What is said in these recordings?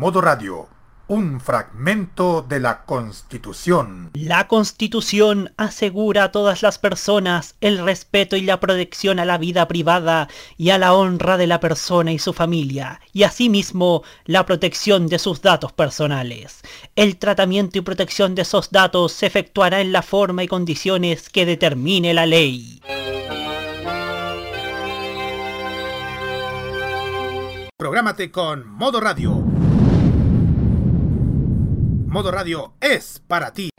Modo Radio, un fragmento de la Constitución. La Constitución asegura a todas las personas el respeto y la protección a la vida privada y a la honra de la persona y su familia, y asimismo la protección de sus datos personales. El tratamiento y protección de esos datos se efectuará en la forma y condiciones que determine la ley. Prográmate con Modo Radio. Modo Radio es para ti.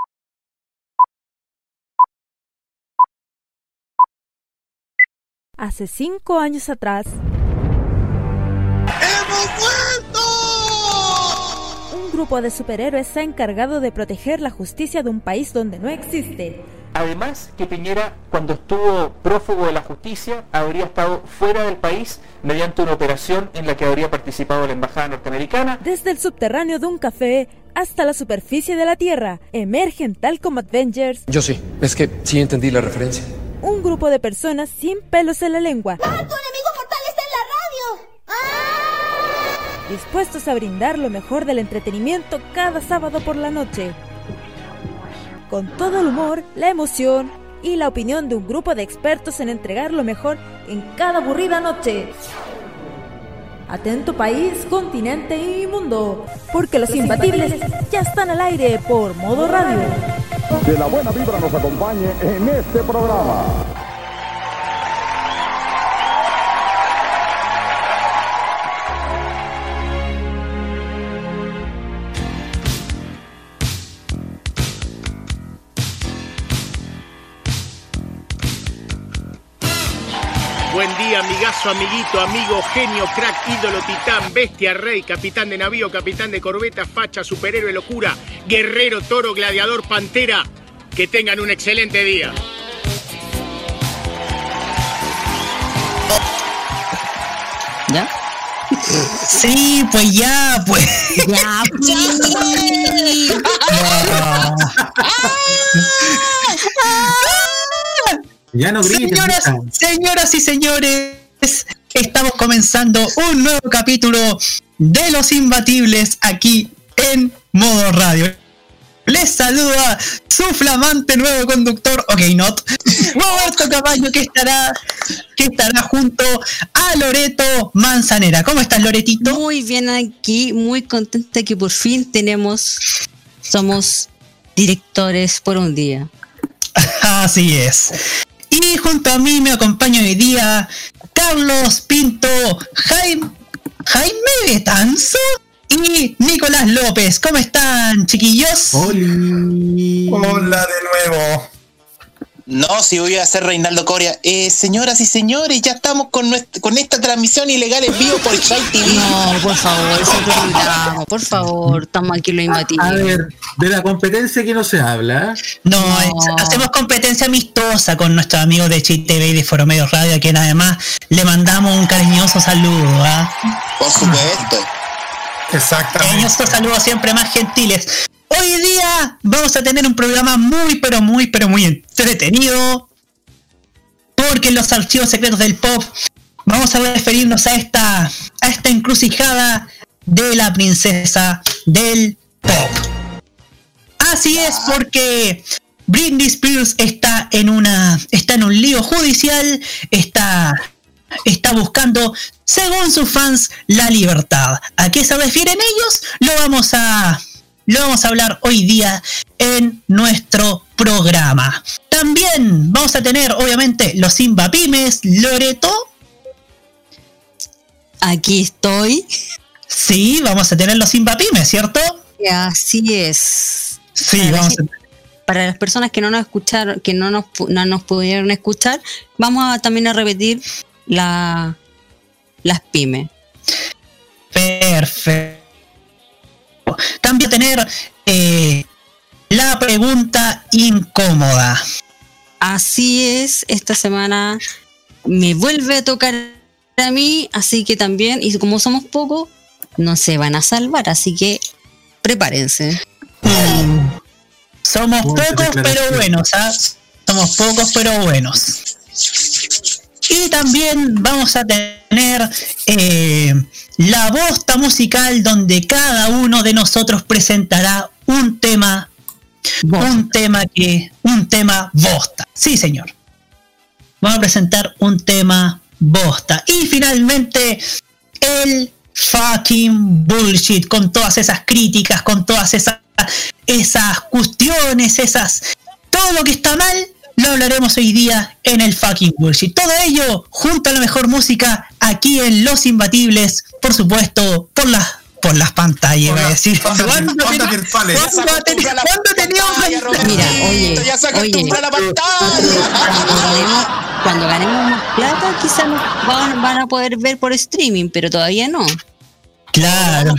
Hace cinco años atrás. Grupo de superhéroes se ha encargado de proteger la justicia de un país donde no existe. Además, que Piñera, cuando estuvo prófugo de la justicia, habría estado fuera del país mediante una operación en la que habría participado la embajada norteamericana. Desde el subterráneo de un café hasta la superficie de la Tierra, emergen tal como Avengers. Yo sí, es que sí entendí la referencia. Un grupo de personas sin pelos en la lengua. ¡Ah, tu enemigo mortal está en la radio! ¡Ah! Dispuestos a brindar lo mejor del entretenimiento cada sábado por la noche con todo el humor, la emoción y la opinión de un grupo de expertos en entregar lo mejor en cada aburrida noche. Atento país, continente y mundo, porque los, imbatibles, ya están al aire por modo radio. Que la buena vibra nos acompañe en este programa. Buen día, amigazo, amiguito, amigo, genio, crack, ídolo, titán, bestia, rey, capitán de navío, capitán de corbeta, facha, superhéroe, locura, guerrero, toro, gladiador, pantera. Que tengan un excelente día. ¿Ya? Sí, pues ya, pues. Ya, pues. Ya no grites, señoras, señoras y señores, estamos comenzando un nuevo capítulo de Los Imbatibles aquí en Modo Radio. Les saluda su flamante nuevo conductor, ok, not, Roberto Caballo, que estará, que estará junto a Loreto Manzanera. ¿Cómo estás, Loretito? Muy bien aquí, muy contenta que por fin tenemos, somos directores por un día. Así es. Y junto a mí me acompaña hoy día Carlos Pinto, Jaime, Jaime Betanzo y Nicolás López. ¿Cómo están, chiquillos? Hola de nuevo. No, si voy a hacer Reinaldo Coria. Eh, señoras y señores, ya estamos con, nuestra, con esta transmisión ilegal en vivo por Chai TV. No, por favor, eso te olvidamos, por favor, estamos aquí lo imbatible. A ver, de la competencia que no se habla. No, no. hacemos competencia amistosa con nuestros amigos de Chai TV y de Foro Medios Radio, a quien además le mandamos un cariñoso saludo. ¿eh? Por supuesto. Exactamente. Cariñosos saludos siempre más gentiles. Hoy día vamos a tener un programa muy, pero muy, pero muy entretenido. Porque en los archivos secretos del pop vamos a referirnos a esta, a esta encrucijada de la princesa del pop. Así es porque Britney Spears está en una, está en un lío judicial, está, está buscando, según sus fans, la libertad. ¿A qué se refieren ellos? Lo vamos a lo vamos a hablar hoy día en nuestro programa. También vamos a tener, obviamente, los Simba Pymes, Loreto. Aquí estoy. Sí, vamos a tener los Simba Pymes, ¿cierto? Así es. Sí, para vamos la, a... Para las personas que no nos escucharon, que no nos, no nos pudieron escuchar, vamos a, también a repetir la, las pymes. Perfecto también tener eh, la pregunta incómoda. Así es, esta semana me vuelve a tocar a mí, así que también, y como somos pocos, no se van a salvar, así que prepárense. Mm. Somos pocos pero buenos, ¿ah? Somos pocos pero buenos. Y también vamos a tener eh, la bosta musical donde cada uno de nosotros presentará un tema, un tema que, un tema bosta. Sí, señor. Vamos a presentar un tema bosta. Y finalmente, el fucking bullshit, con todas esas críticas, con todas esas, esas cuestiones, esas, todo lo que está mal, lo hablaremos hoy día en el fucking bullshit. Todo ello junto a la mejor música aquí en Los Imbatibles, por supuesto, por las por las pantallas, iba a decir. ¿Cuándo teníamos Mira, oye, ya se oye, acostumbra a la pantalla. Cuando ganemos, cuando ganemos más plata, quizás nos van, van a poder ver por streaming, pero todavía no. Claro.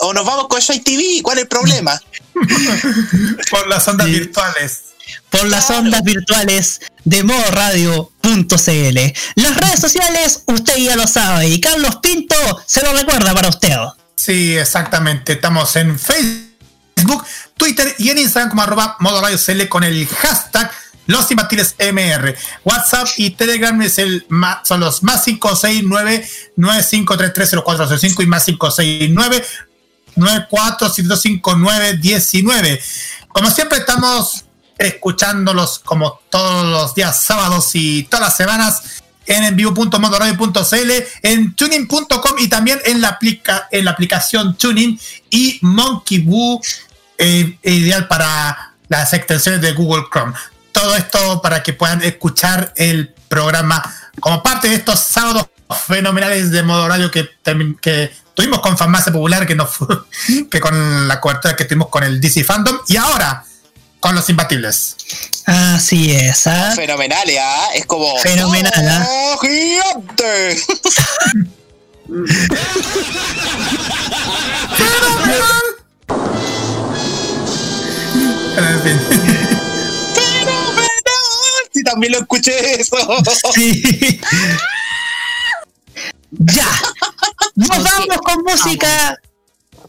O nos vamos con Shai TV, ¿cuál es el problema? Por las ondas virtuales. Por las ondas virtuales de modoradio.cl. Las redes sociales, usted ya lo sabe. Y Carlos Pinto se lo recuerda para usted. Sí, exactamente. Estamos en Facebook, Twitter y en Instagram como arroba modoradio.cl con el hashtag los imbatibles MR. WhatsApp y Telegram es el son los más 569 95330405 y más 569 94525919. Como siempre estamos escuchándolos como todos los días sábados y todas las semanas en envivo.modoradio.cl, en tuning.com y también en la, aplica, en la aplicación Tuning y Monkey Boo, eh, ideal para las extensiones de Google Chrome. Todo esto para que puedan escuchar el programa como parte de estos sábados fenomenales de modo radio que, que tuvimos con Farmacia Popular, que, nos fue- que con la cobertura que tuvimos con el DC Fandom y ahora con los imbatibles. Así es, ¿ah? Fenomenales, ¿ah? Es como. Fenomenal, ¿ah? ¡Oh, gigante! En fin. Sí, también lo escuché eso. Sí. Ya. Nos vamos con música.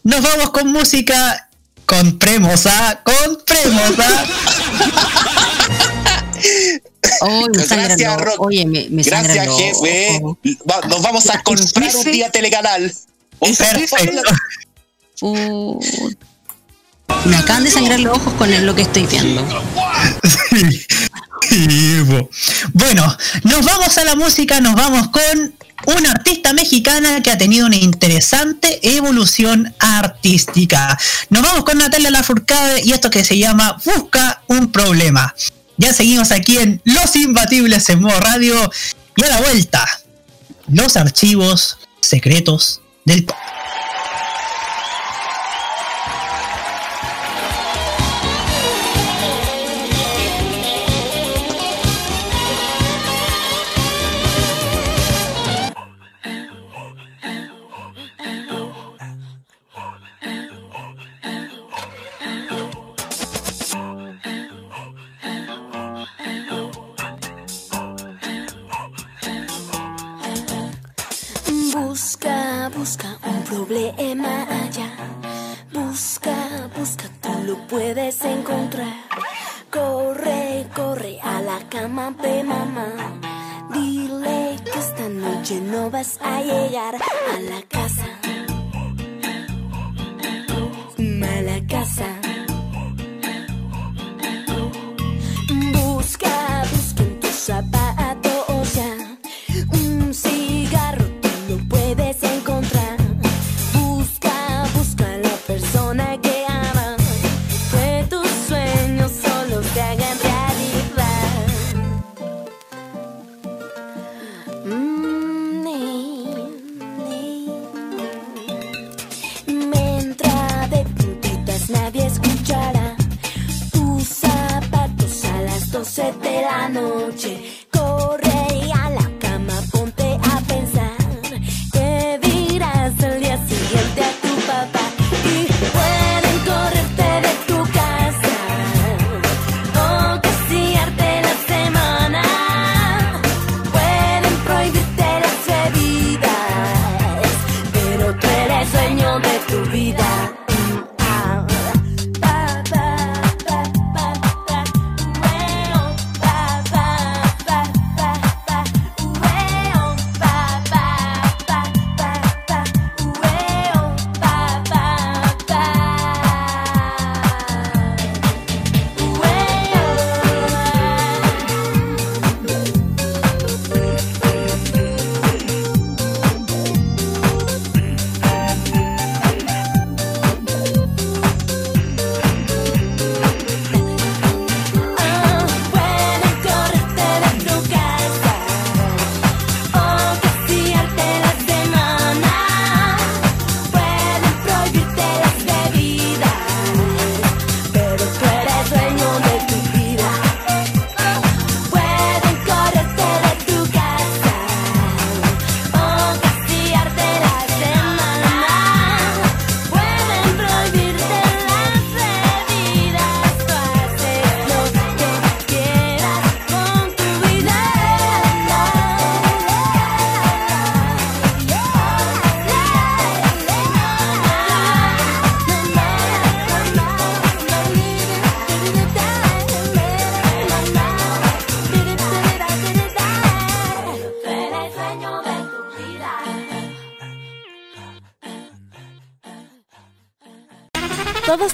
Nos vamos con música. Compremos, ¿ah? Compremos, ¿ah? Oh, me Gracias. Rock. Oye, me, me Gracias, jefe. Va- Nos vamos a comprar un día telecanal. Un Perfecto. Uh, me acaban de sangrar los ojos con lo que estoy viendo. Bueno, nos vamos a la música, nos vamos con una artista mexicana que ha tenido una interesante evolución artística. Nos vamos con Natalia Lafourcade y esto que se llama Busca un problema. Ya seguimos aquí en Los Imbatibles en modo radio y a la vuelta, los archivos secretos del pop. Puedes encontrar. Corre, corre a la cama de mamá. Dile que esta noche no vas a llegar a la casa. Mala casa. Busca, busca en tus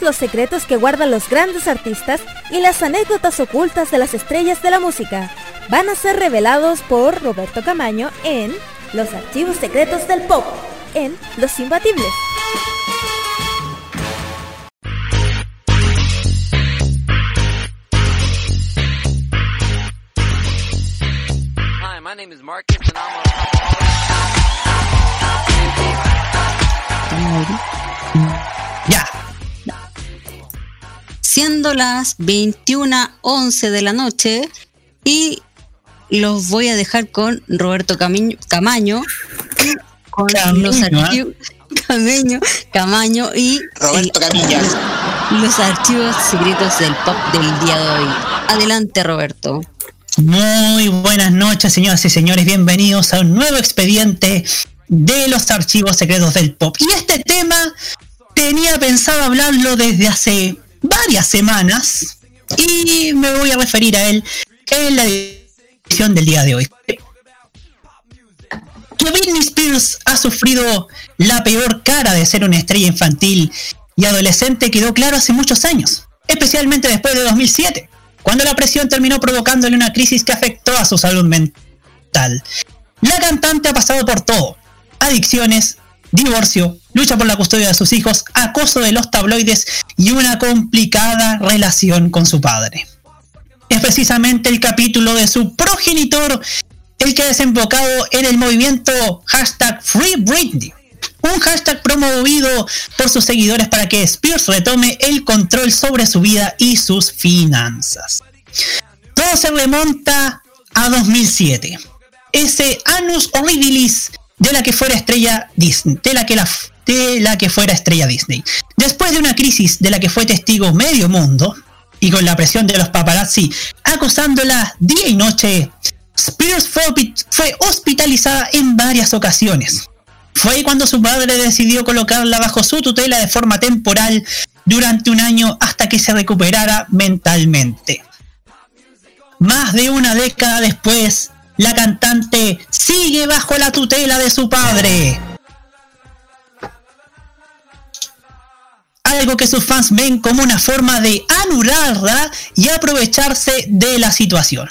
los secretos que guardan los grandes artistas y las anécdotas ocultas de las estrellas de la música van a ser revelados por Roberto Camaño en Los Archivos Secretos del Pop, en Los Imbatibles. Siendo las 21.11 de la noche y los voy a dejar con Roberto Camiño- Camaño, con los Camiño, archivos Camaño, Camaño y Roberto los archivos secretos del pop del día de hoy. Adelante, Roberto. Muy buenas noches, señoras y señores. Bienvenidos a un nuevo expediente de los archivos secretos del pop. Y este tema tenía pensado hablarlo desde hace varias semanas y me voy a referir a él en la edición del día de hoy. Que Britney Spears ha sufrido la peor cara de ser una estrella infantil y adolescente quedó claro hace muchos años, especialmente después de 2007, cuando la presión terminó provocándole una crisis que afectó a su salud mental. La cantante ha pasado por todo, adicciones, divorcio, lucha por la custodia de sus hijos, acoso de los tabloides y una complicada relación con su padre. Es precisamente el capítulo de su progenitor el que ha desembocado en el movimiento hashtag Free Britney. Un hashtag promovido por sus seguidores para que Spears retome el control sobre su vida y sus finanzas. Todo se remonta a 2007. Ese Anus Horribilis de la que fuera estrella de la que de la que fuera estrella Disney. Después de una crisis de la que fue testigo medio mundo y con la presión de los paparazzi acosándola día y noche, Spears fue, hospitalizada en varias ocasiones. Fue cuando su padre decidió colocarla bajo su tutela de forma temporal durante un año hasta que se recuperara mentalmente. Más de una década después, la cantante sigue bajo la tutela de su padre. Algo que sus fans ven como una forma de anularla y aprovecharse de la situación.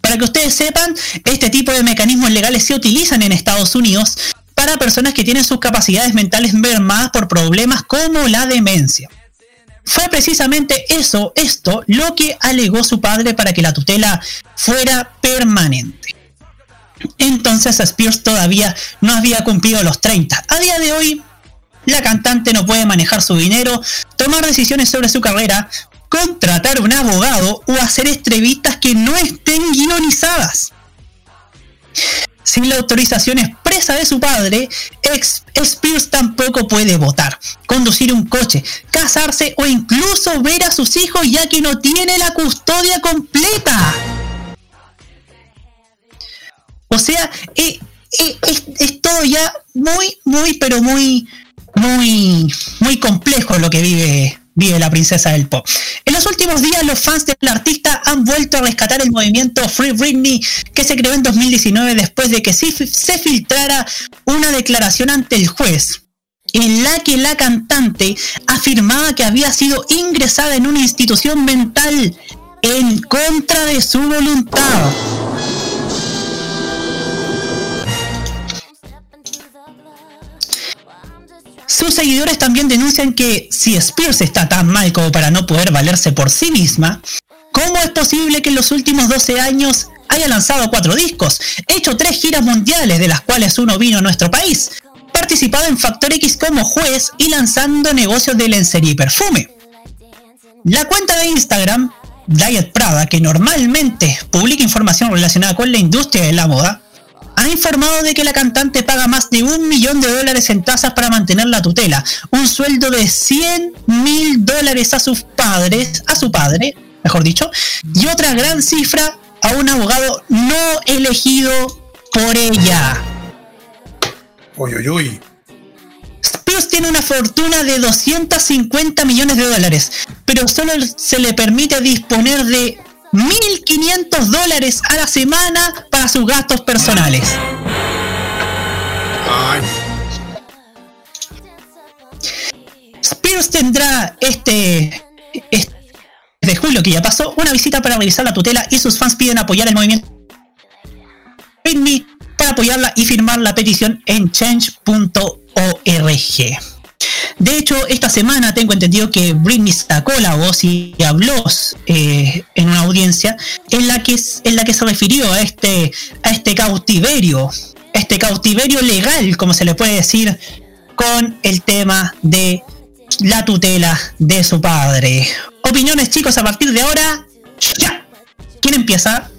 Para que ustedes sepan, este tipo de mecanismos legales se utilizan en Estados Unidos para personas que tienen sus capacidades mentales mermadas por problemas como la demencia. Fue precisamente eso, esto, lo que alegó su padre para que la tutela fuera permanente. Entonces Spears todavía no había cumplido los 30. A día de hoy, la cantante no puede manejar su dinero, tomar decisiones sobre su carrera, contratar un abogado o hacer entrevistas que no estén guionizadas. Sin la autorización expresa de su padre, Spears tampoco puede votar, conducir un coche, casarse o incluso ver a sus hijos ya que no tiene la custodia completa. O sea, eh, eh, es, es todo ya muy, muy, pero muy, muy, muy complejo lo que vive, vive la princesa del pop. En los últimos días, los fans del artista han vuelto a rescatar el movimiento Free Britney que se creó en 2019 después de que se filtrara una declaración ante el juez en la que la cantante afirmaba que había sido ingresada en una institución mental en contra de su voluntad. Sus seguidores también denuncian que si Spears está tan mal como para no poder valerse por sí misma, ¿cómo es posible que en los últimos 12 años haya lanzado cuatro discos, hecho tres giras mundiales de las cuales uno vino a nuestro país, participado en Factor X como juez y lanzando negocios de lencería y perfume? La cuenta de Instagram, Diet Prada, que normalmente publica información relacionada con la industria de la moda, ha informado de que la cantante paga más de un millón de dólares en tasas para mantener la tutela, un sueldo de 100 mil dólares a sus padres, a su padre, mejor dicho, y otra gran cifra a un abogado no elegido por ella. Uy, uy, uy. Spears tiene una fortuna de 250 millones de dólares, pero solo se le permite disponer de 1.500 dólares a la semana para sus gastos personales. Spears tendrá este, este de julio que ya pasó una visita para revisar la tutela y sus fans piden apoyar el movimiento para apoyarla y firmar la petición en change.org. De hecho, esta semana tengo entendido que Britney sacó la voz y habló eh, en una audiencia en la que en la que se refirió a este a este cautiverio, este cautiverio legal, como se le puede decir, con el tema de la tutela de su padre. Opiniones, chicos, a partir de ahora. ¡Ya! ¿Quién empieza?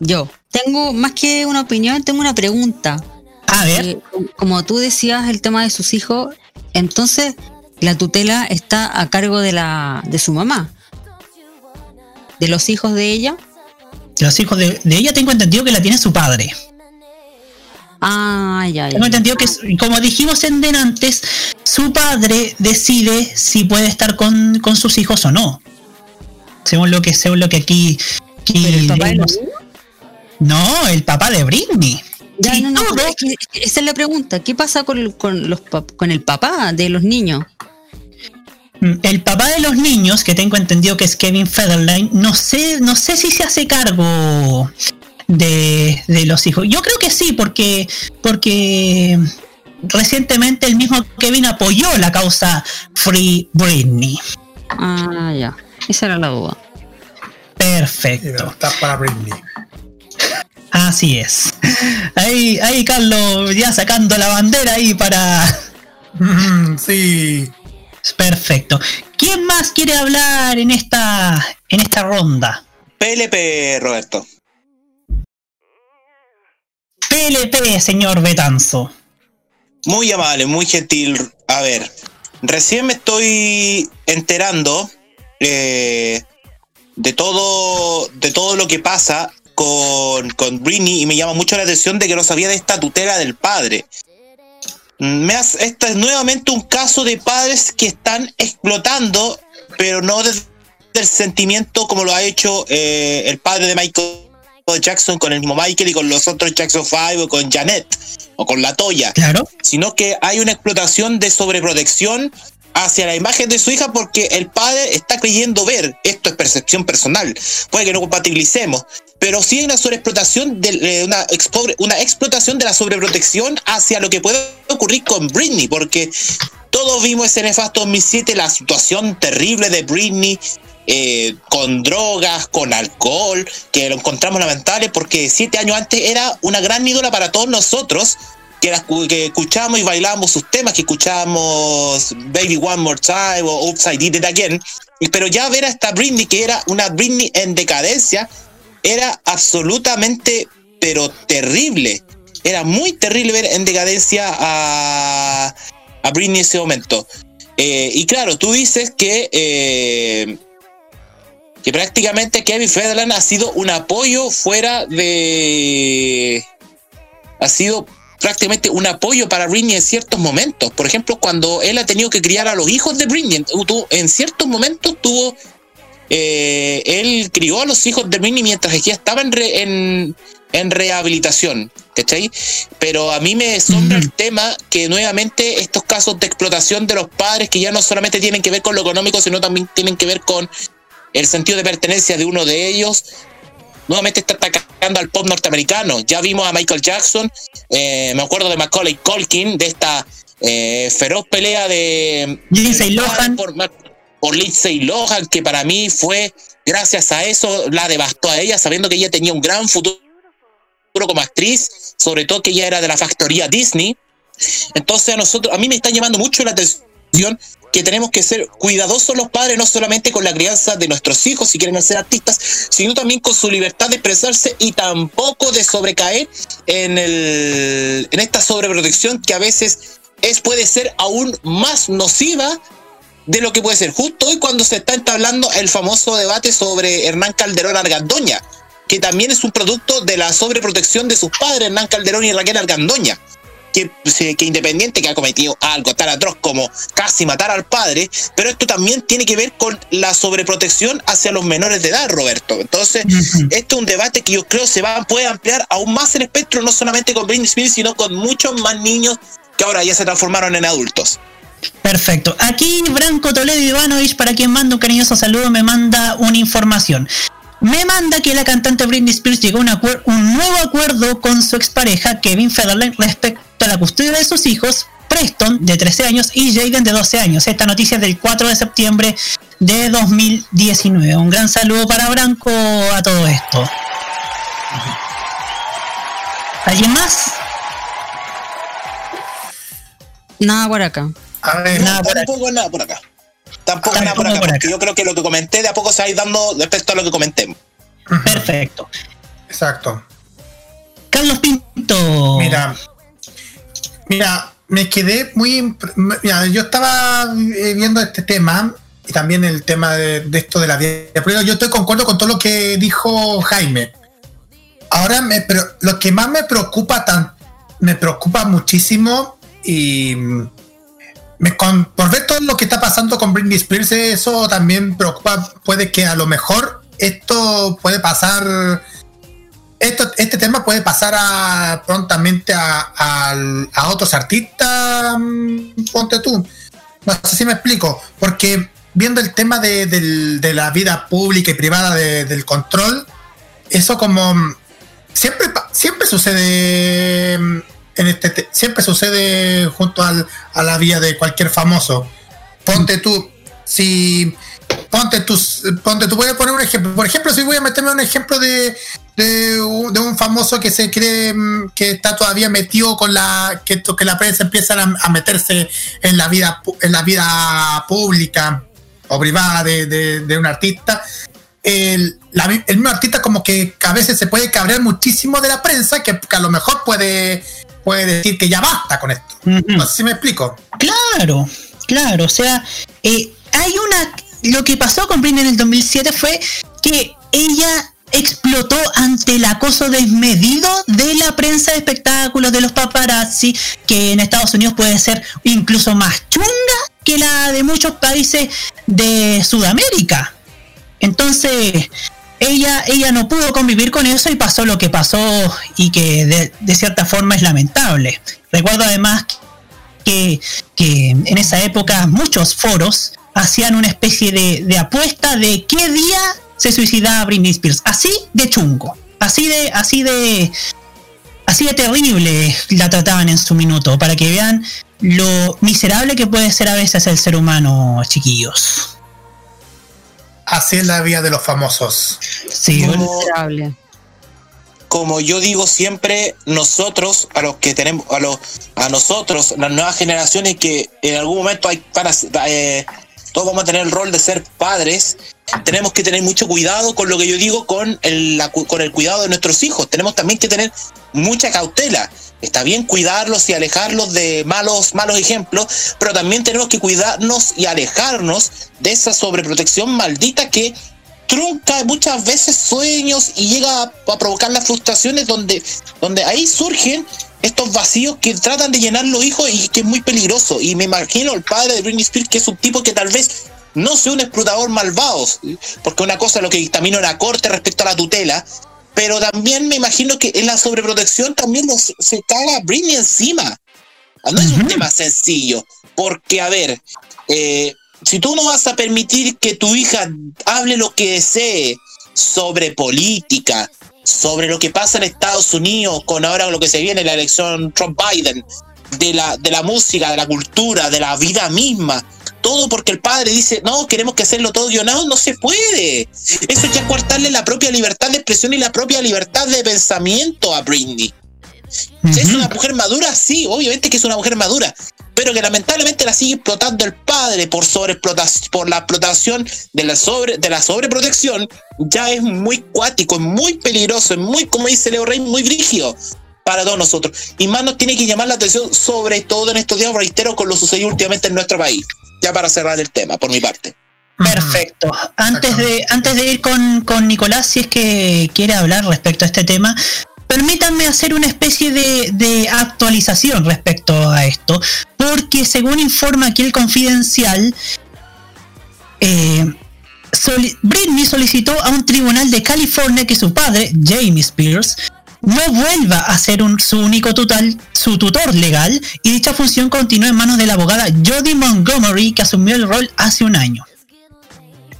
Yo. Tengo más que una opinión, tengo una pregunta. A ver. Eh, como tú decías el tema de sus hijos, entonces la tutela está a cargo de la de su mamá. De los hijos de ella. Los hijos de, de ella tengo entendido que la tiene su padre. Ah, ya, ya. Tengo entendido que, como dijimos en antes, su padre decide si puede estar con, con sus hijos o no. Según lo que, según lo que aquí. aquí ¿Pero el papá de. No, el papá de Britney. Ya, Sí, no, no, todo. pero es que esa es la pregunta. ¿Qué pasa con, el- con, los, pap- con el papá de los niños? Mm, El papá de los niños, que tengo entendido que es Kevin Federline, no sé, no sé si se hace cargo de, de los hijos. Yo creo que sí, porque, porque recientemente el mismo Kevin apoyó la causa Free Britney. Ah, ya. Esa era la duda. Perfecto. Está para Britney. Así es. Ahí, ahí Carlos ya sacando la bandera ahí para. sí. Perfecto. ¿Quién más quiere hablar en esta en esta ronda? PLP, Roberto. PLP, señor Betanzo. Muy amable, muy gentil. A ver, recién me estoy enterando eh, de todo de todo lo que pasa con, con Britney y me llama mucho la atención de que no sabía de esta tutela del padre. Me hace, esta es nuevamente un caso de padres que están explotando, pero no desde el sentimiento como lo ha hecho eh, el padre de Michael Jackson con el mismo Michael y con los otros Jackson 5 o con Janet o con la Toya Claro. sino que hay una explotación de sobreprotección hacia la imagen de su hija porque el padre está creyendo ver, esto es percepción personal, puede que no compatibilicemos, pero sí hay una sobreexplotación de eh, una, una explotación de la sobreprotección hacia lo que puede ocurrir con Britney, porque todos vimos ese nefasto 2007, la situación terrible de Britney. eh, con drogas, con alcohol, que lo encontramos lamentable porque siete años antes era una gran ídola para todos nosotros, que, escuchábamos y bailábamos sus temas, que escuchábamos Baby One More Time o I Did It Again. Pero ya ver a esta Britney, que era una Britney en decadencia, era absolutamente, pero terrible. Era muy terrible ver en decadencia a, a Britney en ese momento. Eh, y claro, tú dices que, eh, que prácticamente Kevin Federline ha sido un apoyo fuera de... Ha sido prácticamente un apoyo para Britney en ciertos momentos. Por ejemplo, cuando él ha tenido que criar a los hijos de Britney, en ciertos momentos tuvo... eh, él crió a los hijos de Britney mientras ella estaba en, re- en, en rehabilitación, ¿cachai? Pero a mí me sombra el tema que nuevamente estos casos de explotación de los padres que ya no solamente tienen que ver con lo económico, sino también tienen que ver con el sentido de pertenencia de uno de ellos, nuevamente está atacando al pop norteamericano. Ya vimos a Michael Jackson, eh, me acuerdo de Macaulay Culkin, de esta eh, feroz pelea de Lindsay Lohan. por, por Lindsay Lohan, que para mí fue, gracias a eso, la devastó a ella, sabiendo que ella tenía un gran futuro como actriz, sobre todo que ella era de la factoría Disney. Entonces a nosotros, a mí me está llamando mucho la atención que tenemos que ser cuidadosos los padres, no solamente con la crianza de nuestros hijos si quieren ser artistas, sino también con su libertad de expresarse y tampoco de sobrecaer en, el, en esta sobreprotección que a veces es, puede ser aún más nociva de lo que puede ser. Justo hoy cuando se está entablando el famoso debate sobre Hernán Calderón Argandoña, que también es un producto de la sobreprotección de sus padres, Hernán Calderón y Raquel Argandoña que, independiente que ha cometido algo tan atroz como casi matar al padre, pero esto también tiene que ver con la sobreprotección hacia los menores de edad, Roberto. Entonces, esto es un debate que yo creo se va puede ampliar aún más el espectro, no solamente con Britney Spears, sino con muchos más niños que ahora ya se transformaron en adultos. Perfecto. Aquí Branco Toledo Ivanovich, para quien manda un cariñoso saludo, me manda una información. Me manda que la cantante Britney Spears llegó a un, nuevo acuerdo con su expareja Kevin Federline respecto a la custodia de sus hijos, Preston de 13 años y Jaden de 12 años. Esta noticia es del 4 de septiembre de 2019. Un gran saludo para Branco a todo esto. ¿Alguien más? Nada por acá. A ver, No, tampoco nada por acá. Tampoco nada por acá, porque yo creo que lo que comenté de a poco se va a ir dando respecto a lo que comenté. Perfecto. Exacto. Carlos Pinto. Mira, mira, me quedé muy. Mira, yo estaba eh, viendo este tema y también el tema de, de esto de la vida pública. Yo estoy concuerdo con todo lo que dijo Jaime. Ahora, me, pero lo que más me preocupa, tan, me preocupa muchísimo y me, por ver todo lo que está pasando con Britney Spears, eso también preocupa. Puede que a lo mejor esto puede pasar esto, este tema puede pasar a, prontamente a, otros artistas, mm, ponte tú. No sé si me explico, porque viendo el tema de, de la vida pública y privada de- del control, eso como mm, siempre, siempre sucede mm, en este te- siempre sucede junto al- a la vida de cualquier famoso. Ponte tú, si ponte tú, ponte tú, voy a poner un ejemplo. Por ejemplo, si voy a meterme un ejemplo de, de, un famoso que se cree mm, que está todavía metido con la que, que la prensa empieza a, meterse en la vida en la vida pública o privada de, de- un artista el, el mismo artista como que a veces se puede cabrear muchísimo de la prensa que, que a lo mejor puede puede decir que ya basta con esto no sé si me explico Claro, claro. O sea, eh, hay una. Lo que pasó con Britney en el 2007 fue que ella explotó ante el acoso desmedido de la prensa de espectáculos, de los paparazzi, que en Estados Unidos puede ser incluso más chunga que la de muchos países de Sudamérica. Entonces, ella, ella no pudo convivir con eso y pasó lo que pasó y que de, cierta forma es lamentable. Recuerdo además que, que en esa época muchos foros hacían una especie de, de apuesta de qué día se suicidaba Britney Spears. Así de chungo, así de, así de, así de terrible la trataban en su minuto, para que vean lo miserable que puede ser a veces el ser humano, chiquillos. Así es la vida de los famosos Sí, Miserable. como yo digo siempre, nosotros, a los que tenemos, a los, a nosotros, las nuevas generaciones que en algún momento hay para eh, todos vamos a tener el rol de ser padres, tenemos que tener mucho cuidado con lo que yo digo con el, la con el cuidado de nuestros hijos. Tenemos también que tener mucha cautela. Está bien cuidarlos y alejarlos de malos, malos ejemplos, pero también tenemos que cuidarnos y alejarnos de esa sobreprotección maldita que trunca muchas veces sueños y llega a, provocar las frustraciones donde, donde ahí surgen estos vacíos que tratan de llenar los hijos y que es muy peligroso. Y me imagino el padre de Britney Spears que es un tipo que tal vez no sea un explotador malvado, porque una cosa es lo que dictamina la corte respecto a la tutela, pero también me imagino que en la sobreprotección también los- se caga Britney encima. No es un tema sencillo, porque a ver, eh, si tú no vas a permitir que tu hija hable lo que desee sobre política, sobre lo que pasa en Estados Unidos con ahora lo que se viene, la elección Trump-Biden, de la, de la música, de la cultura, de la vida misma, todo porque el padre dice, no, queremos que hacerlo todo guionado, no se puede. Eso ya es coartarle la propia libertad de expresión y la propia libertad de pensamiento a Britney. ¿Es una mujer madura? Sí, obviamente que es una mujer madura, pero que lamentablemente la sigue explotando el padre por sobreexplotación, por la explotación de la sobre, de la sobreprotección, ya es muy cuático, es muy peligroso, es muy, como dice Leo Rey, muy brígido para todos nosotros. Y más nos tiene que llamar la atención, sobre todo en estos días, reitero, con lo sucedido últimamente en nuestro país. Ya para cerrar el tema, por mi parte. Perfecto. Antes de, antes de ir con, con Nicolás, si es que quiere hablar respecto a este tema, permítanme hacer una especie de, de actualización respecto a esto, porque según informa aquí el confidencial, eh, soli- Britney solicitó a un tribunal de California que su padre, Jamie Spears, no vuelva a ser su único tutal, su tutor legal y dicha función continúe en manos de la abogada Jodie Montgomery que asumió el rol hace un año.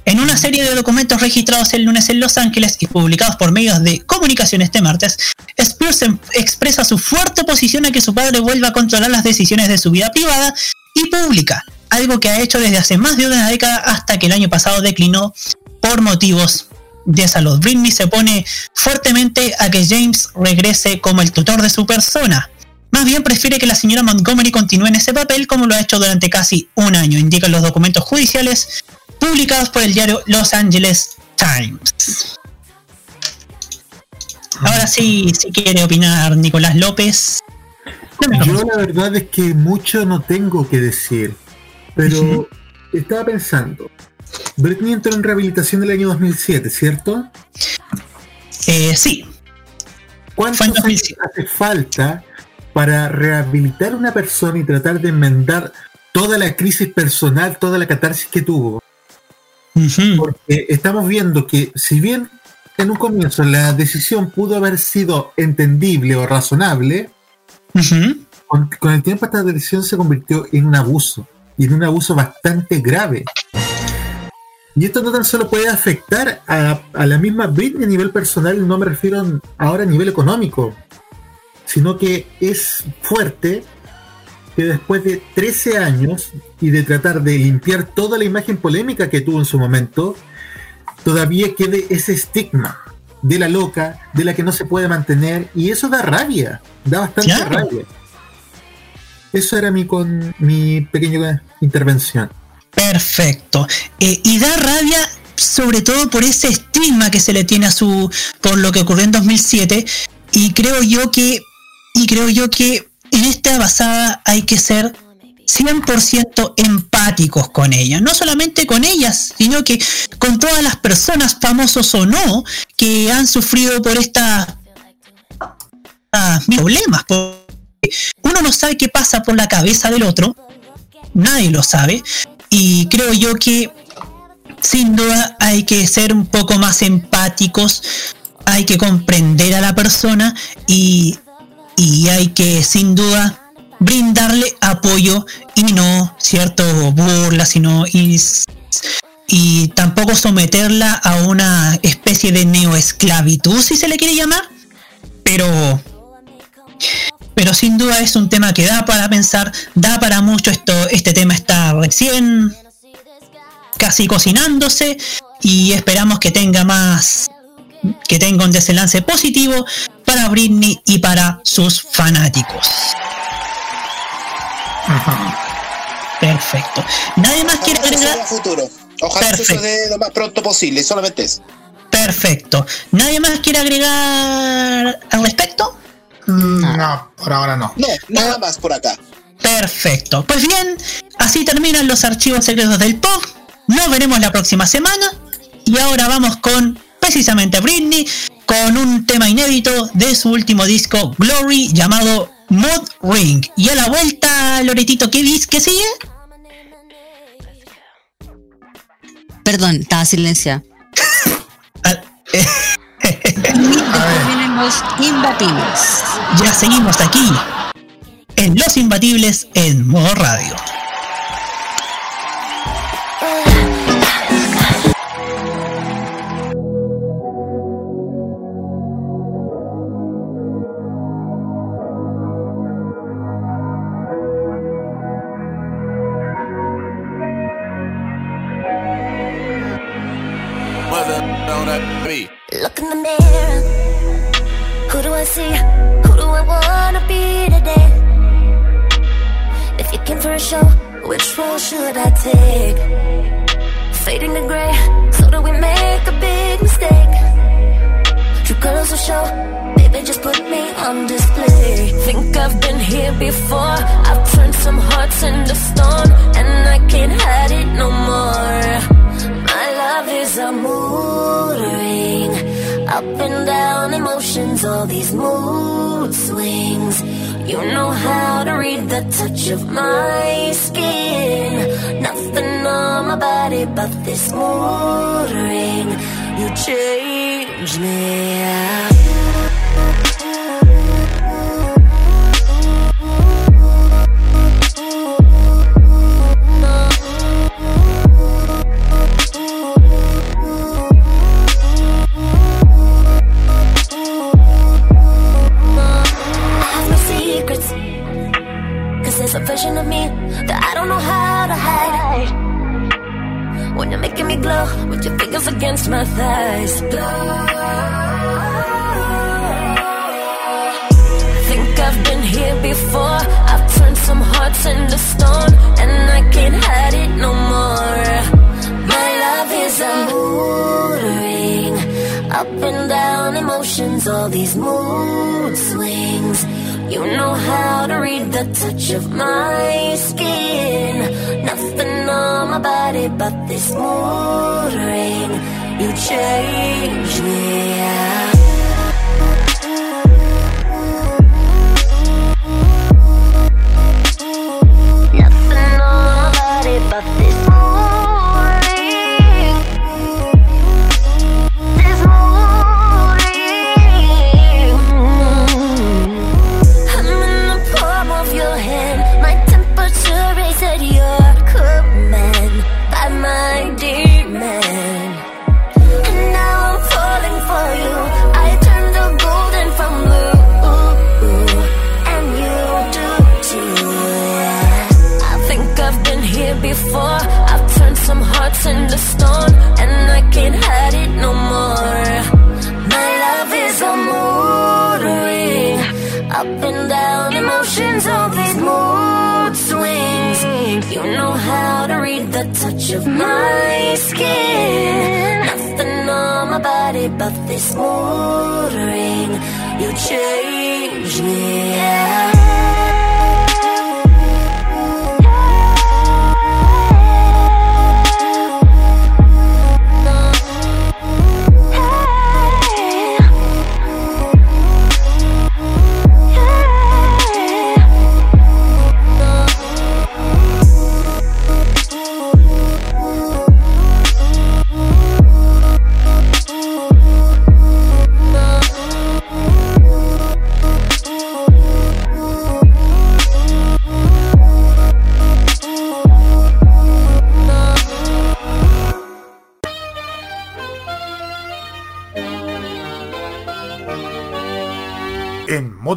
En una serie de documentos registrados el lunes en Los Ángeles y publicados por medios de comunicación este martes, Spears em- expresa su fuerte oposición a que su padre vuelva a controlar las decisiones de su vida privada y pública, algo que ha hecho desde hace más de una década hasta que el año pasado declinó por motivos de salud. Britney se opone fuertemente a que James regrese como el tutor de su persona. Más bien prefiere que la señora Montgomery continúe en ese papel como lo ha hecho durante casi un año, indican los documentos judiciales publicados por el diario Los Angeles Times. Ahora sí, si quiere opinar Nicolás López. Yo la verdad es que mucho no tengo que decir, pero estaba pensando. Britney entró en rehabilitación en el año 2007, ¿cierto? Eh, sí. ¿Cuántos años hace falta para rehabilitar a una persona y tratar de enmendar toda la crisis personal, toda la catarsis que tuvo? Porque estamos viendo que si bien en un comienzo la decisión pudo haber sido entendible o razonable, con, con el tiempo esta decisión se convirtió en un abuso y en un abuso bastante grave. Y esto no tan solo puede afectar a, a la misma Britney a nivel personal, no me refiero ahora a nivel económico, sino que es fuerte que después de 13 años y de tratar de limpiar toda la imagen polémica que tuvo en su momento, todavía quede ese estigma de la loca, de la que no se puede mantener, y eso da rabia, da bastante rabia. Eso era mi, con, mi pequeña intervención. Perfecto. Eh, y da rabia sobre todo por ese estigma que se le tiene a su por lo que ocurrió en 2007 y creo yo que y creo yo que en esta basada hay que ser 100% empáticos con ella, no solamente con ellas, sino que con todas las personas, famosos o no, que han sufrido por esta ah, problemas. Porque uno no sabe qué pasa por la cabeza del otro, nadie lo sabe, y creo yo que sin duda hay que ser un poco más empáticos, hay que comprender a la persona y, y hay que sin duda brindarle apoyo y no cierto burla, sino y, y tampoco someterla a una especie de neoesclavitud, si se le quiere llamar, pero pero sin duda es un tema que da para pensar, da para mucho esto, este tema está recién casi cocinándose y esperamos que tenga más que tenga un desenlace positivo para Britney y para sus fanáticos. Perfecto. Nadie más quiere Ojalá agregar. suceda a futuro. Ojalá Perfecto. suceda lo más pronto posible, solamente eso. Perfecto. ¿Nadie más quiere agregar al respecto? No, por ahora no. No, nada más por acá. Perfecto. Pues bien, así terminan los archivos secretos del pop. Nos veremos la próxima semana. Y ahora vamos con precisamente Britney con un tema inédito de su último disco Glory llamado Mod Ring. Y a la vuelta, Loretito, ¿qué vis que sigue? Perdón, estaba silenciada. los imbatibles. Ya seguimos aquí en Los Imbatibles en modo radio. Show, baby, just put me on display. Think I've been here before. I've turned some hearts into stone, and I can't hide it no more. My love is a mood ring. Up and down emotions, all these mood swings. You know how to read the touch of my skin. Nothing on my body but this mood ring. You change me. Making me glow with your fingers against my thighs. Think I've been here before. I've turned some hearts into stone, and I can't hide it no more. My love is a mood ring, up and down emotions, all these mood swings. You know how to read the touch of my skin. Nothing nothing on my body but this morning. You changed me. I of my skin. Nothing on my body but this mood. You change me. En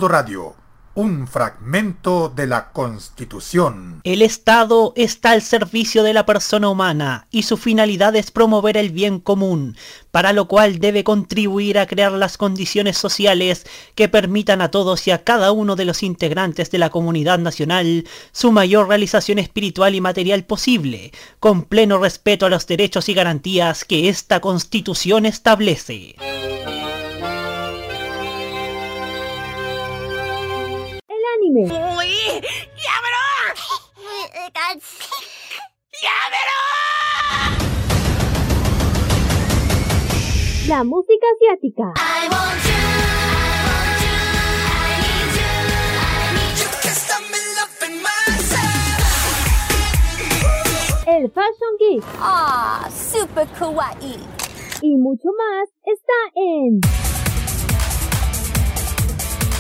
radio, un fragmento de la Constitución. El Estado está al servicio de la persona humana y su finalidad es promover el bien común, para lo cual debe contribuir a crear las condiciones sociales que permitan a todos y a cada uno de los integrantes de la comunidad nacional su mayor realización espiritual y material posible, con pleno respeto a los derechos y garantías que esta Constitución establece. El anime. La música asiática. El Fashion Geek. Ah, super kawaii. Y mucho más está en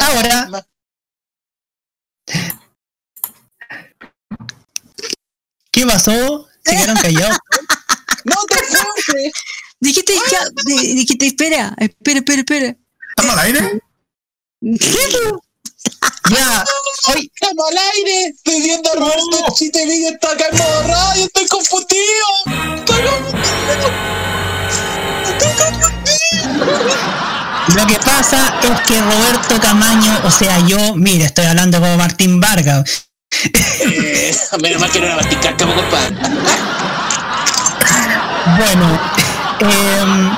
Ahora. ¿Qué pasó? ¿Se quedaron callados? ¡No te fuiste! Dijiste, ya, di- dijiste, espera, espera, espera, espera. ¿Estamos al aire? Ya, hoy estamos al aire. Estoy viendo a Roberto Chiste Video está acá en modo radio. Estoy confundido. Estoy confundido. Estoy confundido. Lo que pasa es que Roberto Camaño, o sea, yo, mire, estoy hablando como Martín Vargas. Eh, menos mal que no era Martín Cárcamo, compadre. Bueno, em,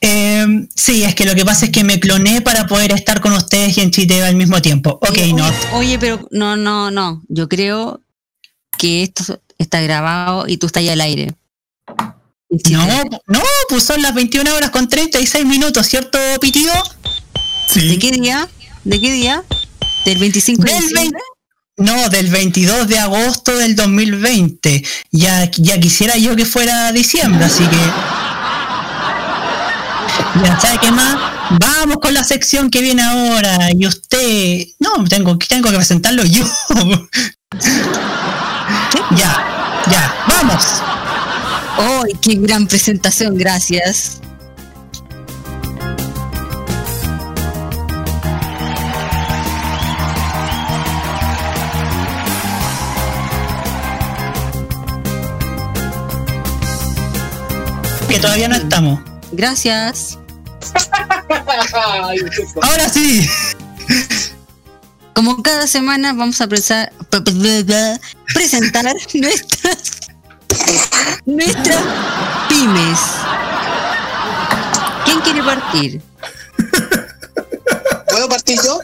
em, sí, es que lo que pasa es que me cloné para poder estar con ustedes y en Chiteo al mismo tiempo. Ok, Oye, no. Oye, pero no, no, no. Yo creo que esto está grabado y tú estás ahí al aire. No, no, pues son las 21 horas con 36 minutos, ¿cierto, Pitido? Sí. ¿De qué día? ¿De qué día? ¿Del 25 de Del diciembre? No, del 22 de agosto del 2020. Ya, ya quisiera yo que fuera diciembre, así que. Ya sabe qué más. Vamos con la sección que viene ahora. Y usted. No, tengo, tengo que presentarlo yo. ya, ya, vamos. ¡Ay, qué gran presentación! Gracias. Que todavía no estamos. Gracias. Ahora sí. Como cada semana vamos a presar- pre- pre- pre- presentar nuestras nuestras pymes. ¿Quién quiere partir? ¿Puedo partir yo?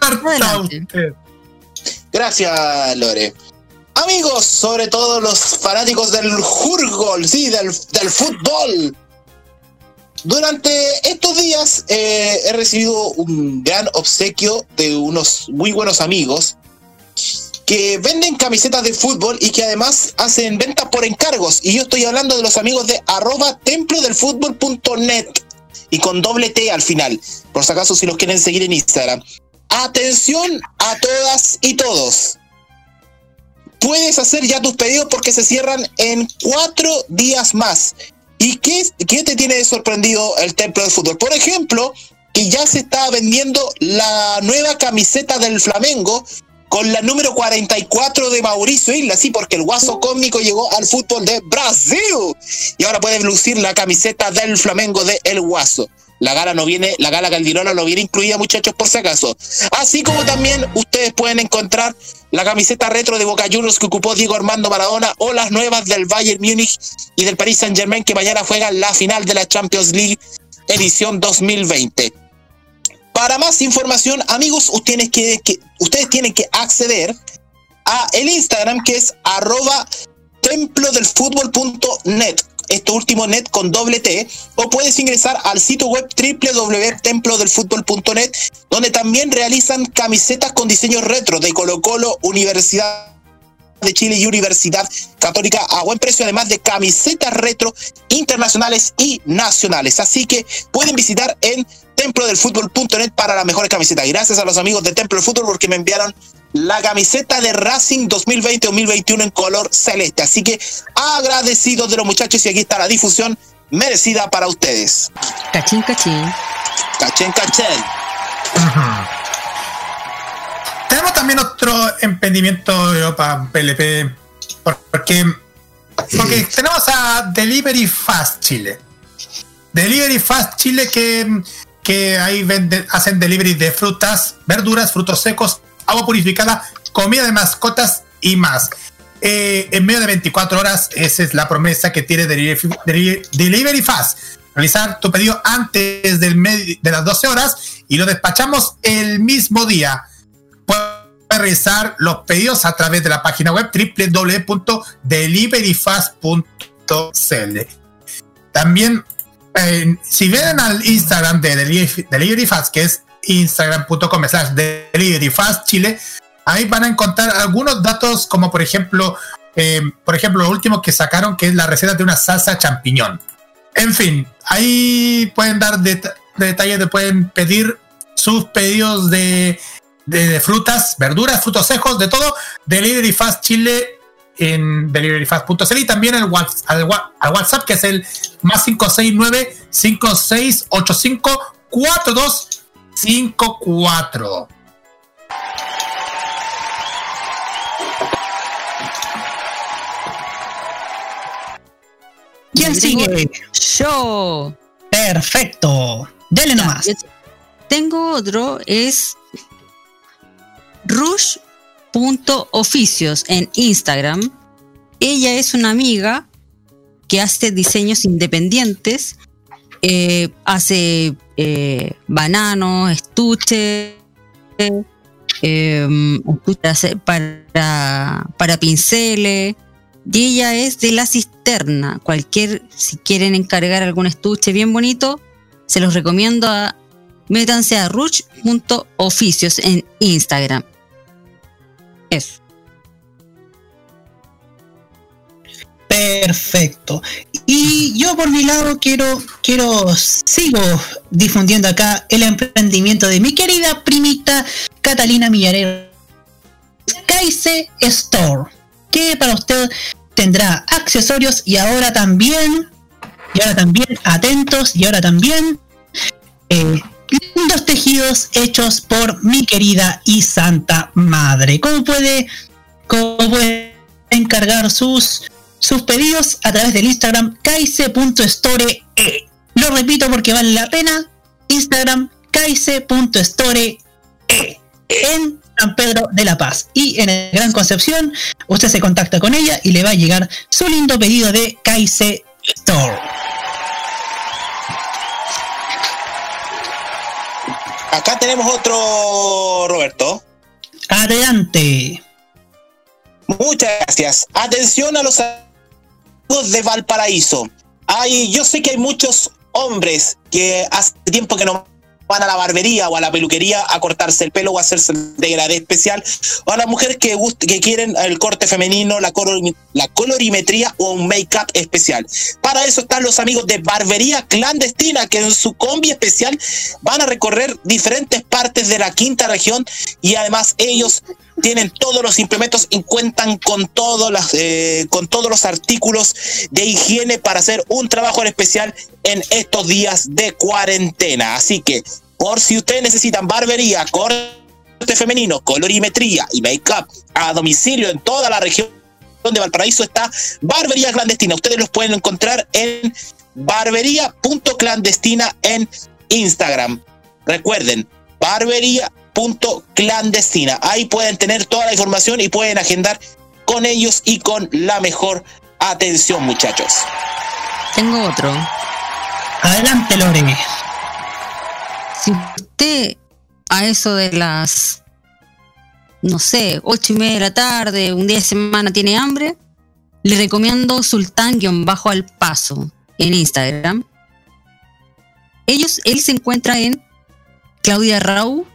Adelante. Gracias, Lore. Amigos, sobre todo los fanáticos del Jurgol, sí, del, del fútbol. Durante estos días eh, he recibido un gran obsequio de unos muy buenos amigos que venden camisetas de fútbol y que además hacen ventas por encargos. Y yo estoy hablando de los amigos de arroba templodelfutbol.net y con doble T al final, por si acaso si los quieren seguir en Instagram. Atención a todas y todos. Puedes hacer ya tus pedidos porque se cierran en cuatro días más. ¿Y qué, qué te tiene sorprendido el Templo del Fútbol? Por ejemplo, que ya se está vendiendo la nueva camiseta del Flamengo con la número 44 de Mauricio Isla, sí, porque el guaso cósmico llegó al fútbol de Brasil. Y ahora puedes lucir la camiseta del Flamengo de El Guaso. La gala no viene, la gala Caldirona no viene incluida, muchachos, por si acaso. Así como también ustedes pueden encontrar la camiseta retro de Boca Juniors que ocupó Diego Armando Maradona o las nuevas del Bayern Múnich y del Paris Saint Germain que mañana juegan la final de la Champions League edición 2020. Para más información, amigos, ustedes, tienen que acceder a el Instagram que es arroba templodelfutbol.net. Esto último net con doble T. O puedes ingresar al sitio web www.templodelfutbol.net donde también realizan camisetas con diseños retro de Colo Colo, Universidad de Chile y Universidad Católica a buen precio, además de camisetas retro internacionales y nacionales. Así que pueden visitar en templodelfutbol.net para las mejores camisetas. Gracias a los amigos de Templo del Fútbol porque me enviaron la camiseta de Racing 2020-2021 en color celeste. Así que agradecidos de los muchachos y aquí está la difusión merecida para ustedes. Cachín, cachín. Cachén, cachén. Tenemos también otro emprendimiento yo, para PLP, por- porque, porque tenemos a Delivery Fast Chile. Delivery Fast Chile que, que ahí venden, hacen delivery de frutas, verduras, frutos secos, agua purificada, comida de mascotas y más. Eh, en medio de 24 horas, esa es la promesa que tiene Delivery, Delivery- Fast. Realizar tu pedido antes del de las 12 horas y lo despachamos el mismo día puede realizar los pedidos a través de la página web www.deliveryfast.cl. También, si ven al Instagram de Delivery, Fast, que es instagram.com slash Delivery Fast Chile, ahí van a encontrar algunos datos como por ejemplo, eh, por ejemplo, lo último que sacaron que es la receta de una salsa champiñón. En fin, ahí pueden dar det- detalles, de pueden pedir sus pedidos de, de- de frutas, verduras, frutos secos, de todo. Delivery Fast Chile en deliveryfast.cl y también al WhatsApp, al, wa- al WhatsApp que es el más 569 5685 4254. ¿Quién sigue? Yo. Perfecto. Dele nomás. Tengo otro, es rush.oficios en Instagram. Ella es una amiga que hace diseños independientes, eh, hace eh, bananos, estuches, hace- para, para pinceles. Y ella es de la cisterna. Cualquier, si quieren encargar algún estuche bien bonito, se los recomiendo a métanse a ruch.oficios en Instagram. Eso. Perfecto. Y yo por mi lado quiero, quiero, sigo difundiendo acá el emprendimiento de mi querida primita Catalina Millarero. Kaise Store, que para usted tendrá accesorios y ahora también, y ahora también, atentos, y ahora también, eh, lindos tejidos hechos por mi querida y santa madre. ¿Cómo puede, cómo puede encargar sus sus pedidos a través del Instagram kaise.store. Lo repito porque vale la pena. Instagram kaise.store en San Pedro de la Paz. Y en el Gran Concepción, usted se contacta con ella y le va a llegar su lindo pedido de Kaise Store. Acá tenemos otro, Roberto. Adelante. Muchas gracias. Atención a los de Valparaíso. Hay, yo sé que hay muchos hombres que hace tiempo que no van a la barbería o a la peluquería a cortarse el pelo o a hacerse el degradé especial, o a las mujeres que, que quieren el corte femenino, la, la colorimetría o un make-up especial. Para eso están los amigos de Barbería Clandestina, que en su combi especial van a recorrer diferentes partes de la quinta región y además ellos tienen todos los implementos y cuentan con, todos las, eh, con todos los artículos de higiene para hacer un trabajo en especial en estos días de cuarentena. Así que, por si ustedes necesitan barbería, corte femenino, colorimetría y make-up a domicilio en toda la región de Valparaíso está Barbería Clandestina. Ustedes los pueden encontrar en barbería.clandestina en Instagram. Recuerden, barbería clandestina. Ahí pueden tener toda la información y pueden agendar con ellos y con la mejor atención, muchachos. Tengo otro. Adelante, Lore. Si usted a eso de las, no sé, ocho y media de la tarde, un día de semana tiene hambre, le recomiendo sultán-bajo al paso en Instagram. Ellos, él se encuentra en Claudia Rau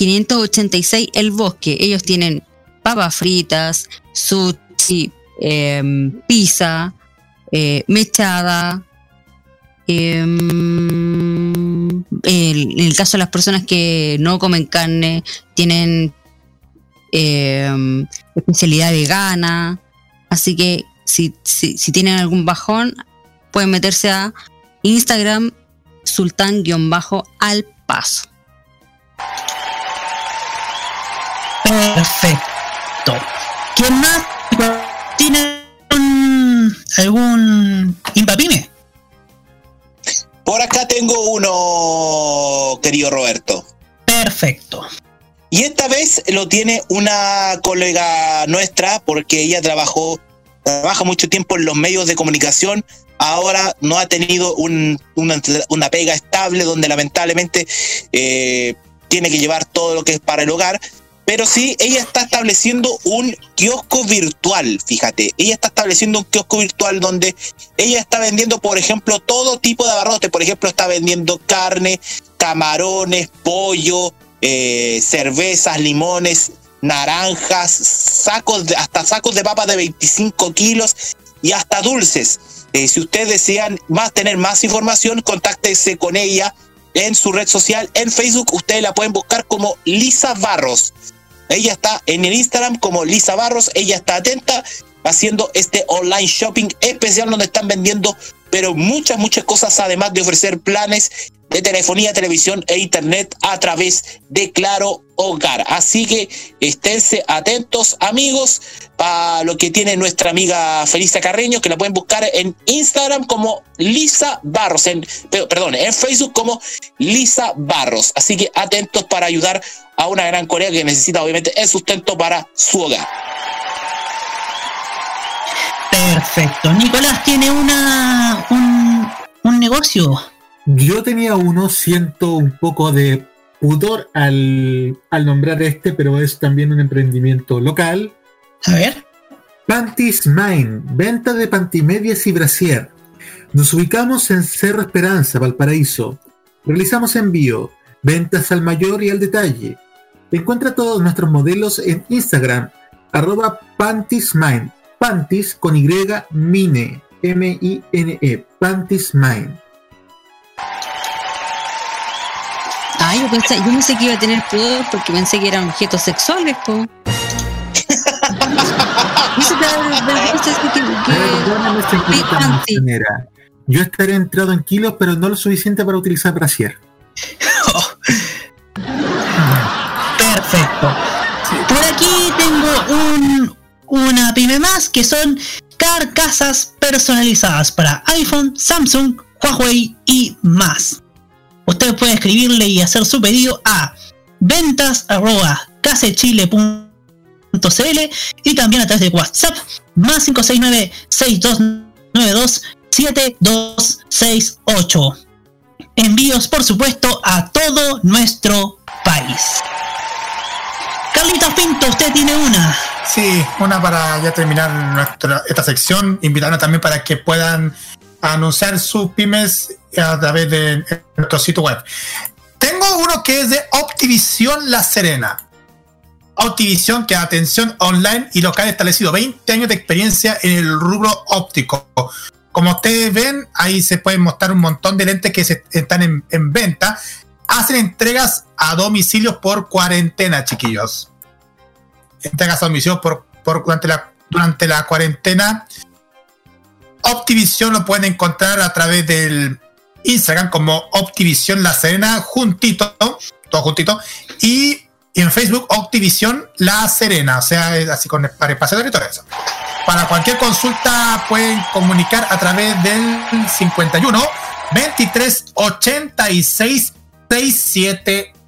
586 El Bosque. Ellos tienen papas fritas, sushi, em, pizza, eh, mechada. Em, en el caso de las personas que no comen carne, tienen em, especialidad vegana. Así que si, si, tienen algún bajón, pueden meterse a Instagram sultán-al paso. Perfecto. ¿Quién más tiene algún impapime? Por acá tengo uno, querido Roberto. Perfecto. Y esta vez lo tiene una colega nuestra, porque ella trabajó, trabaja mucho tiempo en los medios de comunicación. Ahora no ha tenido una, pega estable donde lamentablemente eh, tiene que llevar todo lo que es para el hogar pero sí, ella está estableciendo un kiosco virtual, fíjate. Ella está estableciendo un kiosco virtual donde ella está vendiendo, por ejemplo, todo tipo de abarrotes. Por ejemplo, está vendiendo carne, camarones, pollo, eh, cervezas, limones, naranjas, sacos de, hasta sacos de papas de 25 kilos y hasta dulces. Eh, si ustedes desean más tener más información, contáctese con ella en su red social, en Facebook. Ustedes la pueden buscar como Lisa Barros. Ella está en el Instagram como Lisa Barros, ella está atenta haciendo este online shopping especial donde están vendiendo pero muchas, muchas cosas además de ofrecer planes de telefonía, televisión e internet a través de Claro Hogar. Así que esténse atentos amigos para lo que tiene nuestra amiga Felisa Carreño, que la pueden buscar en Instagram como Lisa Barros, en, perdón, en Facebook como Lisa Barros. Así que atentos para ayudar a una gran Corea que necesita obviamente el sustento para su hogar. Perfecto. Nicolás tiene una un, un negocio. Yo tenía uno, siento un poco de pudor al, al nombrar este, pero es también un emprendimiento local. A ver. Panties Mine, venta de pantimedias y brasier. Nos ubicamos en Cerro Esperanza, Valparaíso. Realizamos envío ventas al mayor y al detalle. Encuentra todos nuestros modelos en Instagram, arroba pantismine, pantis con Y, mine, M-I-N-E, pantismine. Ah, yo pensé, yo pensé que iba a tener poder porque pensé que eran objetos sexuales, po. Yo estaré entrado en kilos, pero no lo suficiente para utilizar brasier. Perfecto. Por aquí tengo un, una pyme más que son carcasas personalizadas para iPhone, Samsung, Huawei y más. Usted puede escribirle y hacer su pedido a ventas casechile.cl y también a través de WhatsApp más 569 6292 7268. Envíos, por supuesto, a todo nuestro país. Carlitos Pinto, usted tiene una. Sí, una para ya terminar nuestra, esta sección, invitarnos también para que puedan anunciar sus pymes a través de nuestro sitio web. Tengo uno que es de Optivisión La Serena. Optivisión, que atención online y local establecido, 20 años de experiencia en el rubro óptico. Como ustedes ven, ahí se pueden mostrar un montón de lentes que se, están en, en venta. Hacen entregas a domicilio por cuarentena, chiquillos entregas a domicilio por, por durante, la, durante la cuarentena. Optivisión lo pueden encontrar a través del Instagram como Optivisión La Serena, juntito, todo juntito, y en Facebook Optivisión La Serena, o sea, así con para espacio todo eso. Para cualquier consulta pueden comunicar a través del 51 23 86 670.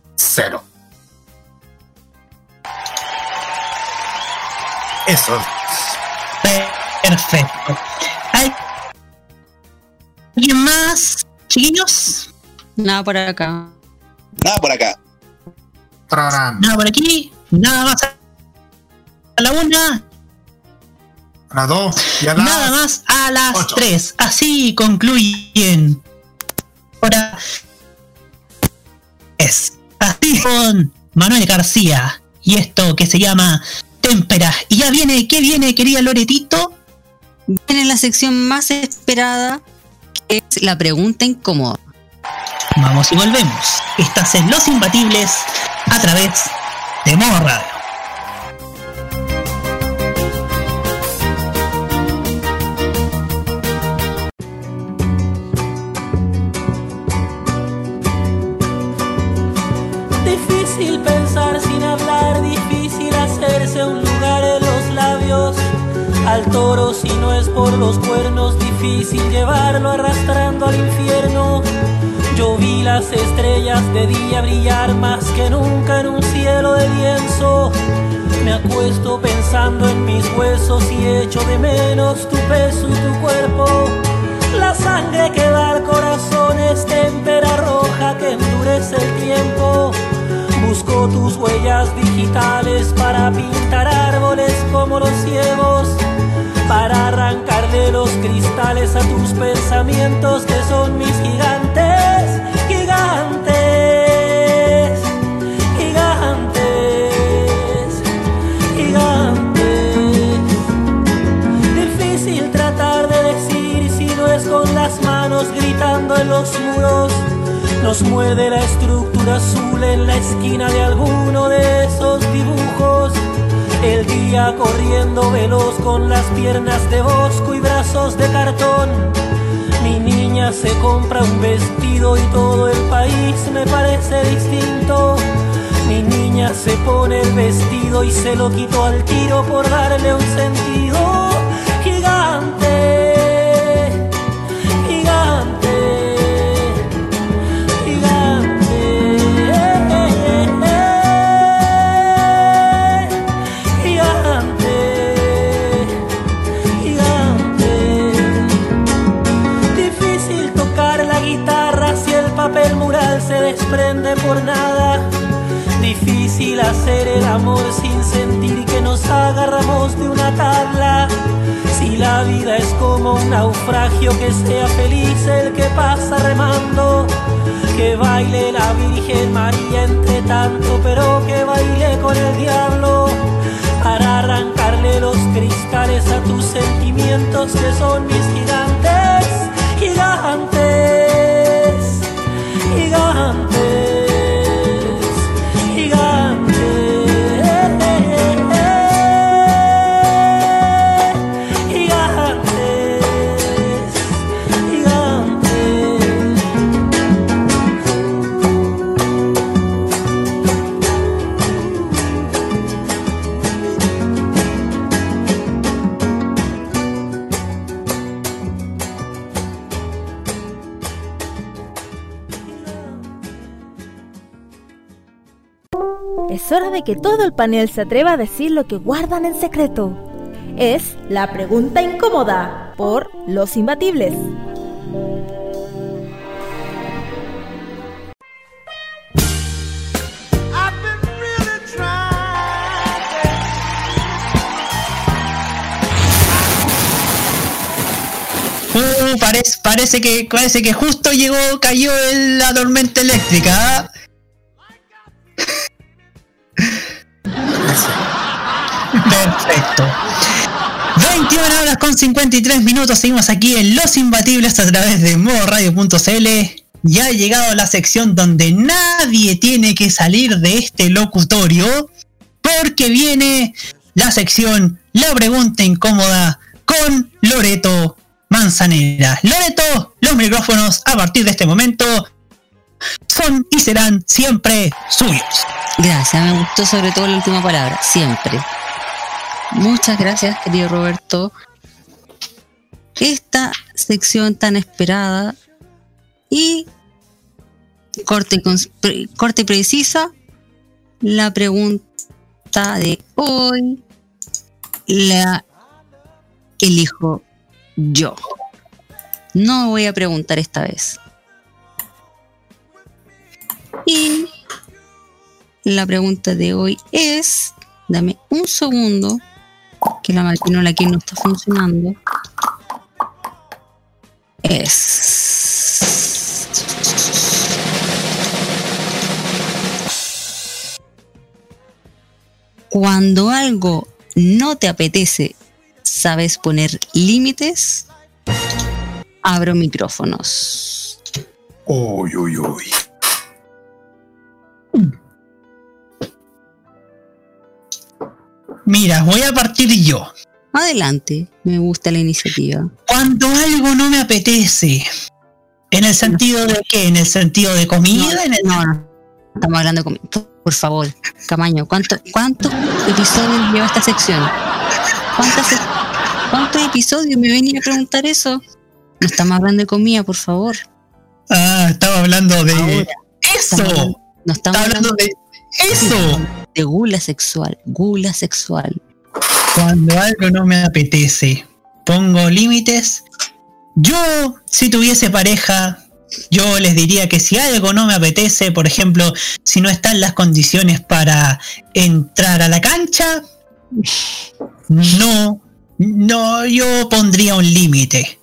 Eso. Perfecto. ¿Hay alguien más, chiquillos? Nada por acá. Nada por acá. Nada por aquí. Nada más a la una. A las dos. Y a las Nada más a las tres. Así concluyen. Ahora es así con Manuel García. Y esto que se llama Témpera. Y ya viene, ¿qué viene, querida Loretito? Viene la sección más esperada, es la pregunta incómoda. Vamos y volvemos. Estás en Los Imbatibles a través de Modo toro si no es por los cuernos, difícil llevarlo arrastrando al infierno. Yo vi las estrellas de día brillar más que nunca en un cielo de lienzo. Me acuesto pensando en mis huesos y echo de menos tu peso y tu cuerpo. La sangre que da al corazón es témpera roja que endurece el tiempo. Busco tus huellas digitales para pintar árboles como los ciegos, para arrancarle los cristales a tus pensamientos que son mis gigantes, gigantes, gigantes, gigantes. Difícil tratar de decir si no es con las manos gritando en los muros. Nos muerde la estructura azul en la esquina de alguno de esos dibujos. El día corriendo veloz con las piernas de bosco y brazos de cartón. Mi niña se compra un vestido y todo el país me parece distinto. Mi niña se pone el vestido y se lo quitó al tiro por darle un sentido naufragio, que sea feliz el que pasa remando. Que baile la Virgen María entre tanto, pero que baile con el diablo para arrancarle los cristales a tus sentimientos que son mis gigantes, gigantes, gigantes, de que todo el panel se atreva a decir lo que guardan en secreto. Es la pregunta incómoda por los imbatibles. Uh, parece, parece que parece que justo llegó, cayó en la tormenta eléctrica. Perfecto. 21 horas con 53 minutos, seguimos aquí en Los Imbatibles a través de modoradio.cl. Ya ha llegado la sección donde nadie tiene que salir de este locutorio, porque viene la sección La pregunta incómoda con Loreto Manzanera. Loreto, los micrófonos a partir de este momento son y serán siempre suyos. Gracias, me gustó sobre todo la última palabra, siempre. Muchas gracias, querido Roberto. Esta sección tan esperada y corte y precisa, la pregunta de hoy la elijo yo. No voy a preguntar esta vez. Y la pregunta de hoy es, dame un segundo, que la maquinola aquí no está funcionando. Es... Cuando algo no te apetece, ¿sabes poner límites? Abro micrófonos. Uy, uy, uy. Mira, voy a partir yo. Adelante, me gusta la iniciativa. Cuando algo no me apetece, ¿en el sentido de qué? ¿En el sentido de comida? ¿En el- No, no. Estamos hablando de comida. Por favor, Camaño, ¿cuánto, ¿cuántos episodios lleva esta sección? ¿Cuántas, ¿Cuántos episodios me venía a preguntar eso? No estamos hablando de comida, por favor. Ah, estaba hablando de Ahora, eso. estamos- no estamos Estaba hablando de eso. De gula sexual, gula sexual. Cuando algo no me apetece, pongo límites. Yo, si tuviese pareja, yo les diría que si algo no me apetece, por ejemplo, si no están las condiciones para entrar a la cancha, no, no, yo pondría un límite.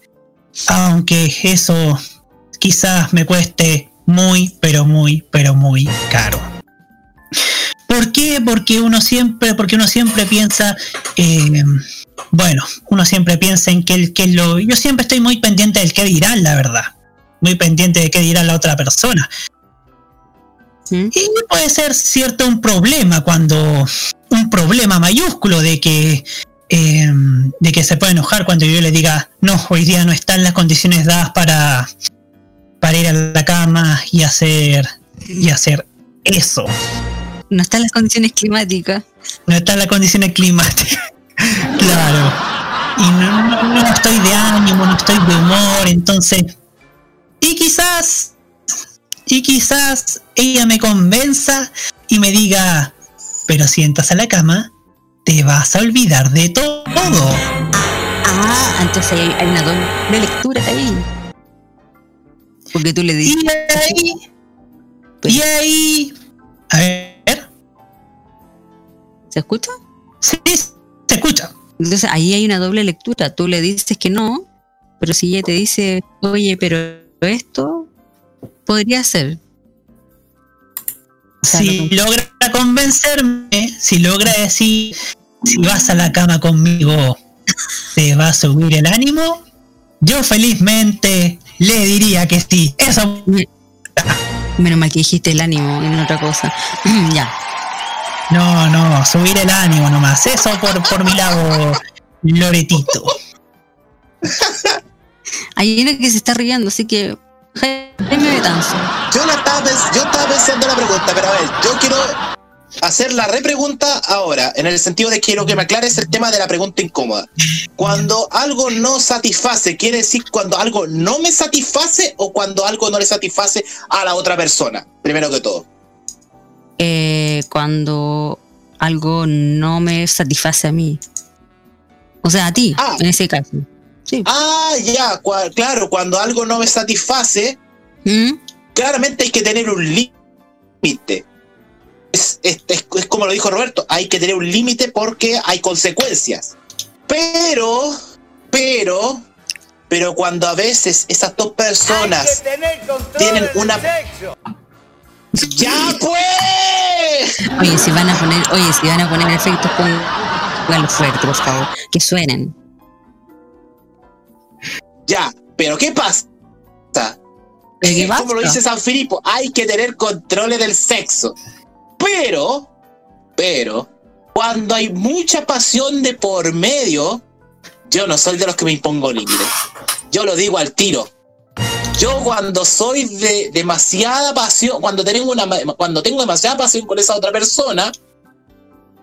Aunque eso quizás me cueste muy, pero muy, pero muy caro. ¿Por qué? Porque uno siempre, porque uno siempre piensa, eh, bueno, uno siempre piensa en que el que lo. Yo siempre estoy muy pendiente del qué dirán, la verdad. Muy pendiente de qué dirá la otra persona. Y puede ser cierto un problema cuando. Un problema mayúsculo de que. eh, de que se puede enojar cuando yo le diga, no, hoy día no están las condiciones dadas para. para ir a la cama y hacer. y hacer eso. No están las condiciones climáticas. No están las condiciones climáticas. claro. Y no, no- no estoy de ánimo, no estoy de humor, entonces. Y quizás. Y quizás ella me convenza y me diga, pero si entras a la cama, te vas a olvidar de todo. Ah, entonces hay, hay una doble lectura ahí. Porque tú le dices. Y ahí. Y ahí. A ver. ¿Se escucha? Sí, se escucha. Entonces ahí hay una doble lectura. Tú le dices que no, pero si ella te dice, oye, pero esto, podría ser. Si logra convencerme, si logra decir, si vas a la cama conmigo, te va a subir el ánimo, yo felizmente le diría que sí. Eso. Menos mal que dijiste el ánimo no otra cosa. ya. No, no, subir el ánimo nomás. Eso por, por mi lado, Loretito. Hay una que se está riendo, así que. Jaime Betanzo. Yo, la estaba, yo estaba pensando la pregunta, pero a ver, yo quiero hacer la repregunta ahora, en el sentido de que quiero que me aclares el tema de la pregunta incómoda. Cuando algo no satisface, ¿quiere decir cuando algo no me satisface o cuando algo no le satisface a la otra persona? Primero que todo. Eh, cuando algo no me satisface a mí. O sea, a ti, en ese caso. Ah, ya, claro, cuando algo no me satisface, ¿Mm? claramente hay que tener un límite. Es, es- es- es como lo dijo Roberto, hay que tener un límite porque hay consecuencias. Pero, pero, pero cuando a veces esas dos personas tienen una... ¡Ya pues! Oye, si van a poner, oye, si van a poner efectos, pónganlo fuerte, por favor. Que suenen. Ya, pero ¿qué pasa? qué Como lo dice San Filipo, hay que tener controles del sexo. Pero, pero, cuando hay mucha pasión de por medio, yo no soy de los que me impongo límites. Yo lo digo al tiro. Yo cuando soy de demasiada pasión, cuando tengo una demasiada pasión con esa otra persona,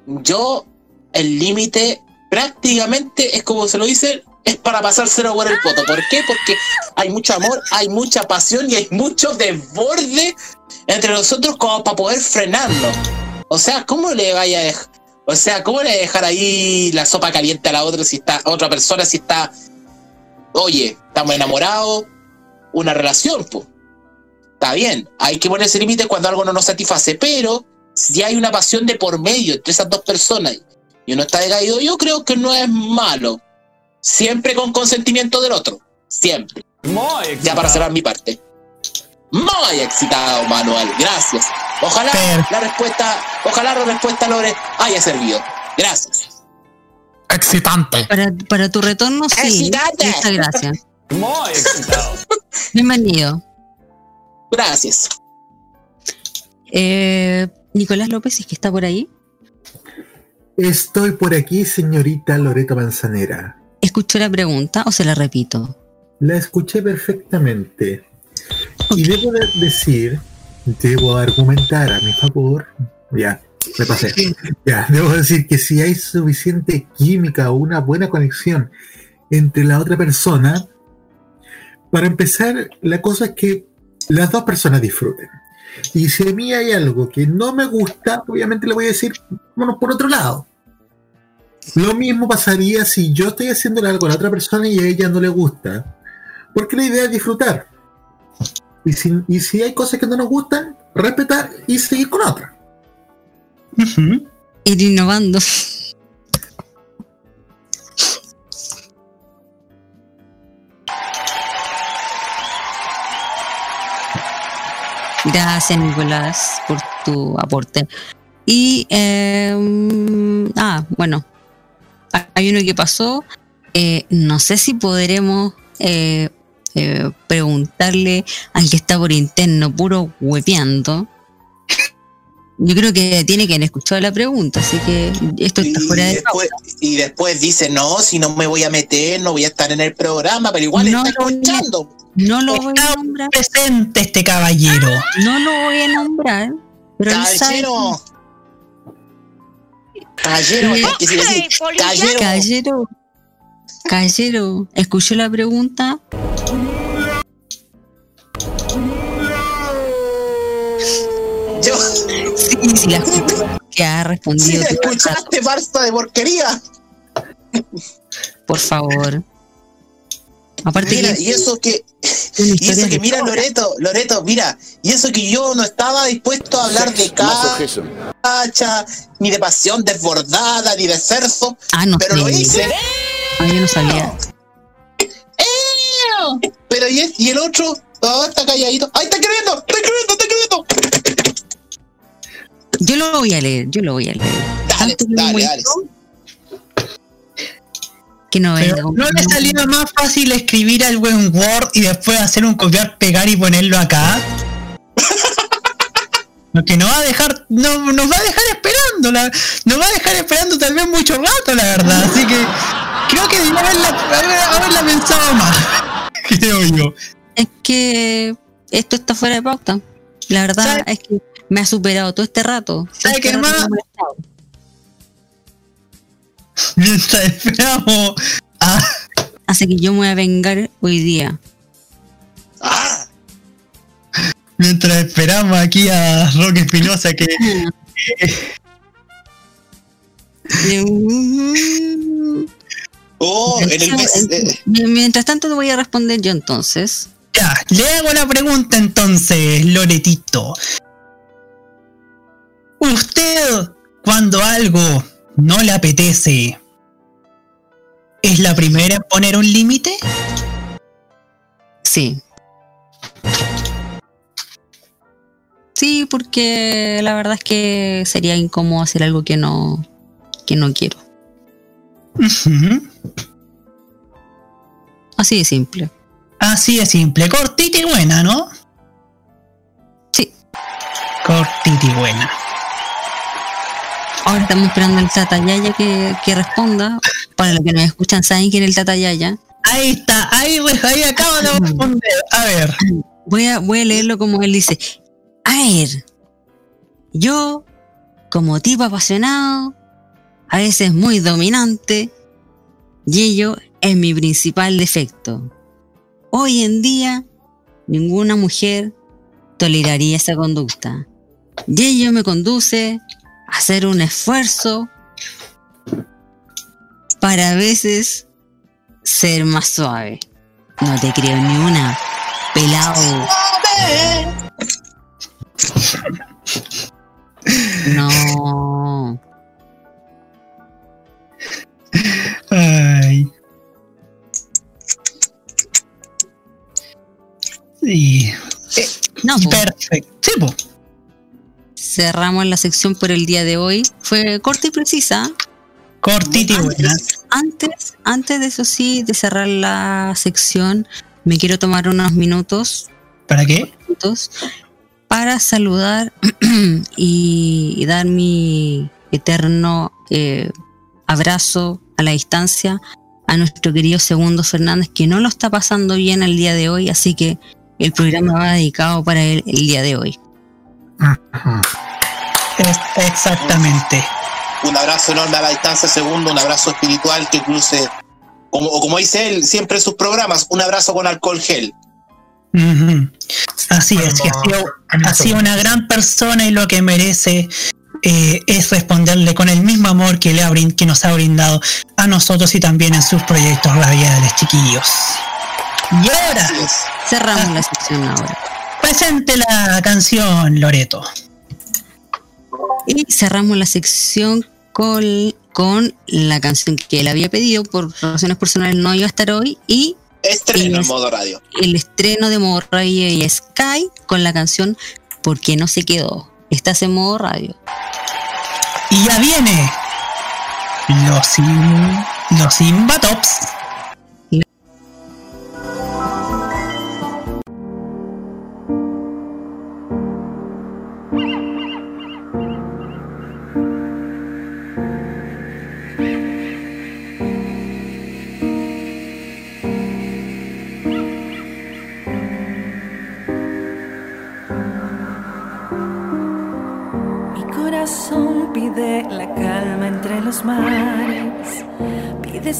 yo el límite prácticamente es como se lo dice, es para pasárselo por el poto. ¿Por qué? Porque hay mucho amor, hay mucha pasión y hay mucho desborde entre nosotros como para poder frenarlo. O sea, ¿cómo le vaya a dejar? O sea, ¿cómo le dejar ahí la sopa caliente a la otra si está otra persona si está Oye, estamos enamorados, una relación, pues. Está bien, hay que ponerse límites cuando algo no nos satisface, pero si hay una pasión de por medio entre esas dos personas y uno está decaído, yo creo que no es malo. Siempre con consentimiento del otro. Siempre. Ya para cerrar mi parte. Muy excitado, Manuel. Gracias. Ojalá la respuesta, ojalá la respuesta, Lore, haya servido. Gracias. Excitante. Para, para tu retorno, sí. Excitante. Muchas gracias. Muy excitado. Bienvenido. Gracias. Eh, Nicolás López, es que está por ahí. Estoy por aquí, señorita Loreto Manzanera. ¿Escuchó la pregunta o se la repito? La escuché perfectamente. Y debo de decir, debo argumentar a mi favor. Ya, me pasé. Ya, debo decir que si hay suficiente química o una buena conexión entre la otra persona, para empezar, la cosa es que las dos personas disfruten. Y si a mí hay algo que no me gusta, obviamente le voy a decir, bueno, por otro lado. Lo mismo pasaría si yo estoy haciéndole algo a la otra persona y a ella no le gusta. Porque la idea es disfrutar. Y si, y si hay cosas que no nos gustan, respetar y seguir con otra. Ir innovando. Gracias, Nicolás, por tu aporte. Y, eh, ah, bueno, hay uno que pasó. eh, no sé si podremos eh, eh, preguntarle al que está por interno, puro huepeando. Yo creo que tiene que haber escuchado la pregunta, así que esto está fuera y de después, y después dice, no, si no me voy a meter, no voy a estar en el programa, pero igual No está escuchando. No lo voy a nombrar. Presente este caballero. No lo voy a nombrar. Pero Caballero. Caballero, caballero. Caballero. Caballero, ¿escuchó la pregunta? Sí, la. Que ha si respondido. rato. escuchaste, farsa de porquería. Por favor. Aparte Mira, que y eso que, y eso que mira. Loreto, Loreto, mira, y eso que yo no estaba dispuesto a hablar de cacha, ni de pasión desbordada, ni de cerzo, Ah, no pero sé. lo hice. Ah, yo no sabía. Pero y, y el otro, Oh, está calladito. ¡Ay, está escribiendo! ¡Está escribiendo! ¡Está escribiendo! Yo lo voy a leer, yo lo voy a leer. Dale, Tanto dale, dale. Que no venga ¿No le salía más fácil escribir algo en Word y después hacer un copiar, pegar y ponerlo acá? Lo que nos va a dejar, no, nos va a dejar esperando, la- nos va a dejar esperando tal vez mucho rato, la verdad. Así que creo que debería haberla, haber- haberla pensado más, creo yo. Es que esto está fuera de pauta. La verdad es que me ha superado todo este rato. ¿Sabe Todo qué molestado. Mientras esperamos a... Así que yo me voy a vengar hoy día. Mientras esperamos aquí a Roque Espinosa que... Oh, en el mes. eh, Mientras tanto te voy a responder yo entonces. Ya, le hago la pregunta entonces, Loretito. ¿Usted, cuando algo no le apetece, es la primera en poner un límite? Sí. Sí, porque la verdad es que sería incómodo hacer algo que no, que no quiero. Así de simple. Así de simple, cortita y buena, ¿no? Sí. Cortita y buena. Ahora estamos esperando al Tata Yaya que, que responda. Para los que nos escuchan, saben quién es el Tata Yaya. Ahí está, ahí, ahí acabo de responder. A ver. Voy a, voy a leerlo como él dice. A ver, yo, como tipo apasionado, a veces muy dominante, y ello es mi principal defecto. Hoy en día, ninguna mujer toleraría esa conducta. Y ello me conduce hacer un esfuerzo para a veces ser más suave. No te creo ni una, pelado. No. Ay. Sí. No. Perfecto. Sí. Cerramos la sección por el día de hoy. Fue corta y precisa. Cortita y buena. Antes, antes de eso sí, de cerrar la sección, me quiero tomar unos minutos. ¿Para qué? minutos para saludar y, y dar mi eterno eh, abrazo a la distancia a nuestro querido Segundo Fernández, que no lo está pasando bien el día de hoy, así que el programa va dedicado para él el día de hoy. Es- exactamente. un abrazo enorme a la distancia, segundo, un abrazo espiritual que cruce, como, o como dice él siempre en sus programas, un abrazo con alcohol gel. Así es, que ha sido, ha sido una gran persona y lo que merece eh, es responderle con el mismo amor que, le ha que nos ha brindado a nosotros y también en sus proyectos radiales, chiquillos. Y ahora, Cerramos la sección ahora. Presente la canción, Loreto. Y cerramos la sección con, con la canción que él había pedido por razones personales no iba a estar hoy y Estreno en modo radio. el estreno de modo radio y Sky con la canción ¿Por qué no se quedó? Estás en modo radio. Y ya viene los, in, los Invatops.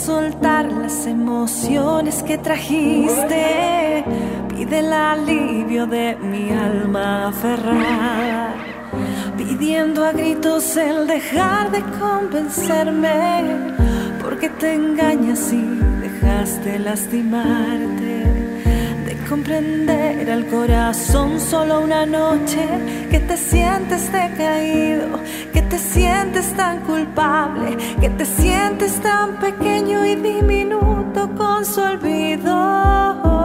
Soltar las emociones que trajiste, pide el alivio de mi alma aferrada, pidiendo a gritos el dejar de convencerme, porque te engañas y dejaste lastimarte comprender al corazón solo una noche que te sientes decaído, que te sientes tan culpable, que te sientes tan pequeño y diminuto con su olvido.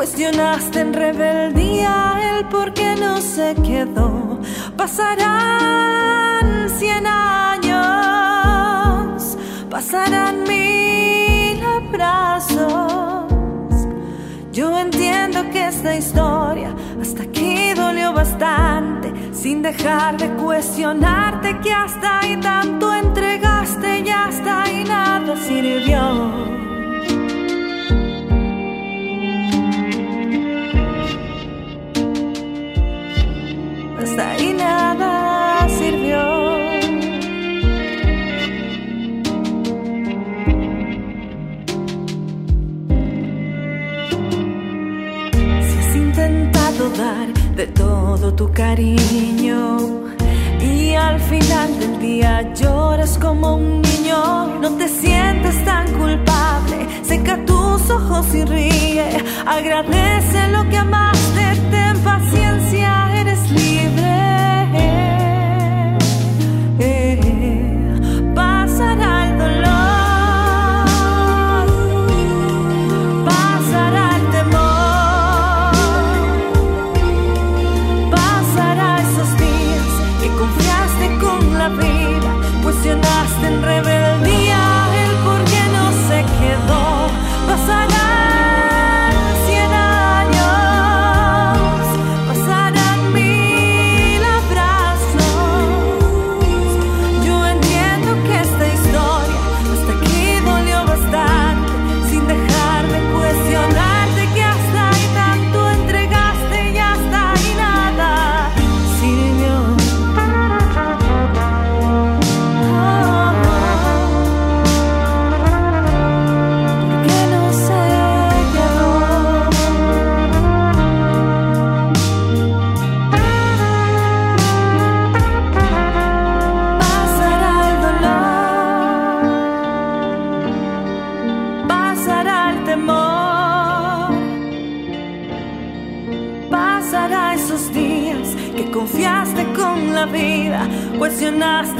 Cuestionaste en rebeldía el por qué no se quedó. Pasarán cien años, pasarán mil abrazos. Yo entiendo que esta historia hasta aquí dolió bastante, sin dejar de cuestionarte que hasta ahí tanto entregaste y hasta ahí nada sirvió. Ahí nada sirvió. Si has intentado dar de todo tu cariño y al final del día lloras como un niño, no te sientes tan culpable, seca tus ojos y ríe, agradece lo que amaste, ten paciencia, cuestionaste en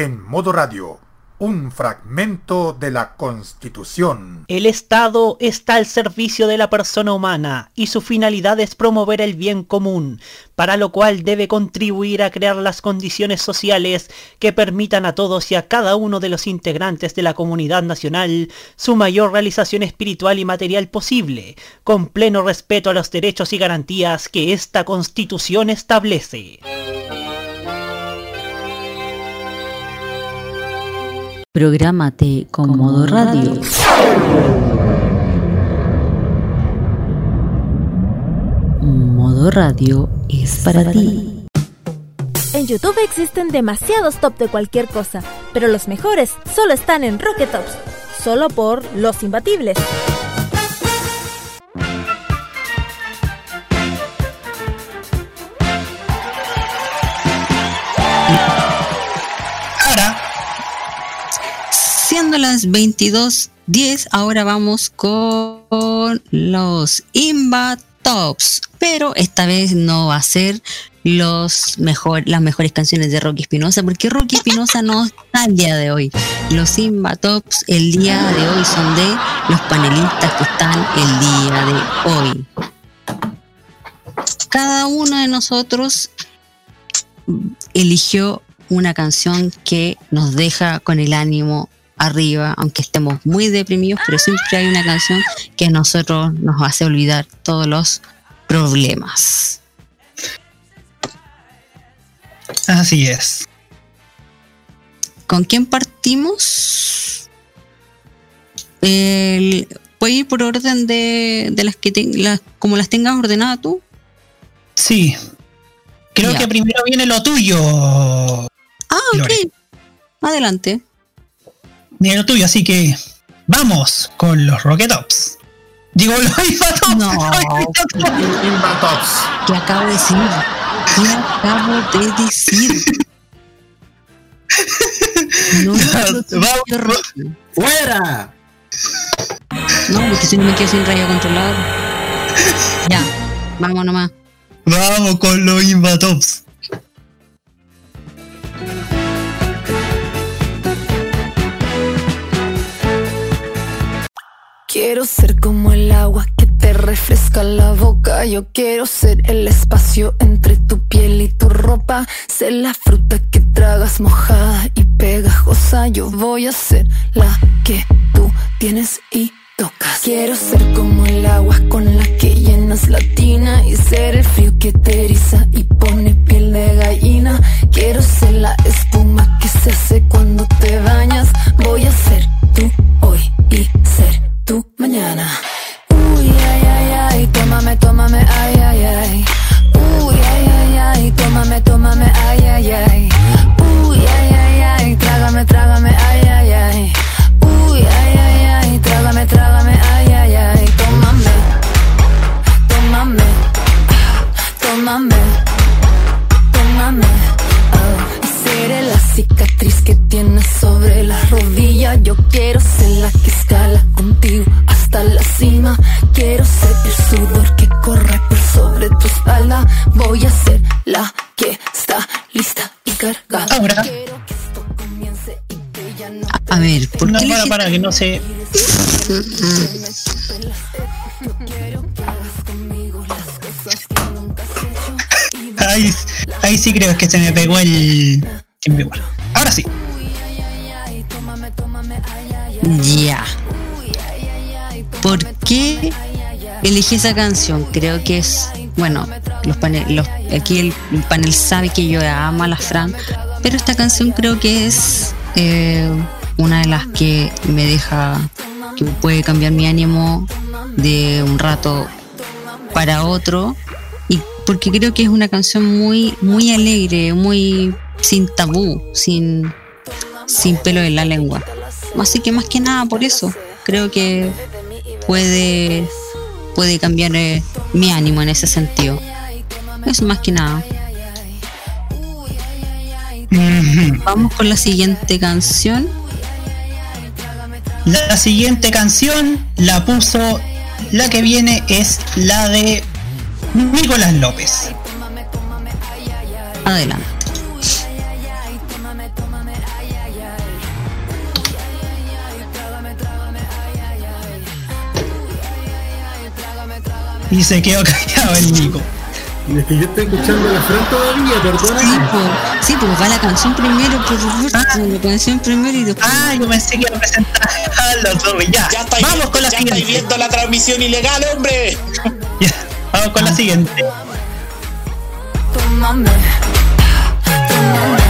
En modo radio, un fragmento de la Constitución. El Estado está al servicio de la persona humana y su finalidad es promover el bien común, para lo cual debe contribuir a crear las condiciones sociales que permitan a todos y a cada uno de los integrantes de la comunidad nacional su mayor realización espiritual y material posible, con pleno respeto a los derechos y garantías que esta Constitución establece. Prográmate con modo radio. Modo radio es para ti. En YouTube existen demasiados top de cualquier cosa, pero los mejores solo están en Rocket Tops, solo por los imbatibles. Siendo las 22.10, ahora vamos con los Imba Tops. Pero esta vez no va a ser los mejor, las mejores canciones de Rocky Espinosa, porque Rocky Espinosa no está el día de hoy. Los Imba Tops el día de hoy son de los panelistas que están el día de hoy. Cada uno de nosotros eligió una canción que nos deja con el ánimo arriba, aunque estemos muy deprimidos, pero siempre hay una canción que a nosotros nos hace olvidar todos los problemas. Así es. ¿Con quién partimos? El, ¿Puedes ir por orden de, de las que te- las, como las tengas ordenadas tú? Sí. Creo Ya. que primero viene lo tuyo. Ah, ok. Lore. Viene lo tuyo, así que vamos con los Rocketops. Digo, los Infatops. No. Invatops. ¿Qué acabo de decir? ¿Qué acabo de decir? No, Vamos. ¡Fuera! no, porque si no me quedo sin rayo controlador. Ya, vamos nomás. Vamos con los Invatops. Quiero ser como el agua que te refresca la boca. Yo quiero ser el espacio entre tu piel y tu ropa. Ser la fruta que tragas mojada y pegajosa. Yo voy a ser la que tú tienes y tocas. Quiero ser como el agua con la que llenas la tina. Y ser el frío que te eriza y pone piel de gallina. Quiero ser la espuma que se hace cuando te bañas. Voy a ser tú hoy y ser mañana. Uy, ay, ay, ay, tómame, tómame, ay, ay, ay. Uy, ay, ay, ay, tómame, tómame, ay, ay, ay. Uy, ay, ay, ay, trágame, trágame, ay, ay, ay. Uy, ay, ay, ay, trágame, trágame, ay, ay, ay. Tómame, tómame, tómame. Cicatriz que tienes sobre la rodilla. Yo quiero ser la que escala contigo hasta la cima. Quiero ser el sudor que corre por sobre tu espalda. Voy a ser la que está lista y cargada. Ahora. Quiero que esto comience y que ya no A ver, ¿por No, qué para, que no se. Ahí, ahí sí creo que se me pegó el. Ahora sí. Ya. ¿Por qué elegí esa canción? Creo que es, bueno, los panel, aquí el, el panel sabe que yo amo a la Fran, pero esta canción creo que es eh, una de las que me deja, que puede cambiar mi ánimo de un rato para otro, y porque creo que es una canción muy, muy alegre, muy sin tabú, sin, sin pelo en la lengua. Así que más que nada por eso, creo que puede, puede cambiar eh, mi ánimo en ese sentido. Eso más que nada. Vamos con la siguiente canción. La siguiente canción la puso. La que viene es la de Nicolás López. Adelante. Y se quedó callado el Nico. Y es que yo estoy escuchando la Fran todavía, Sí, perdóname. pues, sí, pues va la canción primero, por favor. La canción primero y después. Ah, yo pensé que iba a presentar a los dos. Ya, Ya estáis, vamos con la ya estáis siguiente. viendo la transmisión ilegal, hombre. Ya, vamos con la siguiente. Tómame, tómame.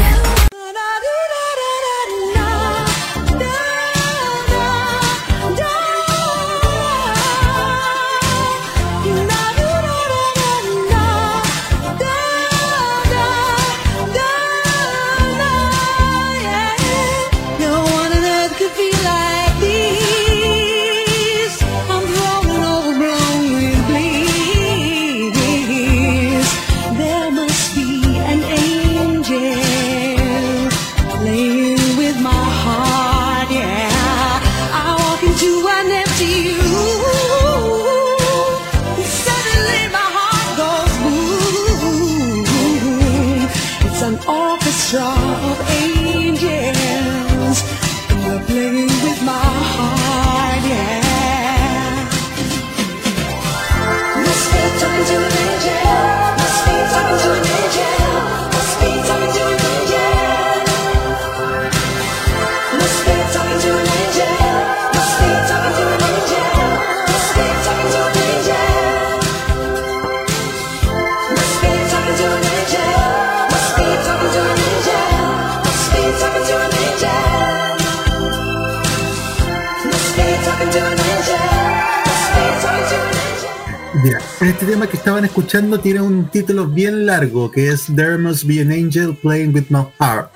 Este tema que estaban escuchando tiene un título bien largo que es There Must Be an Angel Playing with My Heart,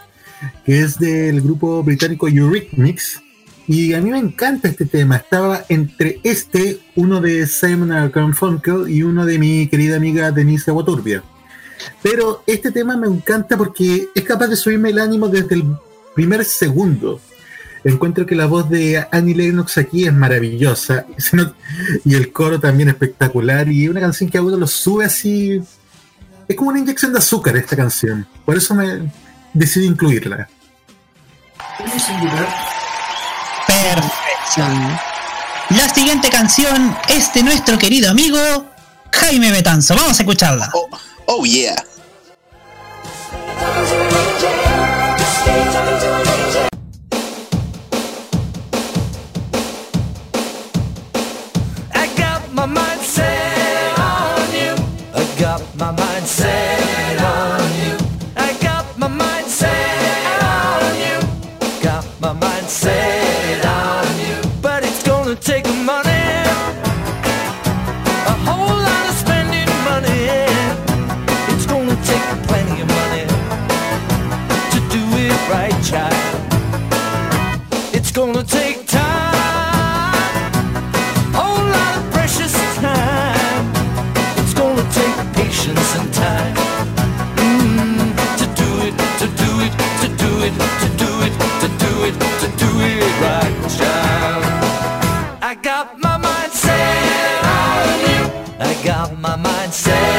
que es del grupo británico Eurythmics. Y a mí me encanta este tema. Estaba entre este, uno de Simon Garfunkel y uno de mi querida amiga Denise Aguaturbia. Pero este tema me encanta porque es capaz de subirme el ánimo desde el primer segundo. Encuentro que la voz de Annie Lennox aquí es maravillosa y el coro también espectacular y una canción que a uno lo sube así. Es como una inyección de azúcar esta canción. Por eso me decidí incluirla. Perfecto. La siguiente canción es de nuestro querido amigo Jaime Betanzo. Vamos a escucharla. Oh yeah. My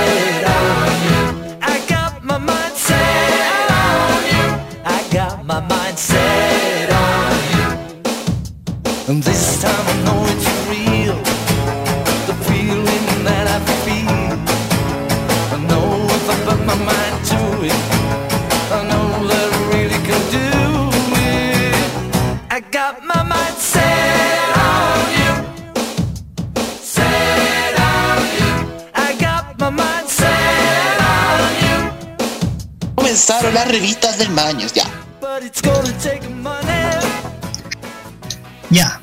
Comenzaron las revistas del Maños, ya. Ya.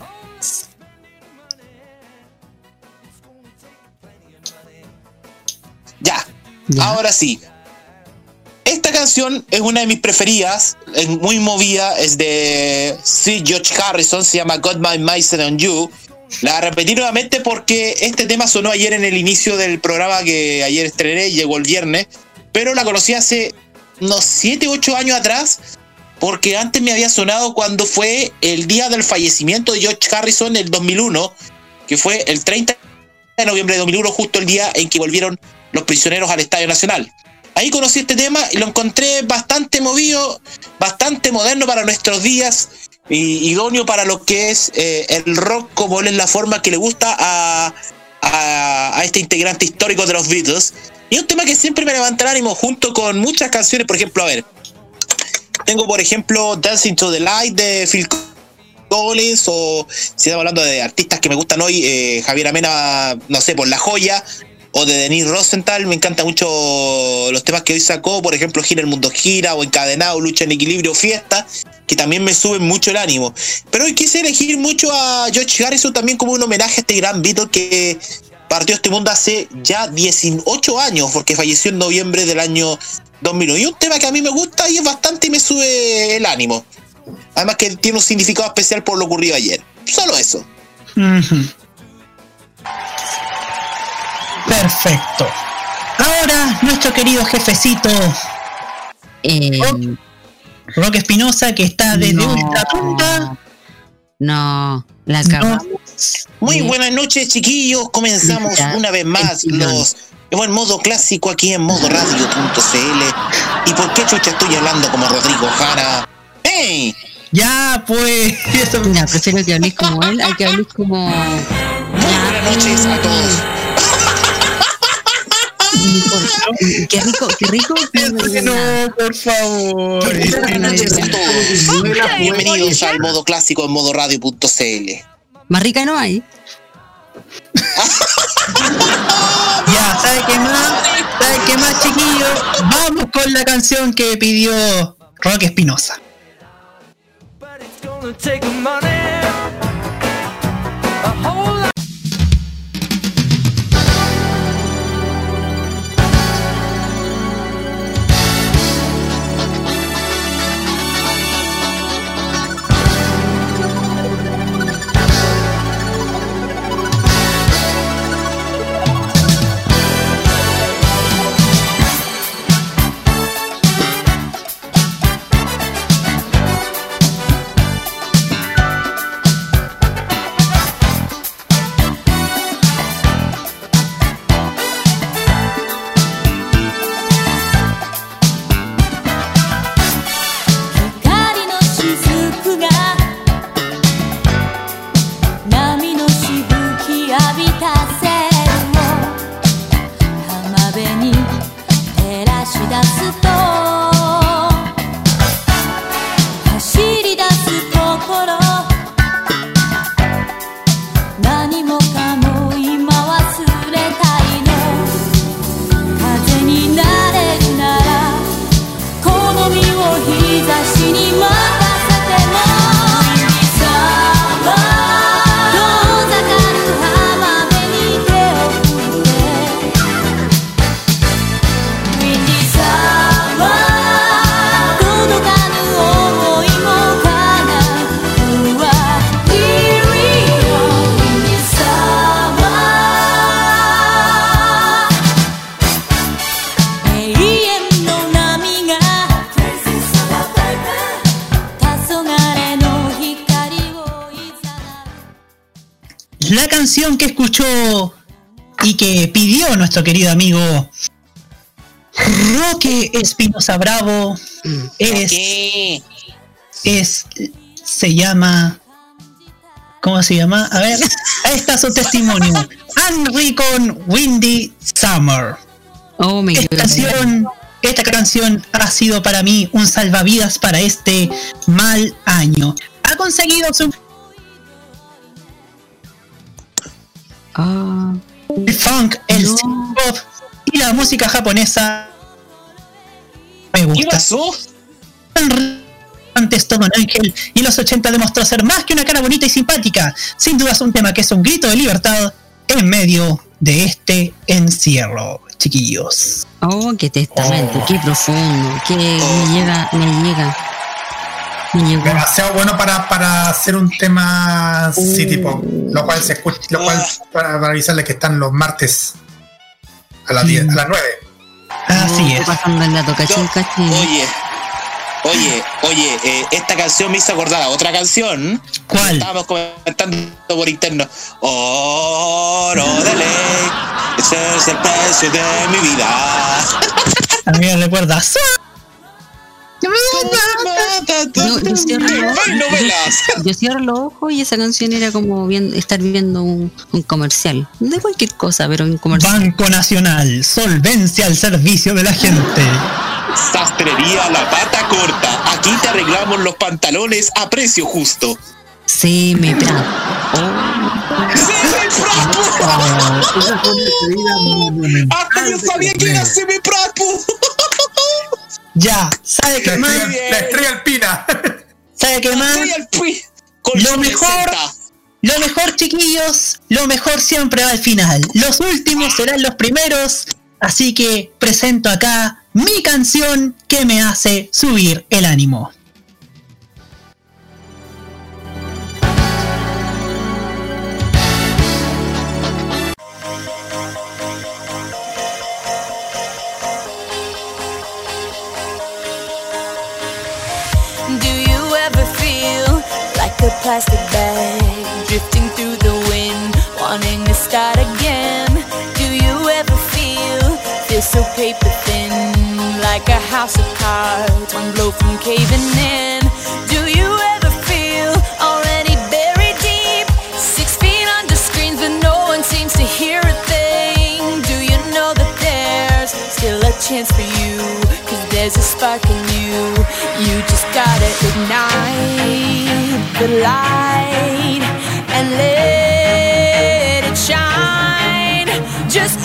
Ya. Ahora sí. Esta canción es una de mis preferidas, es muy movida, es de Sir George Harrison, se llama Got My Mind Set on You. La repetí nuevamente porque este tema sonó ayer en el inicio del programa que ayer estrené, llegó el viernes, pero la conocí hace unos 7, 8 años atrás, porque antes me había sonado cuando fue el día del fallecimiento de George Harrison en el 2001, que fue el 30 de noviembre de 2001, justo el día en que volvieron los prisioneros al Estadio Nacional. Ahí conocí este tema y lo encontré bastante movido, bastante moderno para nuestros días y idóneo para lo que es eh, el rock como él es la forma que le gusta a, a, a este integrante histórico de los Beatles. Y un tema que siempre me levanta el ánimo junto con muchas canciones, por ejemplo, a ver, tengo por ejemplo Dancing to the Light de Phil Collins o si estamos hablando de artistas que me gustan hoy, eh, Javier Amena, no sé, por La Joya o de Denise Rosenthal, me encantan mucho los temas que hoy sacó, por ejemplo, Gira el Mundo Gira o Encadenado, Lucha en Equilibrio, Fiesta, que también me suben mucho el ánimo. Pero hoy quise elegir mucho a George Harrison también como un homenaje a este gran Beatle que partió este mundo hace ya 18 años, porque falleció en noviembre del año 2001. Y un tema que a mí me gusta y es bastante y me sube el ánimo. Además que tiene un significado especial por lo ocurrido ayer. Solo eso. Perfecto. Ahora, nuestro querido jefecito Rock, Rock Espinosa, que está desde No. Ultratumba. No, la acabamos. Muy buenas noches, chiquillos. Comenzamos Ya, una vez más los en modo clásico aquí en modoradio.cl. ¿Y por qué chucha estoy hablando como Rodrigo Jara? ¡Ey! Ya, pues. Mira, prefiero que hables como él, hay que hablar como. Buenas noches a todos. Qué rico, qué rico. No, por favor. Buenas noches a todos. Bienvenidos al modo clásico en modoradio.cl. Más rica no hay. Ya, ¿sabe qué más? ¿Sabe qué más, chiquillos? Vamos con la canción que pidió Rock Espinosa. Espinosa Bravo es, es se llama ¿cómo se llama? A ver, ahí está su testimonio. Henry con Windy Summer. Oh, esta canción, esta canción ha sido para mí un salvavidas para este mal año. Ha conseguido su Ah, el funk, el synth pop y la música japonesa me gusta. ¿Qué pasó? Antes todo un ángel y en los 80 demostró ser más que una cara bonita y simpática. Sin duda es un tema que es un grito de libertad en medio de este encierro, chiquillos. oh, qué testamento, qué profundo, que me llega, me llega. Me llegó. Demasiado bueno para, para hacer un tema City Pop, lo cual se escucha, lo cual para, para avisarle que están los martes a las 10, a las 9. Así es. pasando el dato, cachín, cachín. Oye, oye, oye, eh, esta canción me hizo acordar a otra canción. ¿Cuál? Estábamos comentando por interno. Oro de ley, ese es el precio de mi vida. A mí me recuerda. "Su-". Yo, cierro yo- cierro los ojos y esa canción era como bien, estar viendo un, un comercial. De cualquier cosa, pero un comercial. Banco Nacional, solvencia al servicio de la gente. Sastrería La Pata Corta. Aquí te arreglamos los pantalones a precio justo. Sí, me Pratt. Hasta yo sabía que era Semi Prato. Ya, ¿sabe qué más? la estrella alpina. ¿Sabe qué más? Lo mejor, lo mejor, chiquillos, lo mejor siempre va al final. Los últimos serán los primeros. Así que presento acá mi canción que me hace subir el ánimo. Plastic bag drifting through the wind, wanting to start again? Do you ever feel feel so paper thin, like a house of cards, one blow from caving in? Do you ever feel already buried deep, six feet under screens, but no one seems to hear a thing? Do you know that there's still a chance for you? There's a spark in you. You just gotta ignite the light and let it shine. Just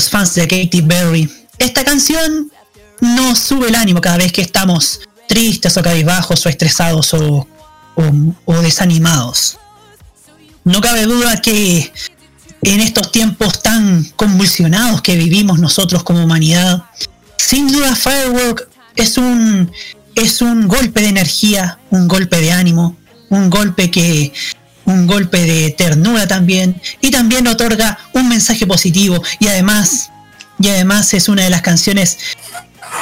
fans de Katy Perry, esta canción nos sube el ánimo cada vez que estamos tristes o cabizbajos o estresados o, o- o desanimados. No cabe duda que en estos tiempos tan convulsionados que vivimos nosotros como humanidad, sin duda Firework es un, es un golpe de energía, un golpe de ánimo, un golpe que un golpe de ternura también y también otorga un mensaje positivo y además y además es una de las canciones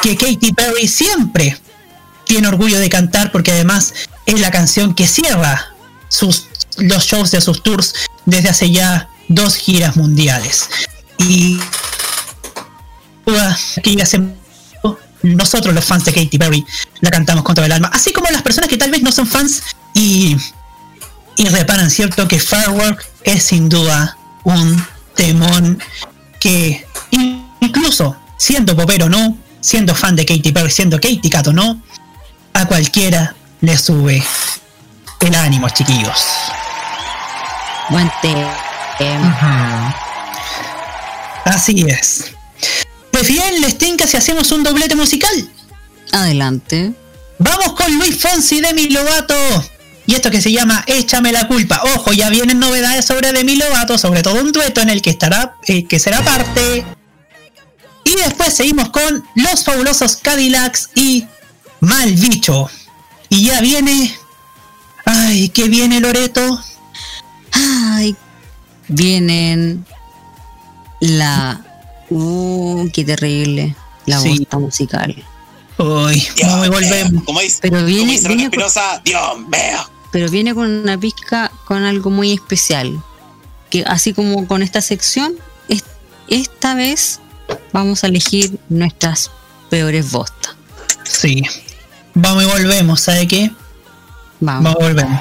que Katy Perry siempre tiene orgullo de cantar porque además es la canción que cierra sus los shows de sus tours desde hace ya dos giras mundiales. Y que hace nosotros los fans de Katy Perry la cantamos con todo el alma. Así como las personas que tal vez no son fans y y reparan cierto que Firework es sin duda un temón que incluso siendo popero no, siendo fan de Katy Perry, siendo Katy Cat o no, a cualquiera le sube el ánimo, chiquillos. Buen té. Así es. Pues bien, les tinca si hacemos un doblete musical. Adelante. Vamos con Luis Fonsi de Mi Lovato. Y esto que se llama Échame la culpa. Ojo, ya vienen novedades sobre Demi Lovato, sobre todo un dueto en el que estará, eh, que será parte. Y después seguimos con Los Fabulosos Cadillacs y Mal Bicho. Y ya viene. Ay, ¿qué viene Loreto? Ay, vienen la. Uh, qué terrible. La Sí. bosta musical. Uy, vamos y volvemos. Como dice, Pero como viene, dice viene con, Espinosa, Dios mío. pero viene con una pizca, con algo muy especial. Que así como con esta sección, es- esta vez vamos a elegir nuestras peores bostas. Sí. Vamos y volvemos, ¿sabe qué? Vamos. Vamos y volvemos.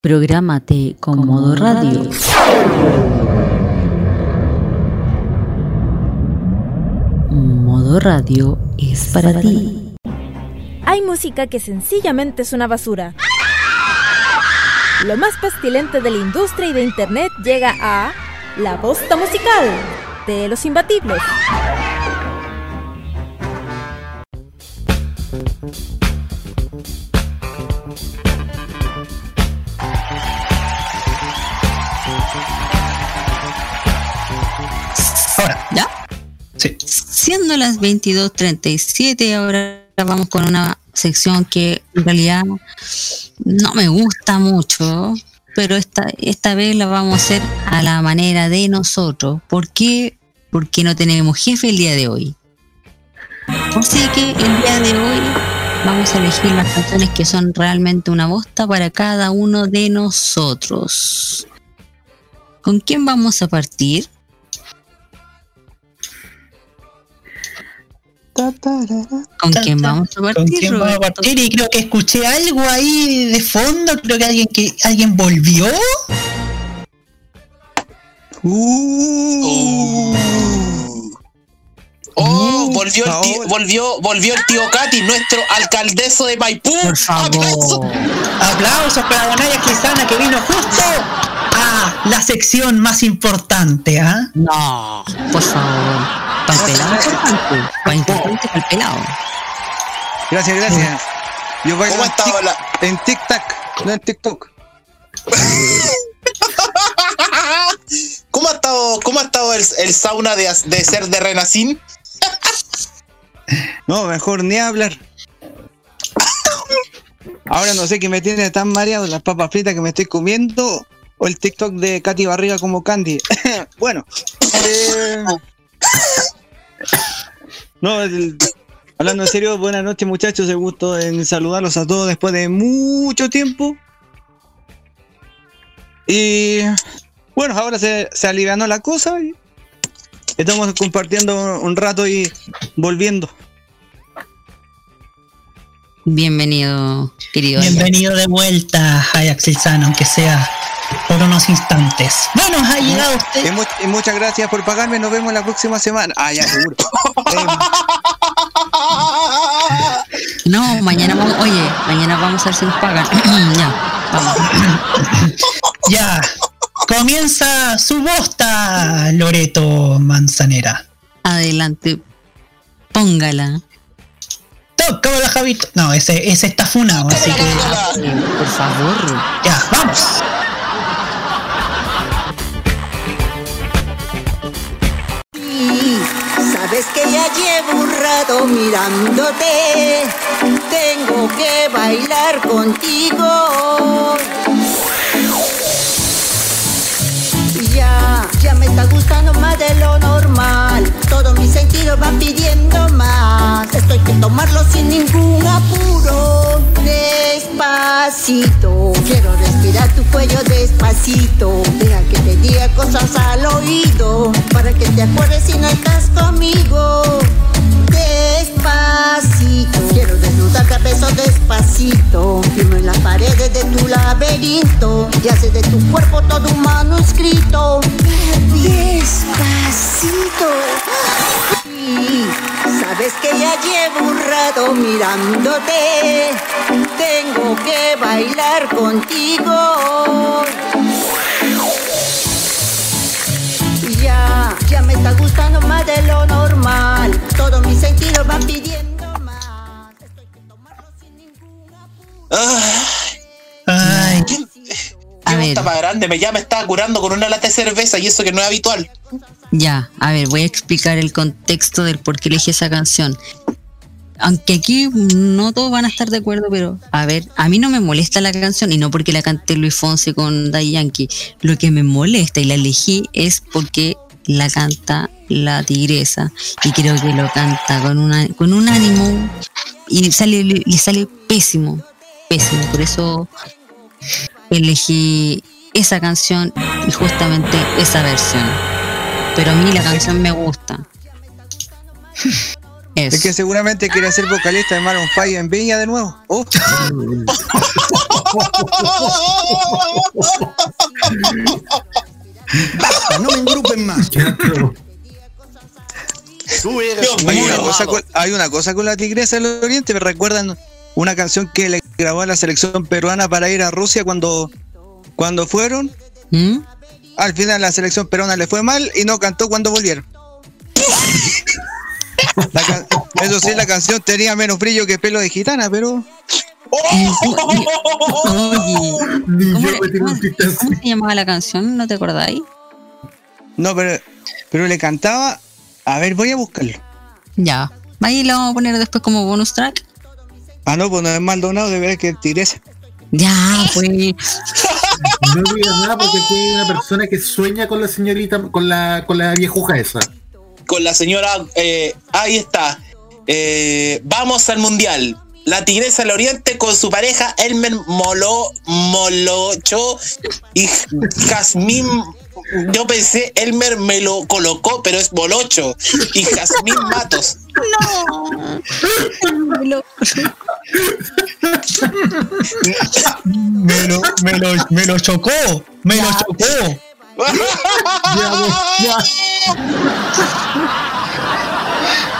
Prográmate con modo radio. Modo radio es para ti. Hay música que sencillamente es una basura. Lo más pestilente de la industria y de internet llega a La Bosta Musical de los Imbatibles. Sí. Siendo las 22.37, ahora vamos con una sección que en realidad no me gusta mucho, pero esta, esta vez la vamos a hacer a la manera de nosotros. ¿Por qué? Porque no tenemos jefe el día de hoy. Así que el día de hoy vamos a elegir las canciones que son realmente una bosta para cada uno de nosotros. ¿Con quién vamos a partir? ¿Con quién vamos a ¿Con partir? quién vamos a partir? Y creo que escuché algo ahí de fondo. Creo que alguien que alguien volvió. Uh. Oh, volvió el, tío, volvió, volvió el tío Katy, nuestro alcaldeso de Maipú. Por favor. Aplausos para Donaya Quisana que vino justo a la sección más importante, ¿ah? No, por favor. Para el pelado importante. Para importante para el pelado. Gracias, gracias. Yo bailo ¿Cómo estaba la- en TikTok, no en TikTok. ¿Cómo ha estado, cómo ha estado el, el sauna de, de ser de Renacín? No, mejor ni hablar. Ahora no sé qué me tiene tan mareado las papas fritas que me estoy comiendo. o el TikTok de Katy Barriga como Candy. bueno. eh, no, el- hablando en serio, buenas noches muchachos, el gusto en saludarlos a todos después de mucho tiempo. Y bueno, ahora se, se alivianó la cosa y estamos compartiendo un rato y volviendo. Bienvenido, querido. Ajax. Bienvenido de vuelta, Ajax Silzano, aunque sea por unos instantes. Bueno, ha llegado usted. Y, mu- y muchas gracias por pagarme, nos vemos la próxima semana. Ah, ya, seguro. No, mañana vamos, oye, mañana vamos a ver si nos pagan. ya, vamos. Ya, comienza su bosta, Loreto Manzanera. Adelante, póngala. Tócala, Javito. No, ese, ese está funado, así que. Por favor. Ya, vamos. Sabes que ya llevo un rato mirándote. Tengo que bailar contigo. Ya, ya me está gustando más de lo normal. Todos mis sentidos van pidiendo más. Estoy que tomarlo sin ningún apuro. Despacito, quiero respirar tu cuello despacito. Deja que te diga cosas al oído. Para que te acuerdes si no estás conmigo. Despacito, quiero desnudarte a besos despacito. Firmo en las paredes de tu laberinto. Y hace de tu cuerpo todo un manuscrito. Despacito. Y sabes que ya llevo un rato mirándote. Tengo que bailar contigo. Ya, ya me está gustando más de lo normal. Todos mis sentidos van pidiendo más. Ay. A ver. más grande, me ya me estaba curando con una lata de cerveza y eso que no es habitual. Ya, a ver, voy a explicar el contexto del por qué elegí esa canción. Aunque aquí no todos van a estar de acuerdo, pero a ver, a mí no me molesta la canción y no porque la cante Luis Fonsi con Daddy Yankee. Lo que me molesta y la elegí es porque la canta la tigresa y creo que lo canta con, una, con un ánimo y sale, le, le sale pésimo, pésimo. Por eso elegí esa canción y justamente esa versión. Pero a mí la canción me gusta. Es que seguramente quiere ser vocalista de Maroon 5 en Viña de nuevo. Oh. Basta, no me engrupen más. Hay una, cosa con, hay una cosa con la tigresa del oriente, me recuerdan una canción que le grabó a la selección peruana para ir a Rusia cuando, cuando fueron. ¿Mm? Al final la selección peruana le fue mal y no cantó cuando volvieron. Can- eso sí, la canción tenía menos brillo que pelo de gitana, pero. Oye, ¿cómo, le- cómo- cómo se llamaba la canción? ¿No te acordáis? No, pero, pero le cantaba. A ver, voy a buscarlo. Ya. Ahí la vamos a poner después como bonus track. Ah, no, pues no es Maldonado, de ver que es tigresa. Ya, pues. No digas nada porque aquí hay una persona que sueña con la señorita, con la, con la viejuja esa. Con la señora, eh, ahí está. Eh, vamos al mundial. La tigresa del oriente con su pareja Elmer Molo, Molocho y Jazmín. Yo pensé, Elmer me lo colocó, pero es Molocho. Y Jazmín Matos. No. Me lo- Me lo, me lo, me lo chocó. Me lo chocó.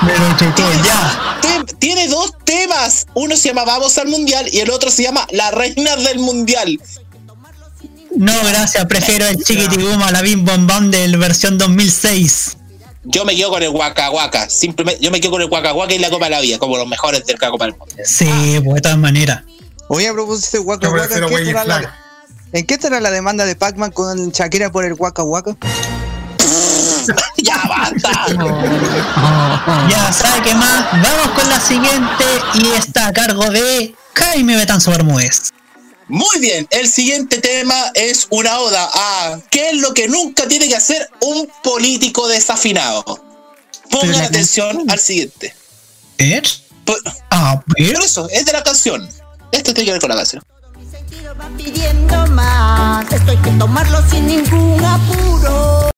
Me lo chocó, ya. Te- Tiene dos temas. Uno se llama Vamos al Mundial y el otro se llama La Reina del Mundial. No, gracias, prefiero el Chiquitibuma, la Bim Bom Bam de la versión 2006. Yo me quedo con el Waka Waka. Simplemente, yo me quedo con el Waka Waka y la Copa de la Vida, como los mejores del Copa del Mundo. Sí, pues de todas maneras. Oye, a propósito de Waka Waka, prefiero ¿en qué, Willy estará Flag. la, ¿en qué estará la demanda de Pac-Man con Shakira por el Waka Waka? ¡Ya basta! Ya, ¿sabe qué más? Vamos con la siguiente y está a cargo de Jaime Betanzo Bermúdez. Muy bien, el siguiente tema es una oda a qué es lo que nunca tiene que hacer un político desafinado. Pongan atención al siguiente. ¿Eh? Por, Ah, por eso, es de la canción. Esto tiene que ver con la canción. pidiendo más. Esto hay que tomarlo sin ningún apuro.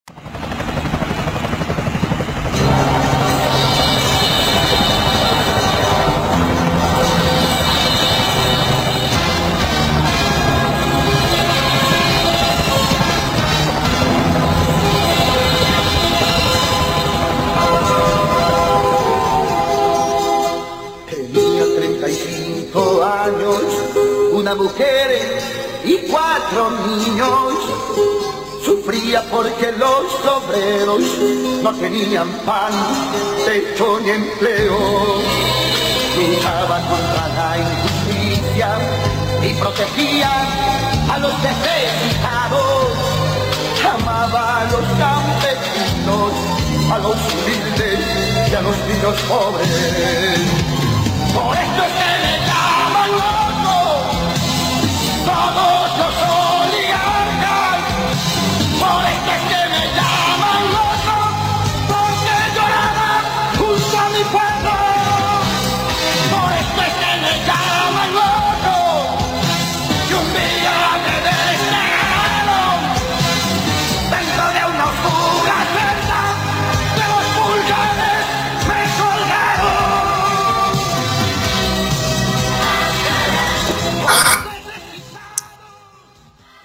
Y cuatro niños. Sufría porque los obreros no tenían pan, techo ni empleo. Luchaba contra la injusticia y protegía a los necesitados. Amaba a los campesinos, a los humildes y a los niños pobres. Por esto es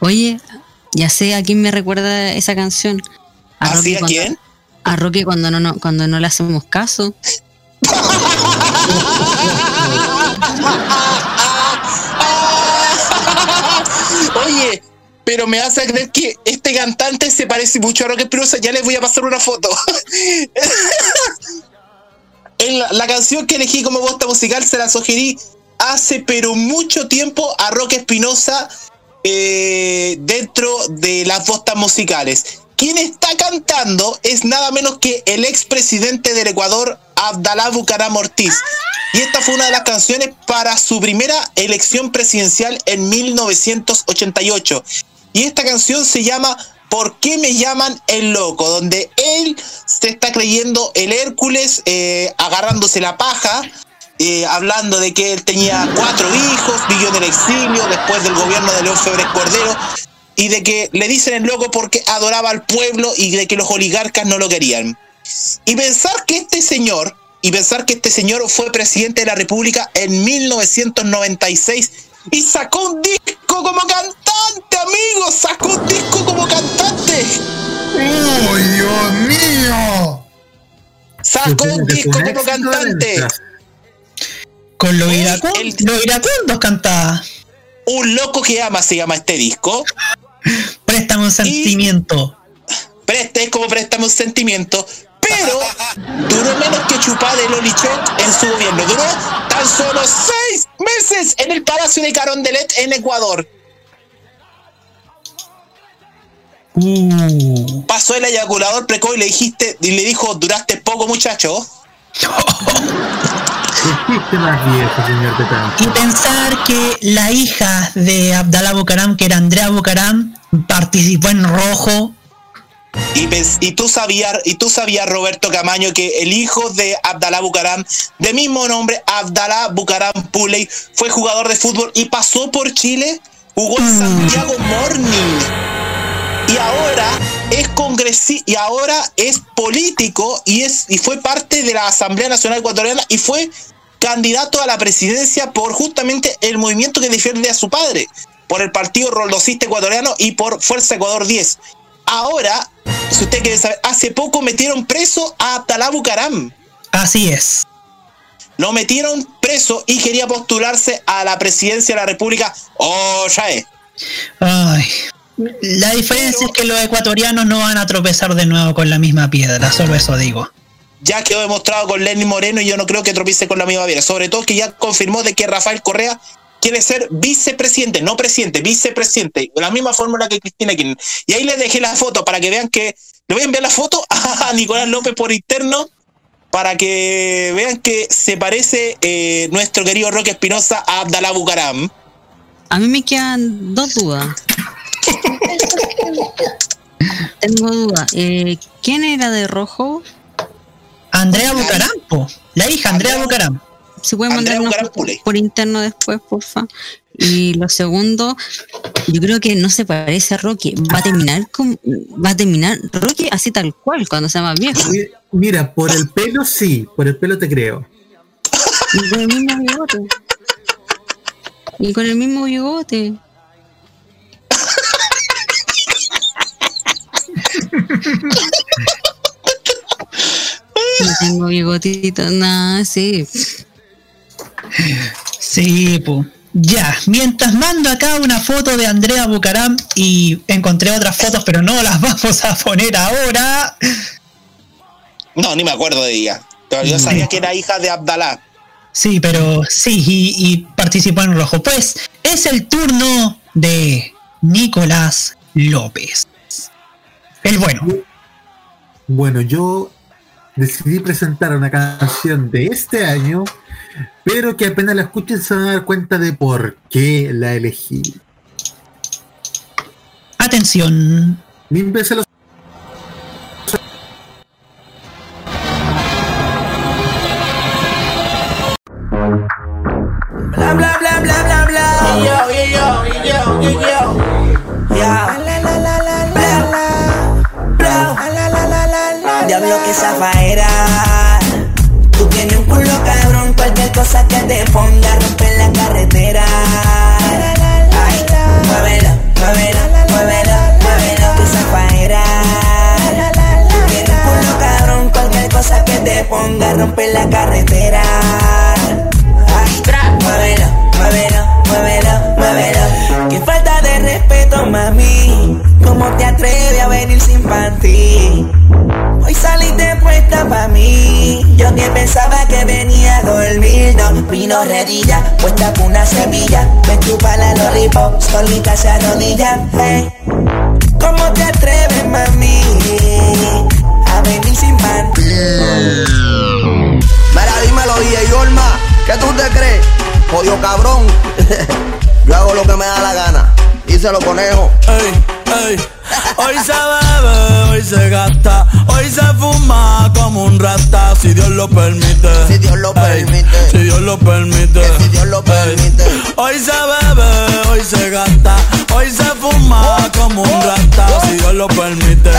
Oye, ya sé a quién me recuerda esa canción. A ¿Así Rocky a cuando- quién? A Rocky cuando no, no, cuando no le hacemos caso. Oye, pero me a creer que este cantante se parece mucho a Roque Espinosa. Ya les voy a pasar una foto. en la, la canción que elegí como bosta musical se la sugerí hace pero mucho tiempo a Roque Espinosa eh, dentro de las bostas musicales. Quien está cantando es nada menos que el expresidente del Ecuador, Abdalá Bucaram Ortiz. Y esta fue una de las canciones para su primera elección presidencial en 1988. Y esta canción se llama ¿Por qué me llaman el loco? Donde él se está creyendo el Hércules, eh, agarrándose la paja, eh, hablando de que él tenía cuatro hijos, vivió en el exilio después del gobierno de León Febres Cordero, y de que le dicen el loco porque adoraba al pueblo y de que los oligarcas no lo querían. Y pensar que este señor, y pensar que este señor fue presidente de la República en 1996 y sacó un disco como cantante, amigos, sacó un disco como cantante. ¡Uy, Dios mío! Sacó un disco como cantante. Con los iracundos, los iracundos cantaba. Un loco que ama se llama este disco. Préstame un sentimiento. Preste es como préstame un sentimiento. Pero duró menos que chupar de Lolichok en su gobierno. Duró tan solo seis meses en el Palacio de Carondelet en Ecuador. Uh. Pasó el eyaculador precoz y le dijiste y le dijo, duraste poco muchacho. Existe más viejo, señor Petán. Y pensar que la hija de Abdalá Bucaram, que era Andrea Bucaram, participó en rojo. Y, tú sabías, y tú sabías, Roberto Camaño, que el hijo de Abdalá Bucaram, de mismo nombre, Abdalá Bucaram Puley, fue jugador de fútbol y pasó por Chile, jugó en Santiago Morning. Y ahora es congresi y ahora es político y es y fue parte de la Asamblea Nacional Ecuatoriana y fue candidato a la presidencia por justamente el movimiento que defiende a su padre, por el Partido Roldosista Ecuatoriano y por Fuerza Ecuador 10. Ahora, si usted quiere saber, hace poco metieron preso a Abdalá Bucaram. Así es. Lo metieron preso y quería postularse a la presidencia de la República. Oh, ya es. Ay. La diferencia es que los ecuatorianos no van a tropezar de nuevo con la misma piedra, solo eso digo. ya quedó demostrado con Lenny Moreno y yo no creo que tropiece con la misma piedra. Sobre todo que ya confirmó de que Rafael Correa quiere ser vicepresidente, no presidente, vicepresidente. De la misma fórmula que Cristina Kirchner. Y ahí les dejé la foto para que vean que... Le voy a enviar la foto a Nicolás López por interno para que vean que se parece eh, nuestro querido Roque Espinosa a Abdalá Bucaram. A mí me quedan dos dudas. Tengo dudas. Eh, ¿Quién era de rojo? Andrea Bucarampo, la hija Andrea Bucaram. Se puede mandar una foto por interno después, porfa. Y lo segundo, yo creo que no se parece a Rocky. Va a terminar con, va a terminar Rocky así tal cual cuando sea más viejo. Mi- Mira, por el pelo sí, por el pelo te creo. Y con el mismo bigote. Y con el mismo bigote. No tengo bigotito, nada, sí. Sí, po. Ya, mientras mando acá una foto de Andrea Bucaram y encontré otras fotos, pero no las vamos a poner ahora. No, ni me acuerdo de ella. Pero yo sabía que era hija de Abdalá. Sí, pero sí, y, y participó en rojo. Pues es el turno de Nicolás López. El bueno. Bueno, yo decidí presentar una canción de este año, pero que apenas la escuchen se van a dar cuenta de por qué la elegí. Atención. Solita se arrodilla. Hey. ¿Cómo te atreves, mami? A venir sin panty. Mira, dímelo, DJ Yorma, ¿qué tú te crees? Jodido cabrón. Yo hago lo que me da la gana. Díselo, conejo. Ey, ey. Hoy se bebe, hoy se gasta, hoy se fuma como un rata, si Dios lo permite. Si Dios lo permite. Si Dios lo permite. si Dios lo permite. Hoy se bebe, hoy se gasta, hoy se fuma como un rata, si Dios lo permite.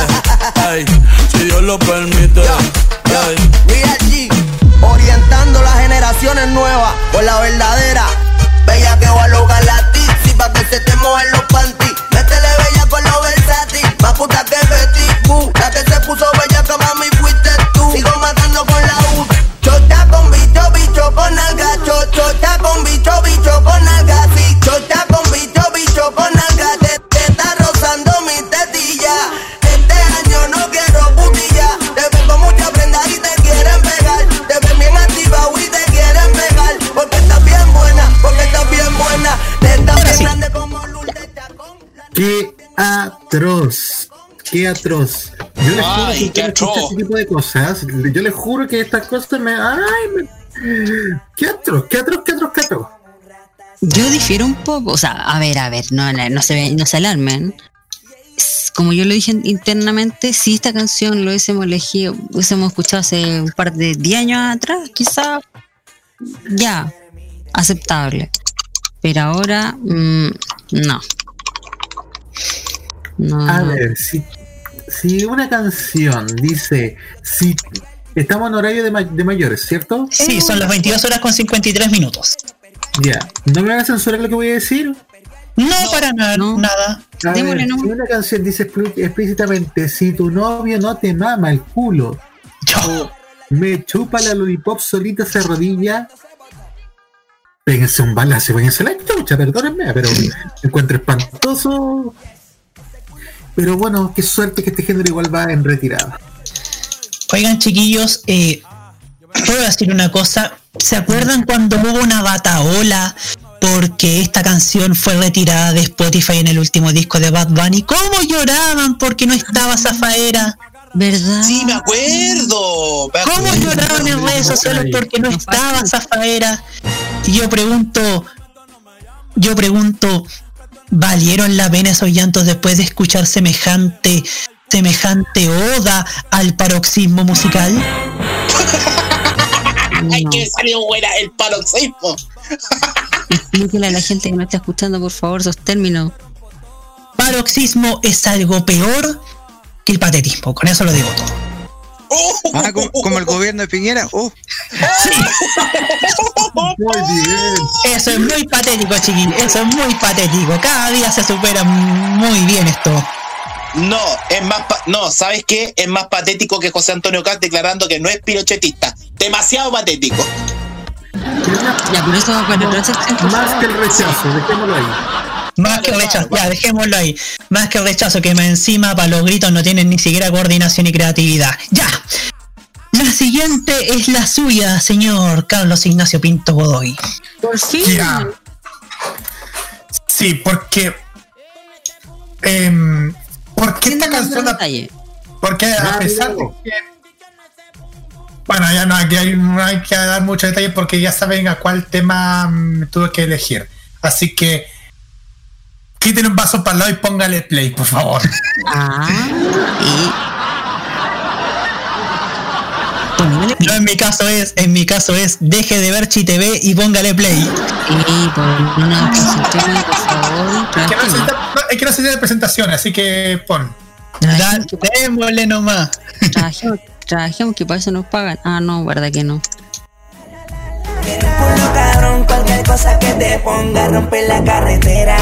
Ey, si Dios lo permite. Ey. Real G, orientando las generaciones nuevas por la verdadera. Bella que va a lograr la tizi pa' que se te mojen los panty. Métele bella con los versátil, más puta que Betty puso bella que mami fuiste tú. Sigo matando con la U. Chota con bicho, bicho con alga. Cho, chota con bicho, bicho con alga. Sí, chota con bicho, bicho con alga. Te, te está rozando mi tetilla. Este año no quiero putilla. Te ven con mucha prenda y te quieren pegar. Te ven bien activado y te quieren pegar. Porque estás bien buena, porque estás bien buena. Te estás bien grande como ¡Qué atroz! ¡Qué atroz! Yo les juro Ay, que no este tipo de cosas. Yo les juro que estas cosas me. ¡Ay! me- ¡Qué atroz! ¡Qué atroz! ¡Qué atroz! ¡Qué atroz! Yo difiero un poco, o sea, a ver, a ver, no, no, se, no se alarmen. Como yo lo dije internamente, si esta canción lo hubiésemos elegido, hubiésemos escuchado hace un par de 10 años atrás, quizá ya, aceptable. Pero ahora, mm, no. No. A ver, si, si una canción dice. Si estamos en horario de, ma- de mayores, ¿cierto? Sí, son las 22 horas con 53 minutos. Ya. ¿No me van a censurar lo que voy a decir? No, para nada. nada. A ver, si una canción dice explícitamente, si tu novio no te mama el culo, o me chupa la lollipop solita se arrodilla, péguense un balazo, péguense la chucha, perdónenme, pero me encuentro espantoso. Pero bueno, qué suerte que este género igual va en retirada. Oigan, chiquillos, eh, puedo decir una cosa. ¿Se acuerdan cuando hubo una bataola porque esta canción fue retirada de Spotify en el último disco de Bad Bunny? ¿Cómo lloraban porque no estaba Zafaera? ¿Verdad? Sí, me acuerdo. me ¿Cómo acuerdo. lloraban en redes sociales porque no estaba Zafaera? Y yo pregunto, yo pregunto, ¿valieron la pena esos llantos después de escuchar semejante, semejante oda al paroxismo musical? Ay, que salió buena el paroxismo. Explíquele a la gente que no está escuchando, por favor, esos términos. Paroxismo es algo peor que el patetismo, con eso lo digo todo. Ah, como, como el gobierno de Piñera. Oh. Muy bien. Eso es muy patético, chiquillos. Eso es muy patético. Cada día se supera muy bien esto. No, es más pa- no, ¿sabes qué? Es más patético que José Antonio Caz declarando que no es pinochetista. Demasiado patético. Ya, por eso el proceso. Más que el rechazo, dejémoslo ahí. Más que el rechazo, ya, dejémoslo ahí. Más que el rechazo, que más encima para los gritos no tienen ni siquiera coordinación y creatividad. ¡Ya! La siguiente es la suya, señor Carlos Ignacio Pinto Godoy. Por fin. Ya. Sí, porque. em, porque esta canción. Porque a pesar de que. Bueno, ya no hay, que- no hay que dar muchos detalles porque ya saben a cuál tema mm, tuve que elegir. Así que. Quiten un vaso para el lado y póngale play, por favor. Ah, No, en mi caso es, en mi caso es, deje de ver Chi TV y póngale play. Sí, por una presentación, por favor. Es que no se- es que no se tiene presentación, así que pon. Démosle nomás. Trabajemos, trabajemos que para eso nos pagan. Ah, no, verdad que no. Ponlo cabrón, cualquier cosa que te ponga rompe la carretera.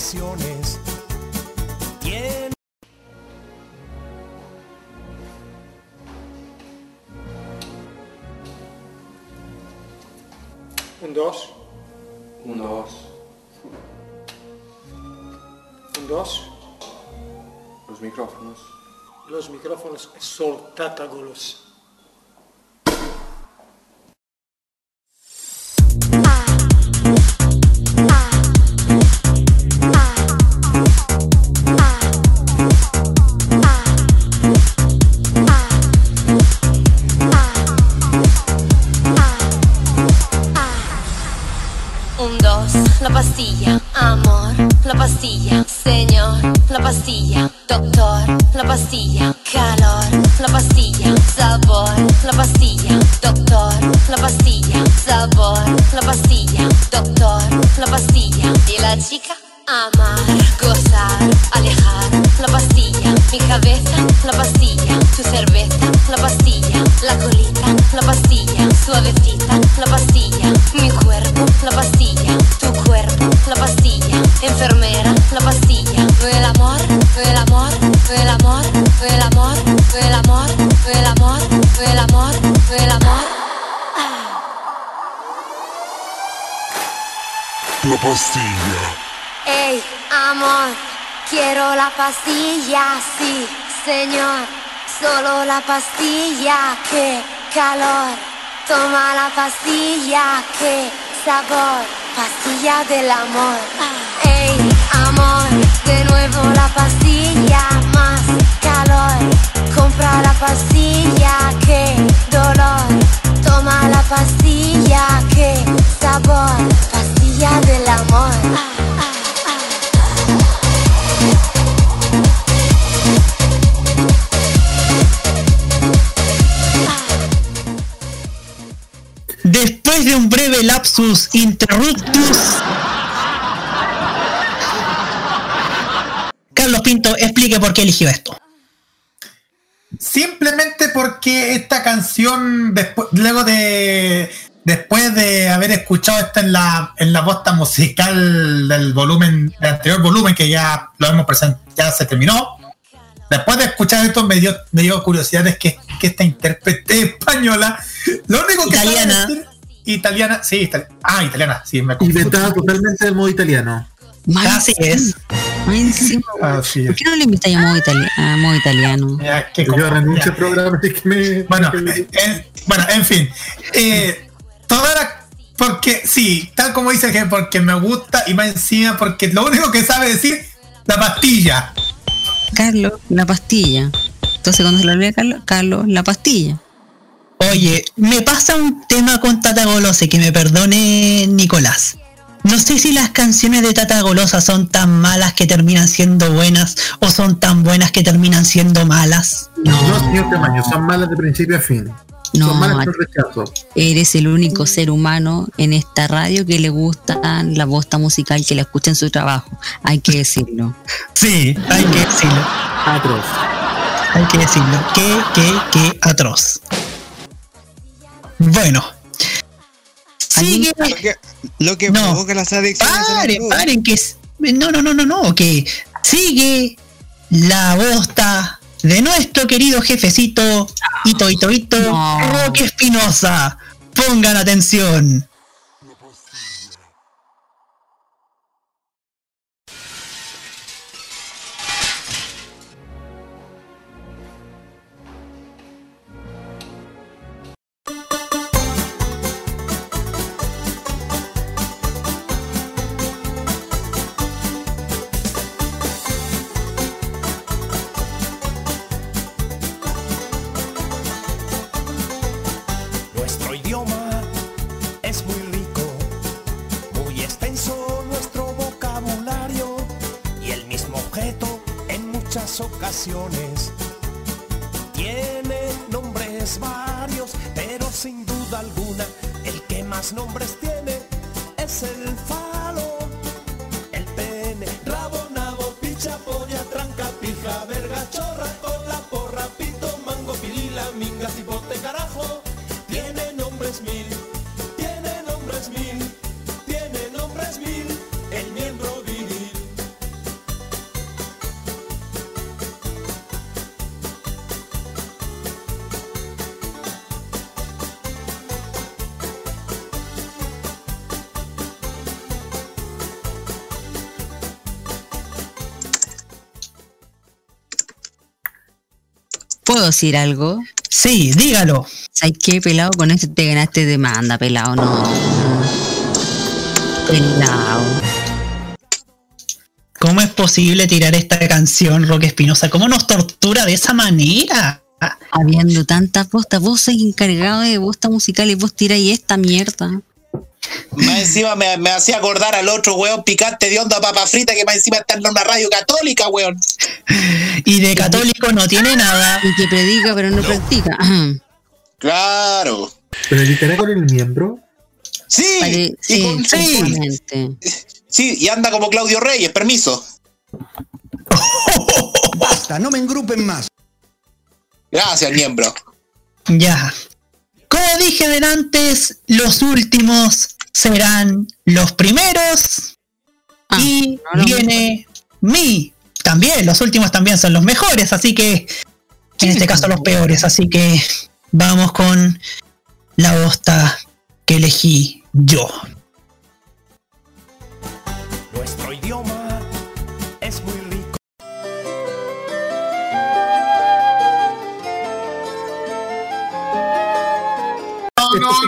Muchas ocasiones tiene... Un dos. Un, dos. Un dos. Los micrófonos. Los micrófonos soltátagolos. Pastilla, amor, la pastilla, señor, la pastilla, doctor, la pastilla, calor, la pastilla, sabor, la pastilla, doctor, la pastilla, sabor, la pastilla, doctor, la pastilla. Y la chica, amar, gozar, alejar, la pastilla, mi cabeza, la pastilla, tu cerveza, la pastilla, la colita, la pastilla, suavecita, la pastilla, mi cuerpo, la pastilla, tu cuerpo, enfermera, la pastilla. Fue el amor, fue el amor, fue el amor, fue el amor, fue el amor, fue el amor, fue el amor, fue el amor. La pastilla. Ey, amor, quiero la pastilla, sí, señor. Solo la pastilla, qué calor. Toma la pastilla, qué sabor. Pastilla del amor. Ey, amor, de nuevo la pastilla, más calor. Compra la pastilla, qué dolor. Toma la pastilla, qué sabor. Pastilla del amor. Después de un breve lapsus interruptus, Carlos Pinto explique por qué eligió esto. Simplemente porque esta canción, después, luego de. Después de haber escuchado esta en la, en la bosta musical del volumen, del anterior volumen que ya lo hemos presentado, ya se terminó. Después de escuchar esto me dio, me dio curiosidad es que, que esta intérprete española, lo único que sabe Italiana. decir- italiana, sí, itali- ah, italiana, sí, me confundí. vetada totalmente del modo italiano. Así es. Encima. Así ¿Por es. qué no le invitáis a modo, itali- a modo italiano? Ya, que Yo como- renuncio ya. al programa, así que me. Bueno, en, bueno, en fin. Eh, toda la. Porque, sí, tal como dice que porque me gusta y más encima porque lo único que sabe decir, la pastilla. Carlos, la pastilla. Entonces cuando se lo olvida a Carlos, Carlos, la pastilla. Oye, me pasa un tema con Tata Golosa, y que me perdone Nicolás. No sé si las canciones de Tata Golosa son tan malas que terminan siendo buenas o son tan buenas que terminan siendo malas. No, señor Tamaño, son malas de principio a fin. No, son malas por rechazo. Eres el único ser humano en esta radio que le gusta la bosta musical, que la escucha en su trabajo. Hay que decirlo. Sí, hay que decirlo. Atroz. Hay que decirlo. Qué, qué, qué atroz. Bueno. Sigue. Lo que, lo que No. provoca las adicciones. Paren, paren, que es. No, no, no, no, no, que sigue la bosta de nuestro querido jefecito Ito Ito Ito Roque Espinosa. Pongan atención. Decir algo? Sí, dígalo. ¿Sabes qué, pelado? Con este te ganaste demanda, pelado, no. Pelado. ¿Cómo es posible tirar esta canción, Roque Espinosa? ¿Cómo nos tortura de esa manera? Habiendo tantas postas, vos sos encargado de bosta musical y vos tiráis esta mierda. Más encima me, me hacía acordar al otro weón picante de onda papa frita que más encima está en una radio católica, weón. Y de católico no tiene nada. Y que predica pero no, practica. Claro. ¿Pero editará con el miembro? Sí, Pare- y sí, con- justamente. sí, y anda como Claudio Reyes, permiso. Basta, no me engrupen más. Gracias, miembro. Ya. Como dije antes, los últimos serán los primeros. y viene mi. También, los últimos también son los mejores, así que. En este caso los peores, así que vamos con la bosta que elegí yo.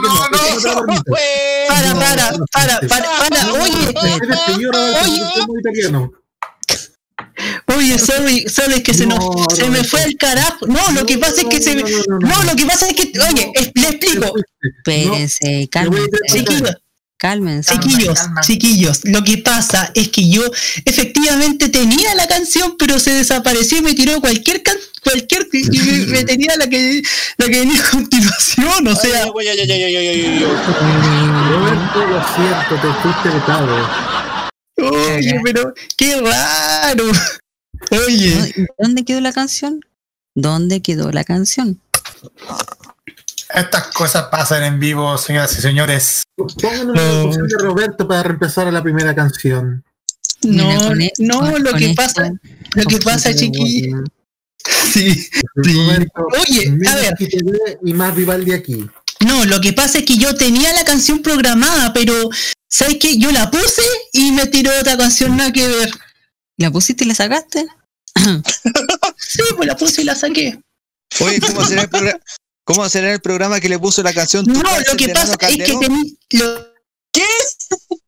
No, no, no, no. Para, para, para, para, para, oye, italiano. Oye, sorry, sorry, que se nos, se me fue el carajo. No, lo que pasa es que se me, no, lo que pasa es que, oye, es- le explico. Espérense, cálmense. Chiquillos, Cálmense. chiquillos, chiquillos, lo que pasa es que yo efectivamente tenía la canción, pero se desapareció y me tiró cualquier can, cualquier y me, me tenía la que la que venía a continuación, o sea. Roberto, lo siento, te fuiste vetado. Oye, pero qué raro. Oye. ¿Dónde quedó la canción? ¿Dónde quedó la canción? Estas cosas pasan en vivo, señoras y señores. Pónganos la canción de Roberto para reemplazar a la primera canción. No, con no, lo que pasa, lo que pasa, Ojito de chiqui. Sí, Oye, a ver. y más Vivaldi aquí. No, lo que pasa es que yo tenía la canción programada, pero ¿sabes qué? Yo la puse y me tiró otra canción nada que ver. ¿La pusiste y la sacaste? Sí, pues la puse y la saqué. Oye, ¿cómo será el, progra- cómo será el programa que le puso la canción No, lo que pasa es que tení, lo, ¿Qué?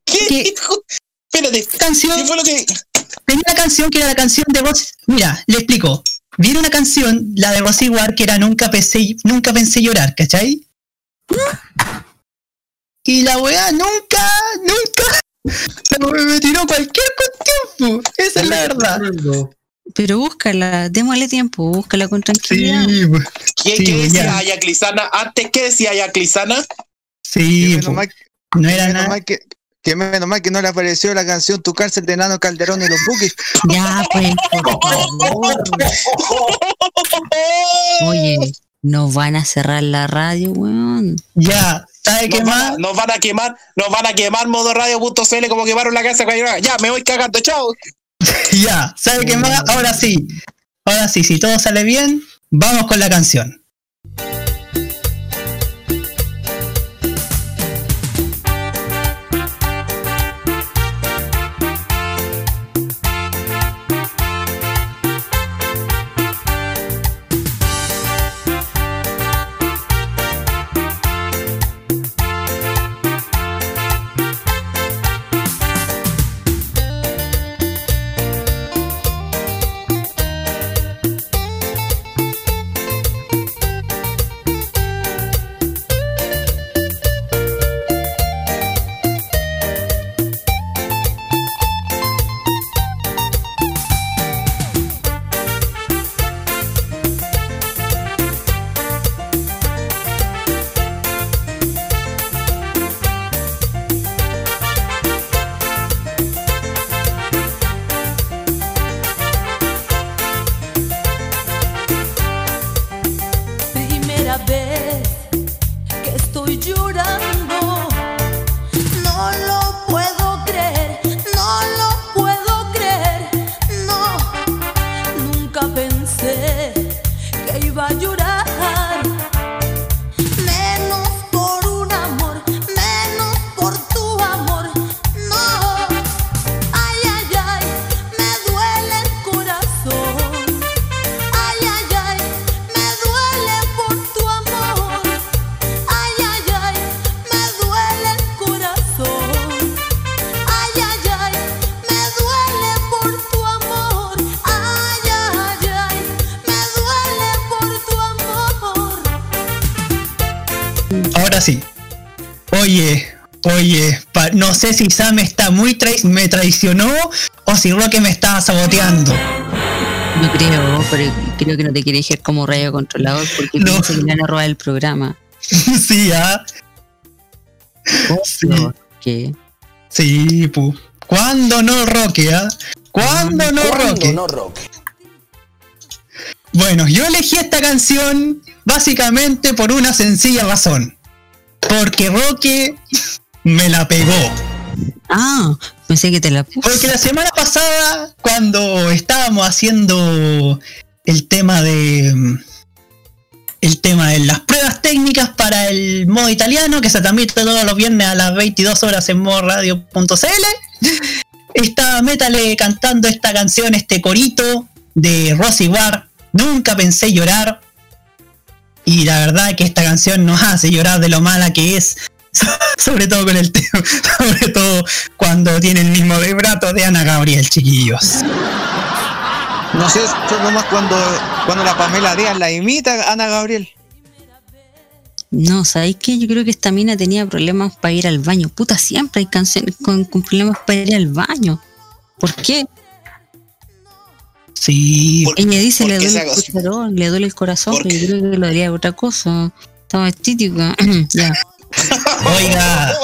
¿Qué? Espérate. canción, ¿Qué fue lo que.? tenía una canción que era la canción de Rosy. Mira, le explico. Viene una canción, la de Rosy War, que era Nunca pensé, nunca pensé llorar, ¿cachai? Y la weá nunca, nunca me, me tiró cualquier cuestión. Esa es la verdad. Pero búscala, démosle tiempo, búscala con tranquilidad. ¿Qué, Sí, qué decía ya. Ayaclisana? Antes, ¿qué decía Ayaclisana? Sí, no era nada. que, que menos mal que no le apareció la canción Tu cárcel de Nano Calderón y los Bookies. Ya, pues, por favor. Oye, nos van a cerrar la radio, weón. Ya, ¿sabe qué Nos van, a, más? nos van a quemar, nos van a quemar modoradio.cl como quemaron la casa. Ya, me voy cagando, chao. Ya, ¿sabe qué más? Ahora sí. Ahora sí, si todo sale bien, vamos con la canción. Sé si Sam está muy trai- me traicionó o si Roque me estaba saboteando. Yo creo, pero creo que no te quiere dejar como radio controlador porque No. piensa que le van a robar el programa. sí, ah. Sí, ¿Qué? sí, pu. ¿Cuándo no Roque, ah? ¿Cuándo no Roque? no rock? Bueno, yo elegí esta canción básicamente por una sencilla razón. Porque Roque me la pegó. Ah, pensé que te la puse. Porque la semana pasada, cuando estábamos haciendo el tema de. mm, El tema de las pruebas técnicas para el modo italiano, que se transmite todos los viernes a las 22 horas en modoradio.cl, estaba Metale cantando esta canción, este corito de Rosy War. Nunca pensé llorar. Y la verdad que esta canción nos hace llorar de lo mala que es. Sobre todo con el tema, sobre todo cuando tiene el mismo vibrato de Ana Gabriel, chiquillos. No sé, fue nomás cuando, cuando la Pamela Díaz la imita Ana Gabriel. No, ¿sabéis qué? Yo creo que esta mina tenía problemas para ir al baño. Puta, siempre hay canciones con, con problemas para ir al baño. ¿Por qué? Sí. Ella dice le duele el corazón, le duele el corazón, pero yo creo que lo haría otra cosa. Estaba estítica. ya. Oiga,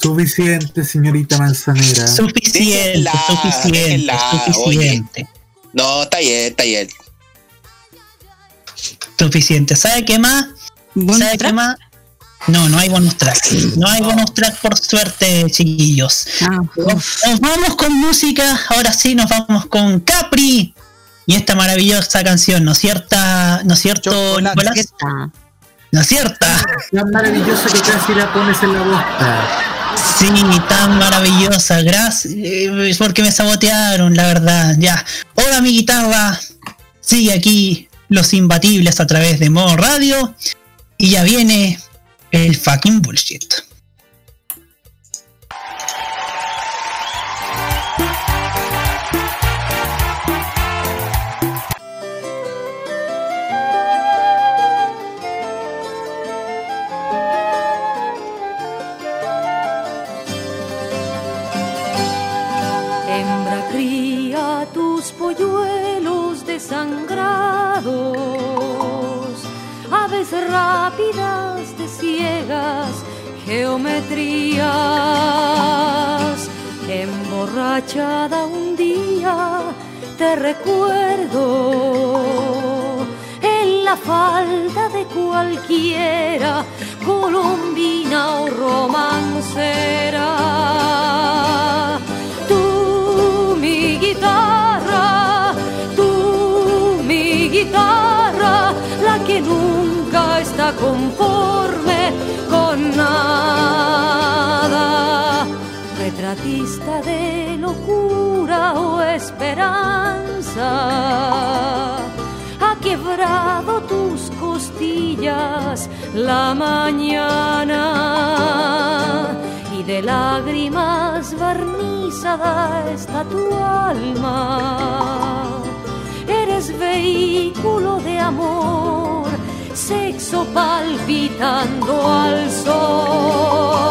Suficiente, señorita Manzanera. suficiente, suficiente, suficiente. No, está bien, está bien. Suficiente. ¿Sabe qué más? ¿Sabe qué más? No, no hay bonus track. No hay bonus track por suerte, chiquillos. Ah, Nos, nos vamos con música. Ahora sí, nos vamos con Capri. Y esta maravillosa canción, ¿no es cierta? ¿No es cierto, Nicolás? ¿No es cierta? Tan maravillosa que casi la pones en la boca. Sí, tan maravillosa, gracias. Es porque me sabotearon, la verdad. Ya. Hola, mi guitarra. Sigue aquí los imbatibles a través de modo radio. Y ya viene el fucking bullshit. Desangrados, aves rápidas de ciegas geometrías, emborrachada un día te recuerdo en la falda de cualquiera colombina o romancera. Conforme con nada. Retratista de locura o esperanza, ha quebrado tus costillas la mañana y de lágrimas barnizada está tu alma. Eres vehículo de amor, sexo palpitando al sol.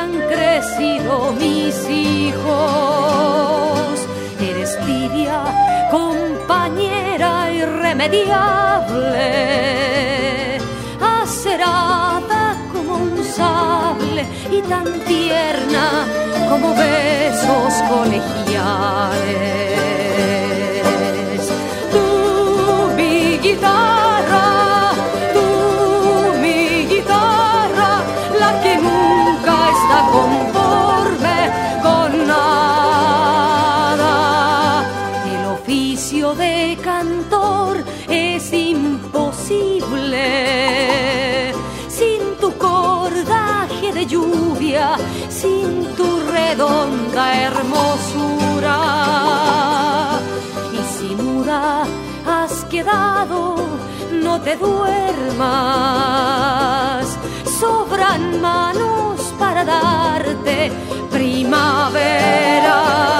Han crecido mis hijos. Eres tibia, compañera irremediable, acerada como un sable y tan tierna como besos colegiales. Sin tu redonda hermosura. Y si muda has quedado, no te duermas. Sobran manos para darte primaveras.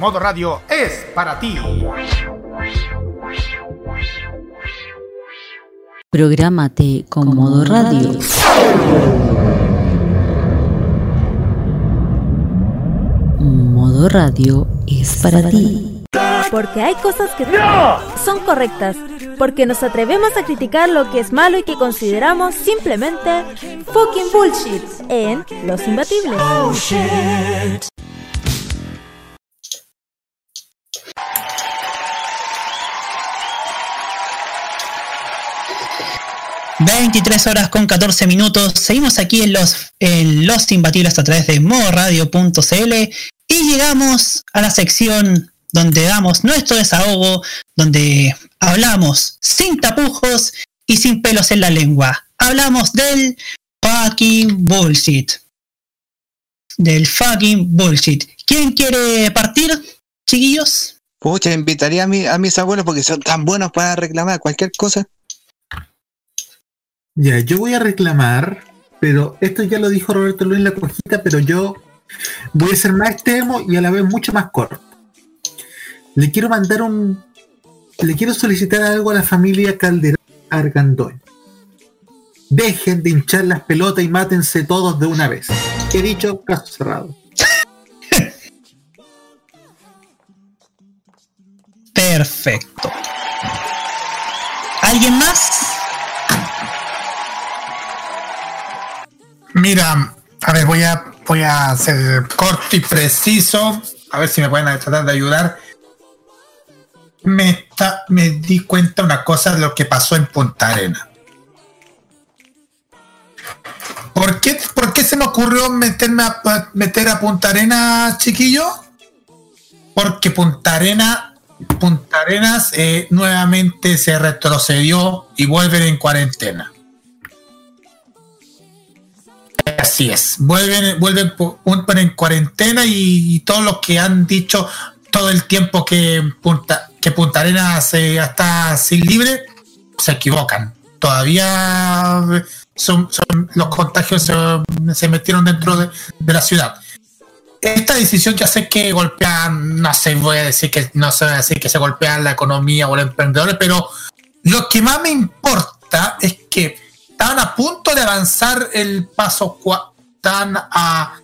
Modo Radio es para ti. Prográmate con modo radio. Modo radio es para ti. Porque hay cosas que son correctas. Porque nos atrevemos a criticar lo que es malo y que consideramos simplemente fucking bullshit en Los Imbatibles. 23 horas con 14 minutos. Seguimos aquí en los, en los Imbatibles a través de modoradio.cl y llegamos a la sección donde damos nuestro desahogo, donde hablamos sin tapujos y sin pelos en la lengua. Hablamos del fucking bullshit. Del fucking bullshit. ¿Quién quiere partir, chiquillos? Pucha, invitaría a, mi- a mis abuelos porque son tan buenos para reclamar cualquier cosa. Ya, yo voy a reclamar, pero esto ya lo dijo Roberto Luis en la cojita, pero yo voy a ser más extremo y a la vez mucho más corto. Le quiero mandar un. Le quiero solicitar algo a la familia Calderón Argandoña. Dejen de hinchar las pelotas y mátense todos de una vez. He dicho, caso cerrado. Perfecto. ¿Alguien más? Mira, a ver, voy a, voy a ser corto y preciso. A ver si me pueden tratar de ayudar. Me, está- me di cuenta una cosa de lo que pasó en Punta Arena. ¿Por qué, por qué se me ocurrió meterme a, meter a Punta Arena, chiquillo? Porque Punta Arena, Punta Arenas eh, nuevamente se retrocedió y vuelven en cuarentena. Así es, vuelven, vuelven, en cuarentena y, y todos los que han dicho todo el tiempo que Punta, que Punta Arenas está sin libre, se equivocan. Todavía son, los contagios se, se metieron dentro de, la ciudad. Esta decisión ya sé que golpea, no sé, voy a decir que no sé decir que se golpea la economía o los emprendedores, pero lo que más me importa es que estaban a punto de avanzar el paso 4, están a,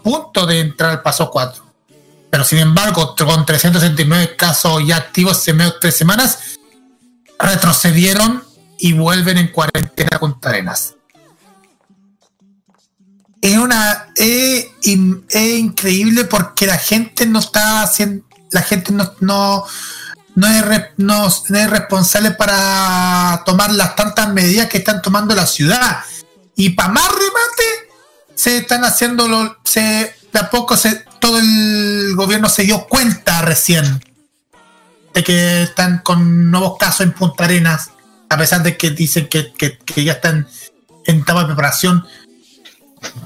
punto de entrar al paso 4. Pero sin embargo, con 369 casos ya activos en menos de tres semanas, retrocedieron y vuelven en cuarentena con Arenas. Es una es, es increíble porque la gente no está haciendo, la gente no, no, no es, no- es responsable para tomar las tantas medidas que están tomando la ciudad. Y para más remate, se están haciendo lo- se de a poco se, todo el gobierno se dio cuenta recién de que están con nuevos casos en Punta Arenas, a pesar de que dicen que, que- que ya están en etapa de preparación.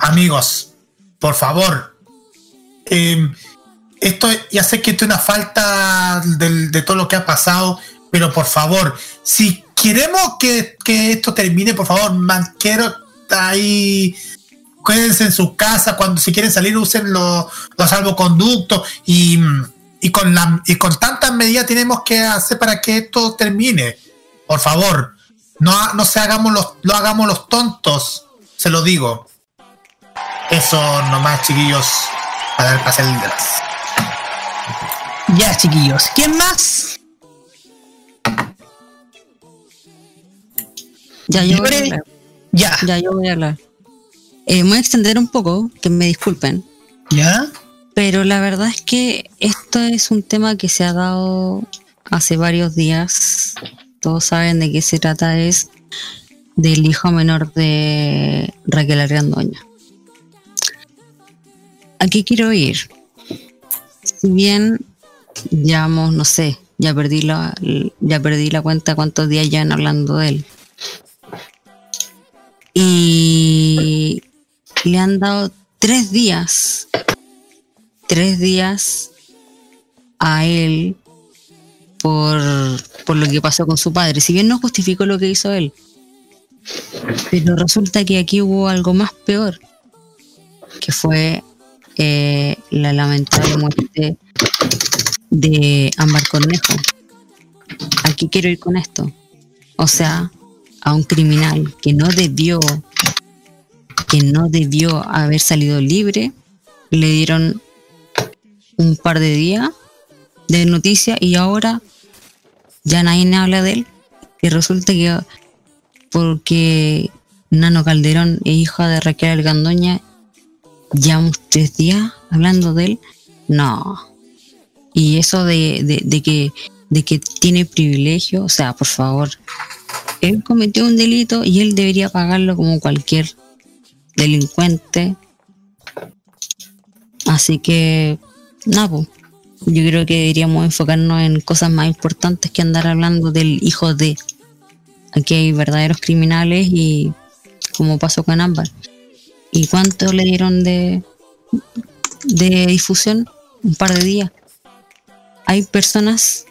Amigos, por favor, eh, esto ya sé que esto es una falta del- de todo lo que ha pasado, pero por favor, si queremos que, que esto termine, por favor, man, quiero ahí quédense en su casa, cuando si quieren salir usen los, los salvoconductos y, y con la y con tantas medidas tenemos que hacer para que esto termine. Por favor, no, no se hagamos los, lo hagamos los tontos, se lo digo. Eso nomás, chiquillos, para el delas. Ya, chiquillos. ¿Quién más? Ya yo voy a hablar. Ya. Ya yo voy a hablar. Eh, me voy a extender un poco, que me disculpen. ¿Ya? Pero la verdad es que esto es un tema que se ha dado hace varios días. Todos saben de qué se trata. Es del hijo menor de Raquel Argandoña. ¿A qué quiero ir? Si bien llevamos, no sé, ya perdí la, ya perdí la cuenta cuántos días ya hablando de él. Y le han dado tres días, tres días a él por, por lo que pasó con su padre. Si bien no justificó lo que hizo él, pero resulta que aquí hubo algo más peor, que fue eh, la lamentable muerte de Ámbar Cornejo. Aquí quiero ir con esto. O sea, a un criminal que no debió, que no debió haber salido libre, le dieron un par de días de noticia y ahora ya nadie habla de él. Y resulta que porque Nano Calderón es hija de Raquel Algandoña, llevamos tres días hablando de él. No. Y eso de, de- que, de que tiene privilegio, o sea, por favor, él cometió un delito y él debería pagarlo como cualquier delincuente. Así que, nada, po. yo creo que deberíamos enfocarnos en cosas más importantes que andar hablando del hijo de. Aquí hay verdaderos criminales y como pasó con Ámbar. ¿Y cuánto le dieron de, de difusión? Un par de días. Hay personas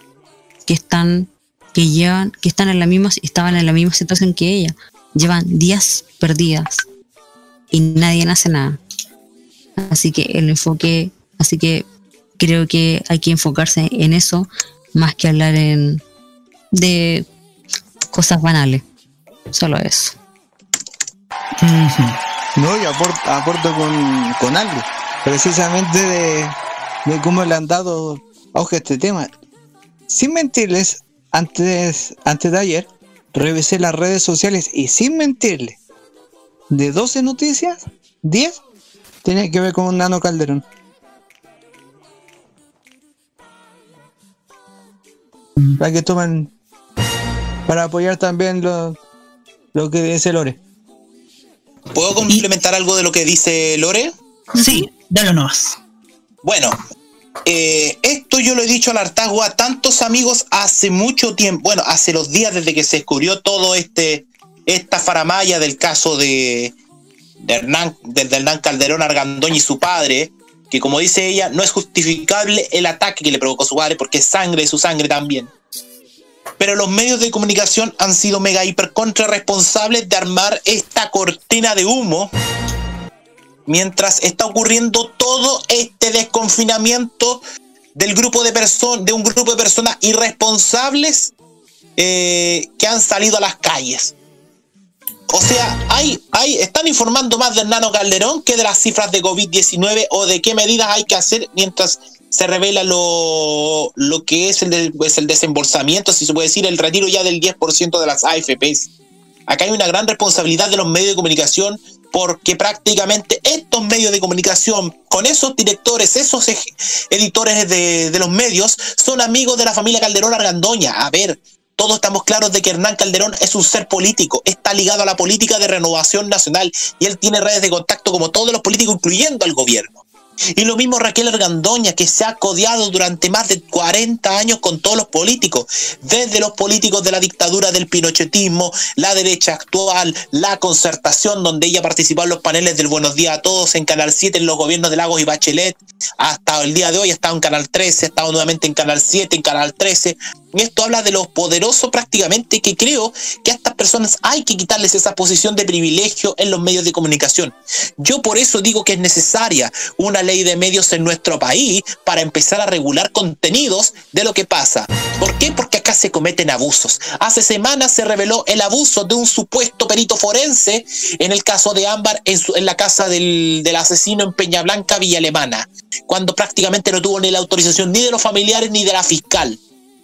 que están, que llevan, que están en la misma, estaban en la misma situación que ella. Llevan días perdidas y nadie hace nada. Así que el enfoque, así que creo que hay que enfocarse en eso más que hablar en de cosas banales. Solo eso. No, y aporto, aporto con, con algo, precisamente de, de cómo le han dado a este tema. Sin mentirles, antes, antes de ayer, revisé las redes sociales y sin mentirles, de 12 noticias, 10 tiene que ver con Nano Calderón. Para que tomen, para apoyar también lo, lo que dice Lore. ¿Puedo complementar algo de lo que dice Lore? Sí, dalo nomás. Bueno, eh, esto yo lo he dicho al hartazgo a tantos amigos hace mucho tiempo, bueno, hace los días desde que se descubrió todo este, esta faramaya del caso de, Hernán, Hernán Calderón Argandoña y su padre, que como dice ella, no es justificable el ataque que le provocó su padre porque es sangre de su sangre también. Pero los medios de comunicación han sido mega hiper contra responsables de armar esta cortina de humo mientras está ocurriendo todo este desconfinamiento del grupo de personas, de un grupo de personas irresponsables eh, que han salido a las calles. O sea, hay, hay, están informando más del Nano Calderón que de las cifras de COVID-19 o de qué medidas hay que hacer mientras se revela lo, lo que es el, de- pues, el desembolsamiento, si se puede decir, el retiro ya del 10% de las AFPs. Acá hay una gran responsabilidad de los medios de comunicación porque prácticamente estos medios de comunicación, con esos directores, esos editores de los medios, son amigos de la familia Calderón Argandoña. A ver, todos estamos claros de que Hernán Calderón es un ser político, está ligado a la política de renovación nacional y él tiene redes de contacto como todos los políticos, incluyendo al gobierno. Y lo mismo Raquel Argandoña, que se ha codiado durante más de 40 años con todos los políticos, desde los políticos de la dictadura del pinochetismo, la derecha actual, la concertación, donde ella participó en los paneles del Buenos Días a Todos en Canal 7, en los gobiernos de Lagos y Bachelet, hasta el día de hoy ha estado en Canal 13, ha estado nuevamente en Canal 7, en Canal 13. Esto habla de lo poderoso prácticamente que creo que a estas personas hay que quitarles esa posición de privilegio en los medios de comunicación. Yo por eso digo que es necesaria una ley de medios en nuestro país para empezar a regular contenidos de lo que pasa. ¿Por qué? Porque acá se cometen abusos. Hace semanas se reveló el abuso de un supuesto perito forense en el caso de Ámbar en, la casa del, del asesino en Peña Blanca, Villa Alemana, cuando prácticamente no tuvo ni la autorización ni de los familiares ni de la fiscal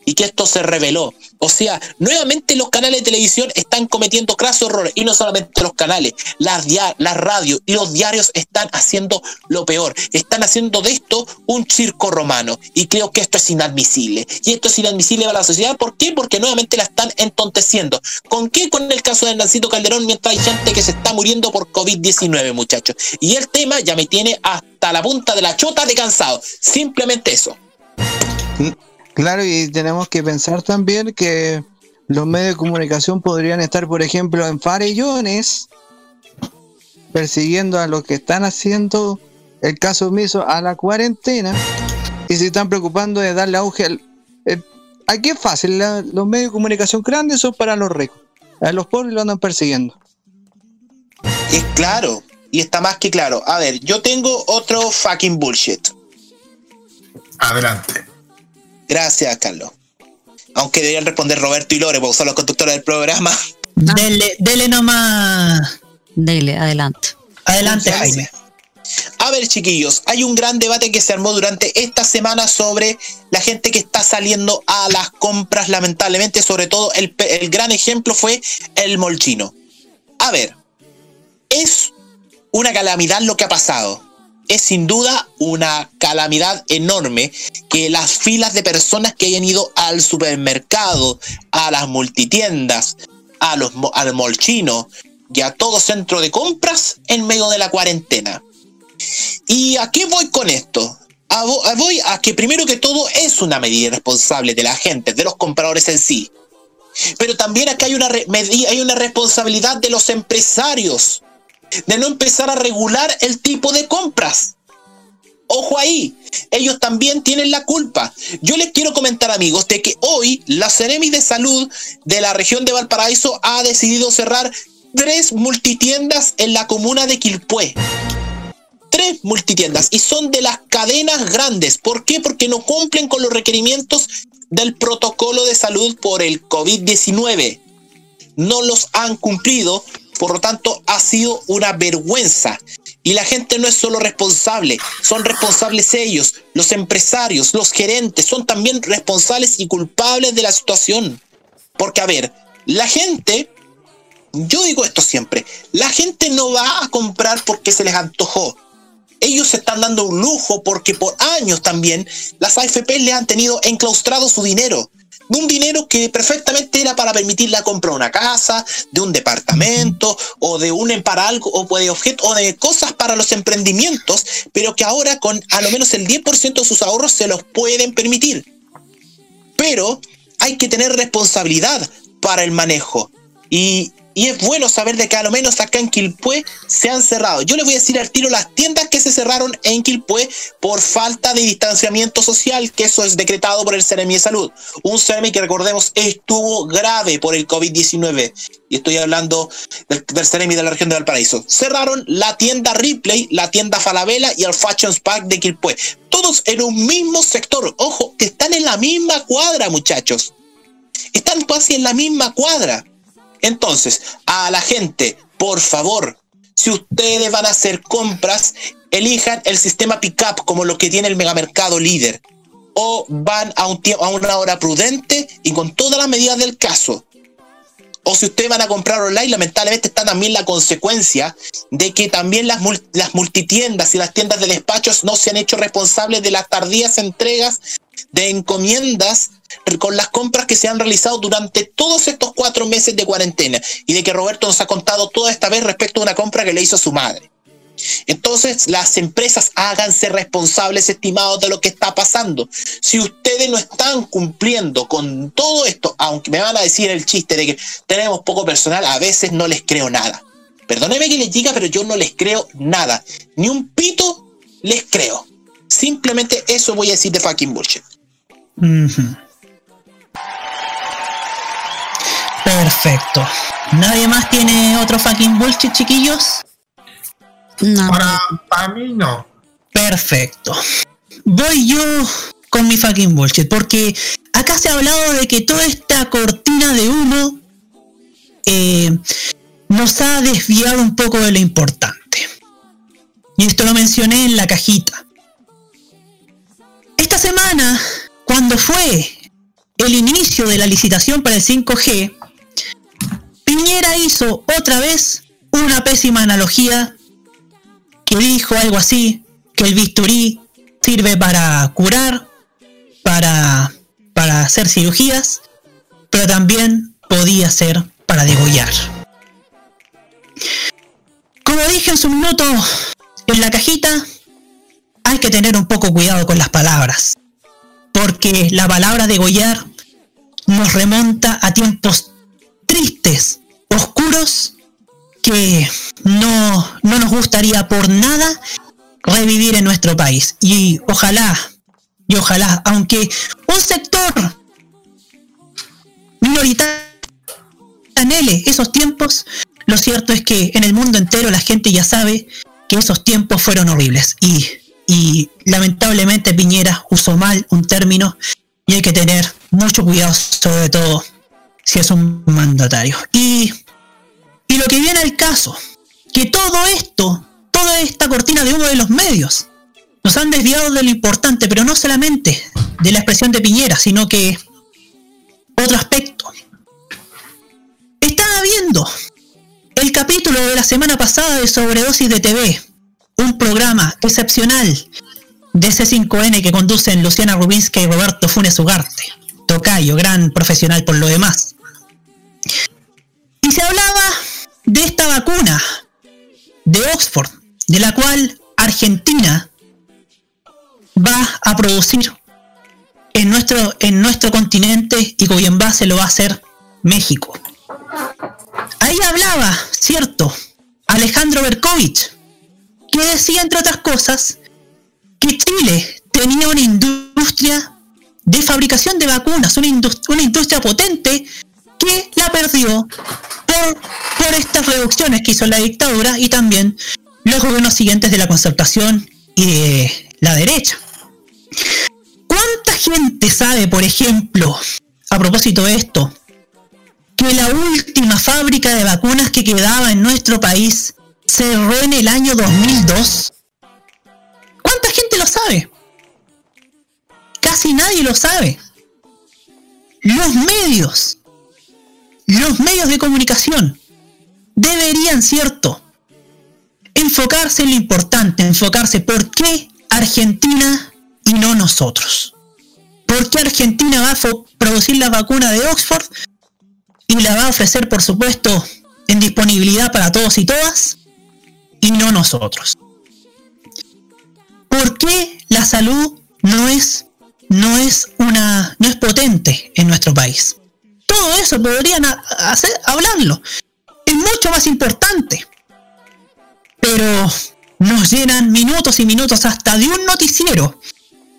y que esto se reveló. O sea, nuevamente los canales de televisión están cometiendo crasos errores y no solamente los canales, las, las radios y los diarios están haciendo lo peor. Están haciendo de esto un circo romano y creo que esto es inadmisible. Y esto es inadmisible para la sociedad. ¿Por qué? Porque nuevamente la están entonteciendo. ¿Con qué? Con el caso de Hernancito Calderón mientras hay gente que se está muriendo por COVID-19, muchachos. Y el tema ya me tiene hasta la punta de la chota de cansado. Simplemente eso. Claro, y tenemos que pensar también que los medios de comunicación podrían estar, por ejemplo, en farellones, persiguiendo a los que están haciendo el caso omiso a la cuarentena y se están preocupando de darle auge al... el- aquí es fácil, la- los medios de comunicación grandes son para los ricos, a los pobres lo andan persiguiendo. Es claro, y está más que claro. A ver, yo tengo otro fucking bullshit. Adelante. Gracias, Carlos. Aunque deberían responder Roberto y Lore, porque son los conductores del programa. Dele, dele nomás. Dele, adelante. Adelante, Jaime. A ver, chiquillos, hay un gran debate que se armó durante esta semana sobre la gente que está saliendo a las compras, lamentablemente, sobre todo el, el gran ejemplo fue el molchino. A ver, es una calamidad lo que ha pasado. Es sin duda una calamidad enorme que las filas de personas que hayan ido al supermercado, a las multitiendas, a los, al molchino y a todo centro de compras en medio de la cuarentena. ¿Y a qué voy con esto? Voy a que primero que todo es una medida irresponsable de la gente, de los compradores en sí. Pero también acá hay una, hay una responsabilidad de los empresarios, de no empezar a regular el tipo de compras. Ojo ahí, ellos también tienen la culpa. Yo les quiero comentar, amigos, de que hoy la Ceremi de Salud de la región de Valparaíso ha decidido cerrar tres multitiendas en la comuna de Quilpué. Tres multitiendas y son de las cadenas grandes. ¿Por qué? Porque no cumplen con los requerimientos del protocolo de salud por el COVID-19. No los han cumplido, por lo tanto ha sido una vergüenza. Y la gente no es solo responsable, son responsables ellos, los empresarios, los gerentes, son también responsables y culpables de la situación. Porque, a ver, la gente, yo digo esto siempre, la gente no va a comprar porque se les antojó. Ellos se están dando un lujo porque por años también las AFP le han tenido enclaustrado su dinero. Un dinero que perfectamente era para permitir la compra de una casa, de un departamento, o de un para algo, o de objetos, o de cosas para los emprendimientos, pero que ahora con a lo menos el 10% de sus ahorros se los pueden permitir. Pero hay que tener responsabilidad para el manejo. Y, y es bueno saber de que a lo menos acá en Quilpué se han cerrado. Yo les voy a decir al tiro las tiendas que se cerraron en Quilpué por falta de distanciamiento social, que eso es decretado por el CEREMI de Salud. Un CEREMI que recordemos estuvo grave por el COVID-19. Y estoy hablando del, del CEREMI de la región de Valparaíso. Cerraron la tienda Ripley, la tienda Falabella y el Fashion Spark de Quilpué. Todos en un mismo sector. Ojo, que están en la misma cuadra, muchachos. Están casi en la misma cuadra. Entonces, a la gente, por favor, si ustedes van a hacer compras, elijan el sistema pickup como lo que tiene el megamercado líder. O van a, un a una hora prudente y con todas las medidas del caso. O si ustedes van a comprar online, lamentablemente está también la consecuencia de que también las, las multitiendas y las tiendas de despachos no se han hecho responsables de las tardías entregas de encomiendas con las compras que se han realizado durante todos estos cuatro meses de cuarentena y de que Roberto nos ha contado toda esta vez respecto a una compra que le hizo a su madre. Entonces, las empresas háganse responsables, estimados, de lo que está pasando. Si ustedes no están cumpliendo con todo esto, aunque me van a decir el chiste de que tenemos poco personal, a veces no les creo nada. Perdóneme que les diga, pero yo no les creo nada. Ni un pito les creo. Simplemente eso voy a decir de fucking bullshit. Perfecto. ¿Nadie más tiene otro fucking bullshit, chiquillos? Para, para mí no. Perfecto. Voy yo con mi fucking bullshit, porque acá se ha hablado de que toda esta cortina de humo eh, nos ha desviado un poco de lo importante. Y esto lo mencioné en la cajita. Esta semana, cuando fue el inicio de la licitación para el 5G, Piñera hizo otra vez una pésima analogía que dijo algo así, que el bisturí sirve para curar, para, para hacer cirugías, pero también podía ser para degollar. Como dije en su minuto en la cajita, hay que tener un poco cuidado con las palabras, porque la palabra degollar nos remonta a tiempos tristes, oscuros, que no, no nos gustaría por nada revivir en nuestro país. Y ojalá, y ojalá, aunque un sector minoritario anhele esos tiempos, lo cierto es que en el mundo entero la gente ya sabe que esos tiempos fueron horribles. Y, y lamentablemente Piñera usó mal un término y hay que tener mucho cuidado, sobre todo si es un mandatario. Y, y lo que viene al caso, que todo esto, toda esta cortina de humo de los medios, nos han desviado de lo importante, pero no solamente de la expresión de Piñera, sino que otro aspecto. Estaba viendo el capítulo de la semana pasada de Sobredosis de TV, un programa excepcional de C5N que conducen Luciana Rubinska y Roberto Funes Ugarte, tocayo, gran profesional por lo demás. esta vacuna de Oxford, de la cual Argentina va a producir en nuestro, en nuestro continente y cuyo envase lo va a hacer México. Ahí hablaba, cierto, Alejandro Berkovich, que decía, entre otras cosas, que Chile tenía una industria de fabricación de vacunas, una, indus- una industria potente que la perdió por, por estas reducciones que hizo la dictadura y también los gobiernos siguientes de la concertación y de la derecha. ¿Cuánta gente sabe, por ejemplo, a propósito de esto, que la última fábrica de vacunas que quedaba en nuestro país cerró en el año 2002? ¿Cuánta gente lo sabe? Casi nadie lo sabe. Los medios, los medios de comunicación deberían, cierto, enfocarse en lo importante, enfocarse por qué Argentina y no nosotros. ¿Por qué Argentina va a producir la vacuna de Oxford y la va a ofrecer, por supuesto, en disponibilidad para todos y todas y no nosotros? ¿Por qué la salud no es no es una no es potente en nuestro país? Todo eso podrían hacer, hablarlo. Es mucho más importante. Pero nos llenan minutos y minutos hasta de un noticiero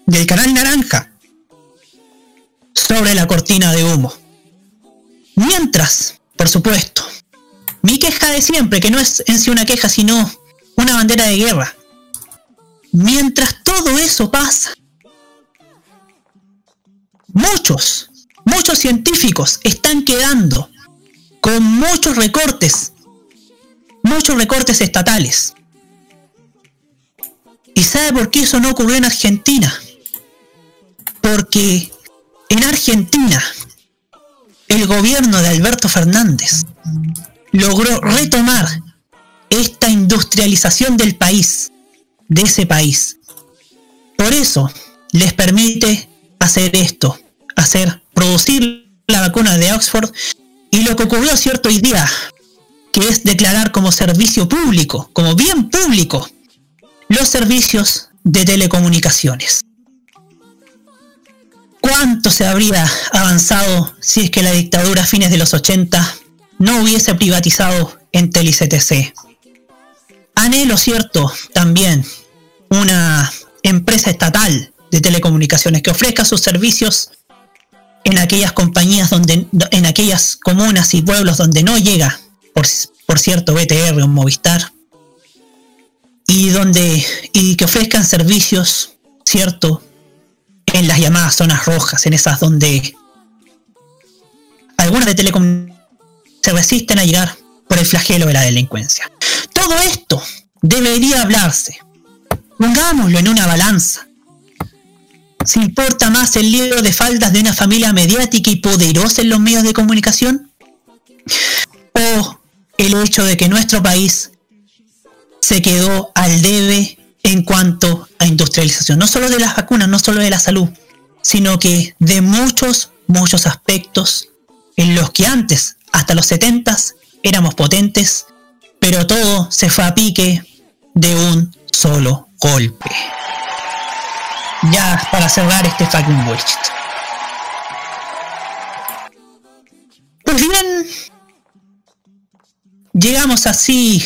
del canal Naranja sobre la cortina de humo. Mientras, por supuesto, mi queja de siempre, que no es en sí una queja, sino una bandera de guerra. Mientras todo eso pasa, muchos, muchos científicos están quedando con muchos recortes, muchos recortes estatales. ¿Y sabe por qué eso no ocurrió en Argentina? Porque en Argentina el gobierno de Alberto Fernández logró retomar esta industrialización del país, de ese país. Por eso les permite hacer esto, hacer, producir la vacuna de Oxford y lo que ocurrió cierto hoy día, que es declarar como servicio público, como bien público, los servicios de telecomunicaciones. ¿Cuánto se habría avanzado si es que la dictadura a fines de los 80 no hubiese privatizado en TeliCTC? Anhelo, cierto, también una empresa estatal de telecomunicaciones que ofrezca sus servicios en aquellas compañías donde, en aquellas comunas y pueblos donde no llega, por, por cierto, BTR o Movistar, y donde, y que ofrezcan servicios, cierto, en las llamadas zonas rojas, en esas donde algunas de telecom se resisten a llegar por el flagelo de la delincuencia. Todo esto debería hablarse. Pongámoslo en una balanza. ¿Se importa más el libro de faldas de una familia mediática y poderosa en los medios de comunicación? ¿O el hecho de que nuestro país se quedó al debe en cuanto a industrialización? No solo de las vacunas, no solo de la salud, sino que de muchos, muchos aspectos en los que antes, hasta los 70 éramos potentes, pero todo se fue a pique de un solo golpe. Ya para cerrar este fucking bullshit. Pues bien, llegamos así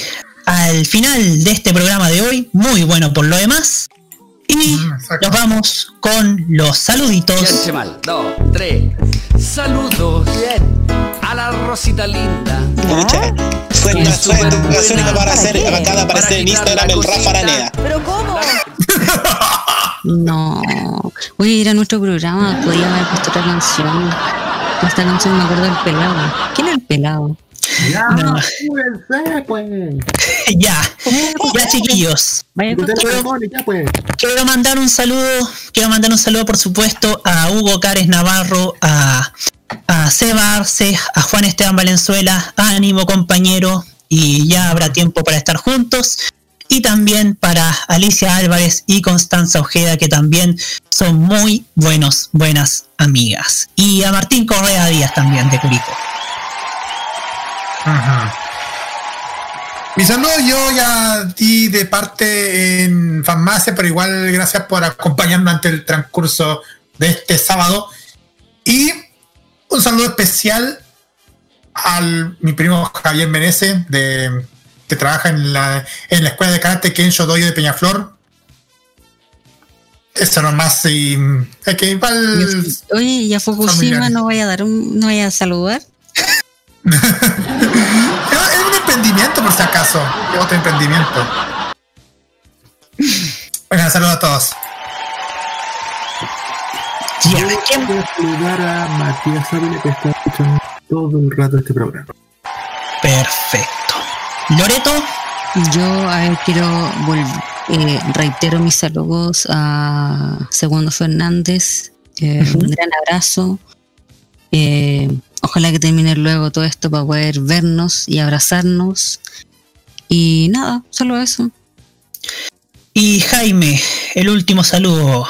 al final de este programa de hoy, muy bueno por lo demás. Y nos vamos con los saluditos. Mal. Dos, tres. Saludos. A la Rosita linda. Fue en su educación y va a aparecer, acaba de aparecer en Instagram el Rafa Araneda. ¿Pero cómo? No. Oye, era nuestro programa. Podíamos haber puesto otra canción. Esta canción me acuerdo del pelado. ¿Quién es el pelado? Ya, No. súbense, pues. ya, ya chiquillos. Quiero, pues. Quiero mandar un saludo, quiero mandar un saludo por supuesto a Hugo Cares Navarro, a, a Seba Arce, a Juan Esteban Valenzuela, ánimo compañero, y ya habrá tiempo para estar juntos. Y también para Alicia Álvarez y Constanza Ojeda, que también son muy buenos, buenas amigas. Y a Martín Correa Díaz también, de Curicó. Mi saludo yo ya di de parte en farmacia, pero igual gracias por acompañarnos ante el transcurso de este sábado. Y un saludo especial al mi primo Javier Menezes, de, que trabaja en la, en la escuela de karate Kensho Doyo de Peñaflor. Eso nomás, y que igual Oye, ¿y a Fukushima no vaya a dar un, no vaya a saludar? es un emprendimiento por si acaso, es otro emprendimiento. Bueno, saludos a todos. Yo quiero saludar a Matías Ávila que está escuchando todo el rato este programa. Perfecto. Loreto. Yo a ver, quiero volver. eh, reitero mis saludos a Segundo Fernández. eh, Un gran abrazo. Eh, ojalá que termine luego todo esto para poder vernos y abrazarnos. Y nada, solo eso. Y Jaime, el último saludo.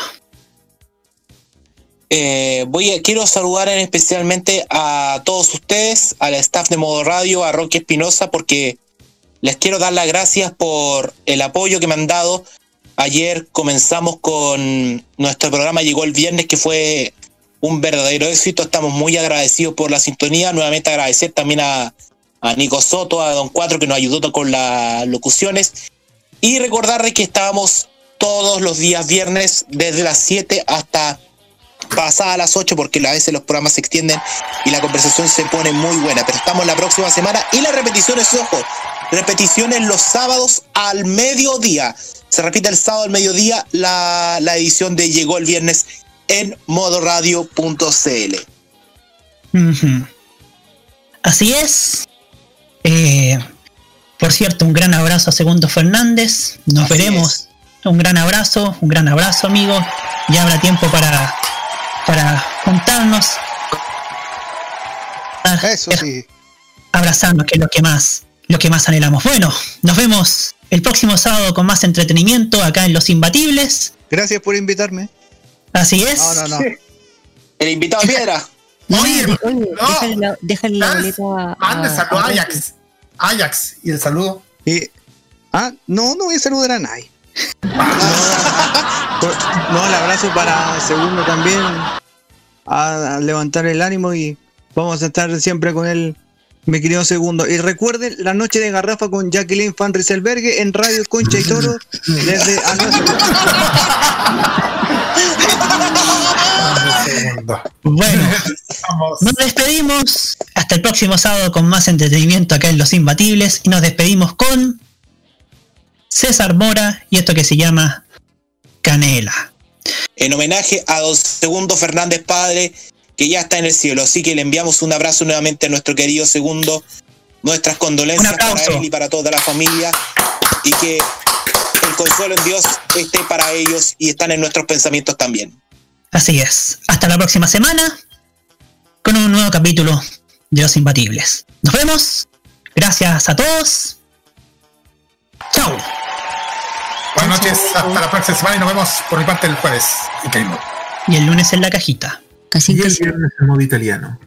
Eh, voy a, quiero saludar en especialmente a todos ustedes, al staff de Modo Radio, a Rocky Espinosa, porque les quiero dar las gracias por el apoyo que me han dado. Ayer comenzamos con nuestro programa, llegó el viernes, que fue un verdadero éxito. Estamos muy agradecidos por la sintonía. Nuevamente agradecer también a, a Nico Soto, a Don Cuatro, que nos ayudó con las locuciones. Y recordarles que estábamos todos los días viernes, desde las 7 hasta pasadas las 8 porque a veces los programas se extienden y la conversación se pone muy buena. Pero estamos la próxima semana y las repeticiones, ojo, repeticiones los sábados al mediodía. Se repite el sábado al mediodía la, la edición de Llegó el viernes en modoradio.cl. Así es. Eh, por cierto, un gran abrazo a Segundo Fernández. Nos Así veremos. Un gran abrazo, un gran abrazo, amigo. Ya habrá tiempo para, para juntarnos. Eso sí. Abrazarnos, que es lo que más, lo que más anhelamos. Bueno, nos vemos el próximo sábado con más entretenimiento acá en Los Imbatibles. Gracias por invitarme. Así es. No, no, no. El invitado de piedra. Oye, Oye, déjale la, déjale la boleta a. Mande a- saludo a a- Ajax. Ajax. Y el saludo. Y, ah, no, no voy a saludar a nadie. No, no, el abrazo para Segundo también. A, a levantar el ánimo y vamos a estar siempre con él, mi querido Segundo. Y recuerden la noche de garrafa con Jacqueline Van Rieselbergue en Radio Concha y Toro desde Bueno, nos despedimos hasta el próximo sábado con más entretenimiento acá en Los Imbatibles y nos despedimos con César Mora y esto que se llama Canela. en homenaje a don Segundo Fernández Padre, que ya está en el cielo. Así que le enviamos un abrazo nuevamente a nuestro querido Segundo, nuestras condolencias para él y para toda la familia, y que el consuelo en Dios esté para ellos y están en nuestros pensamientos también. Así es. Hasta la próxima semana con un nuevo capítulo de Los Imbatibles. Nos vemos. Gracias a todos. Chao. Buenas noches, hasta la próxima semana y nos vemos por mi parte el jueves. Y el lunes en la cajita. Casi Y el viernes en modo italiano.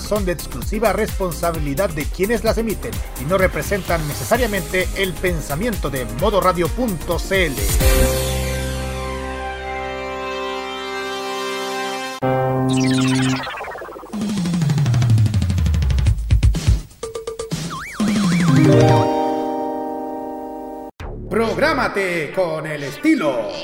son de exclusiva responsabilidad de quienes las emiten y no representan necesariamente el pensamiento de modoradio.cl. Prográmate con el estilo.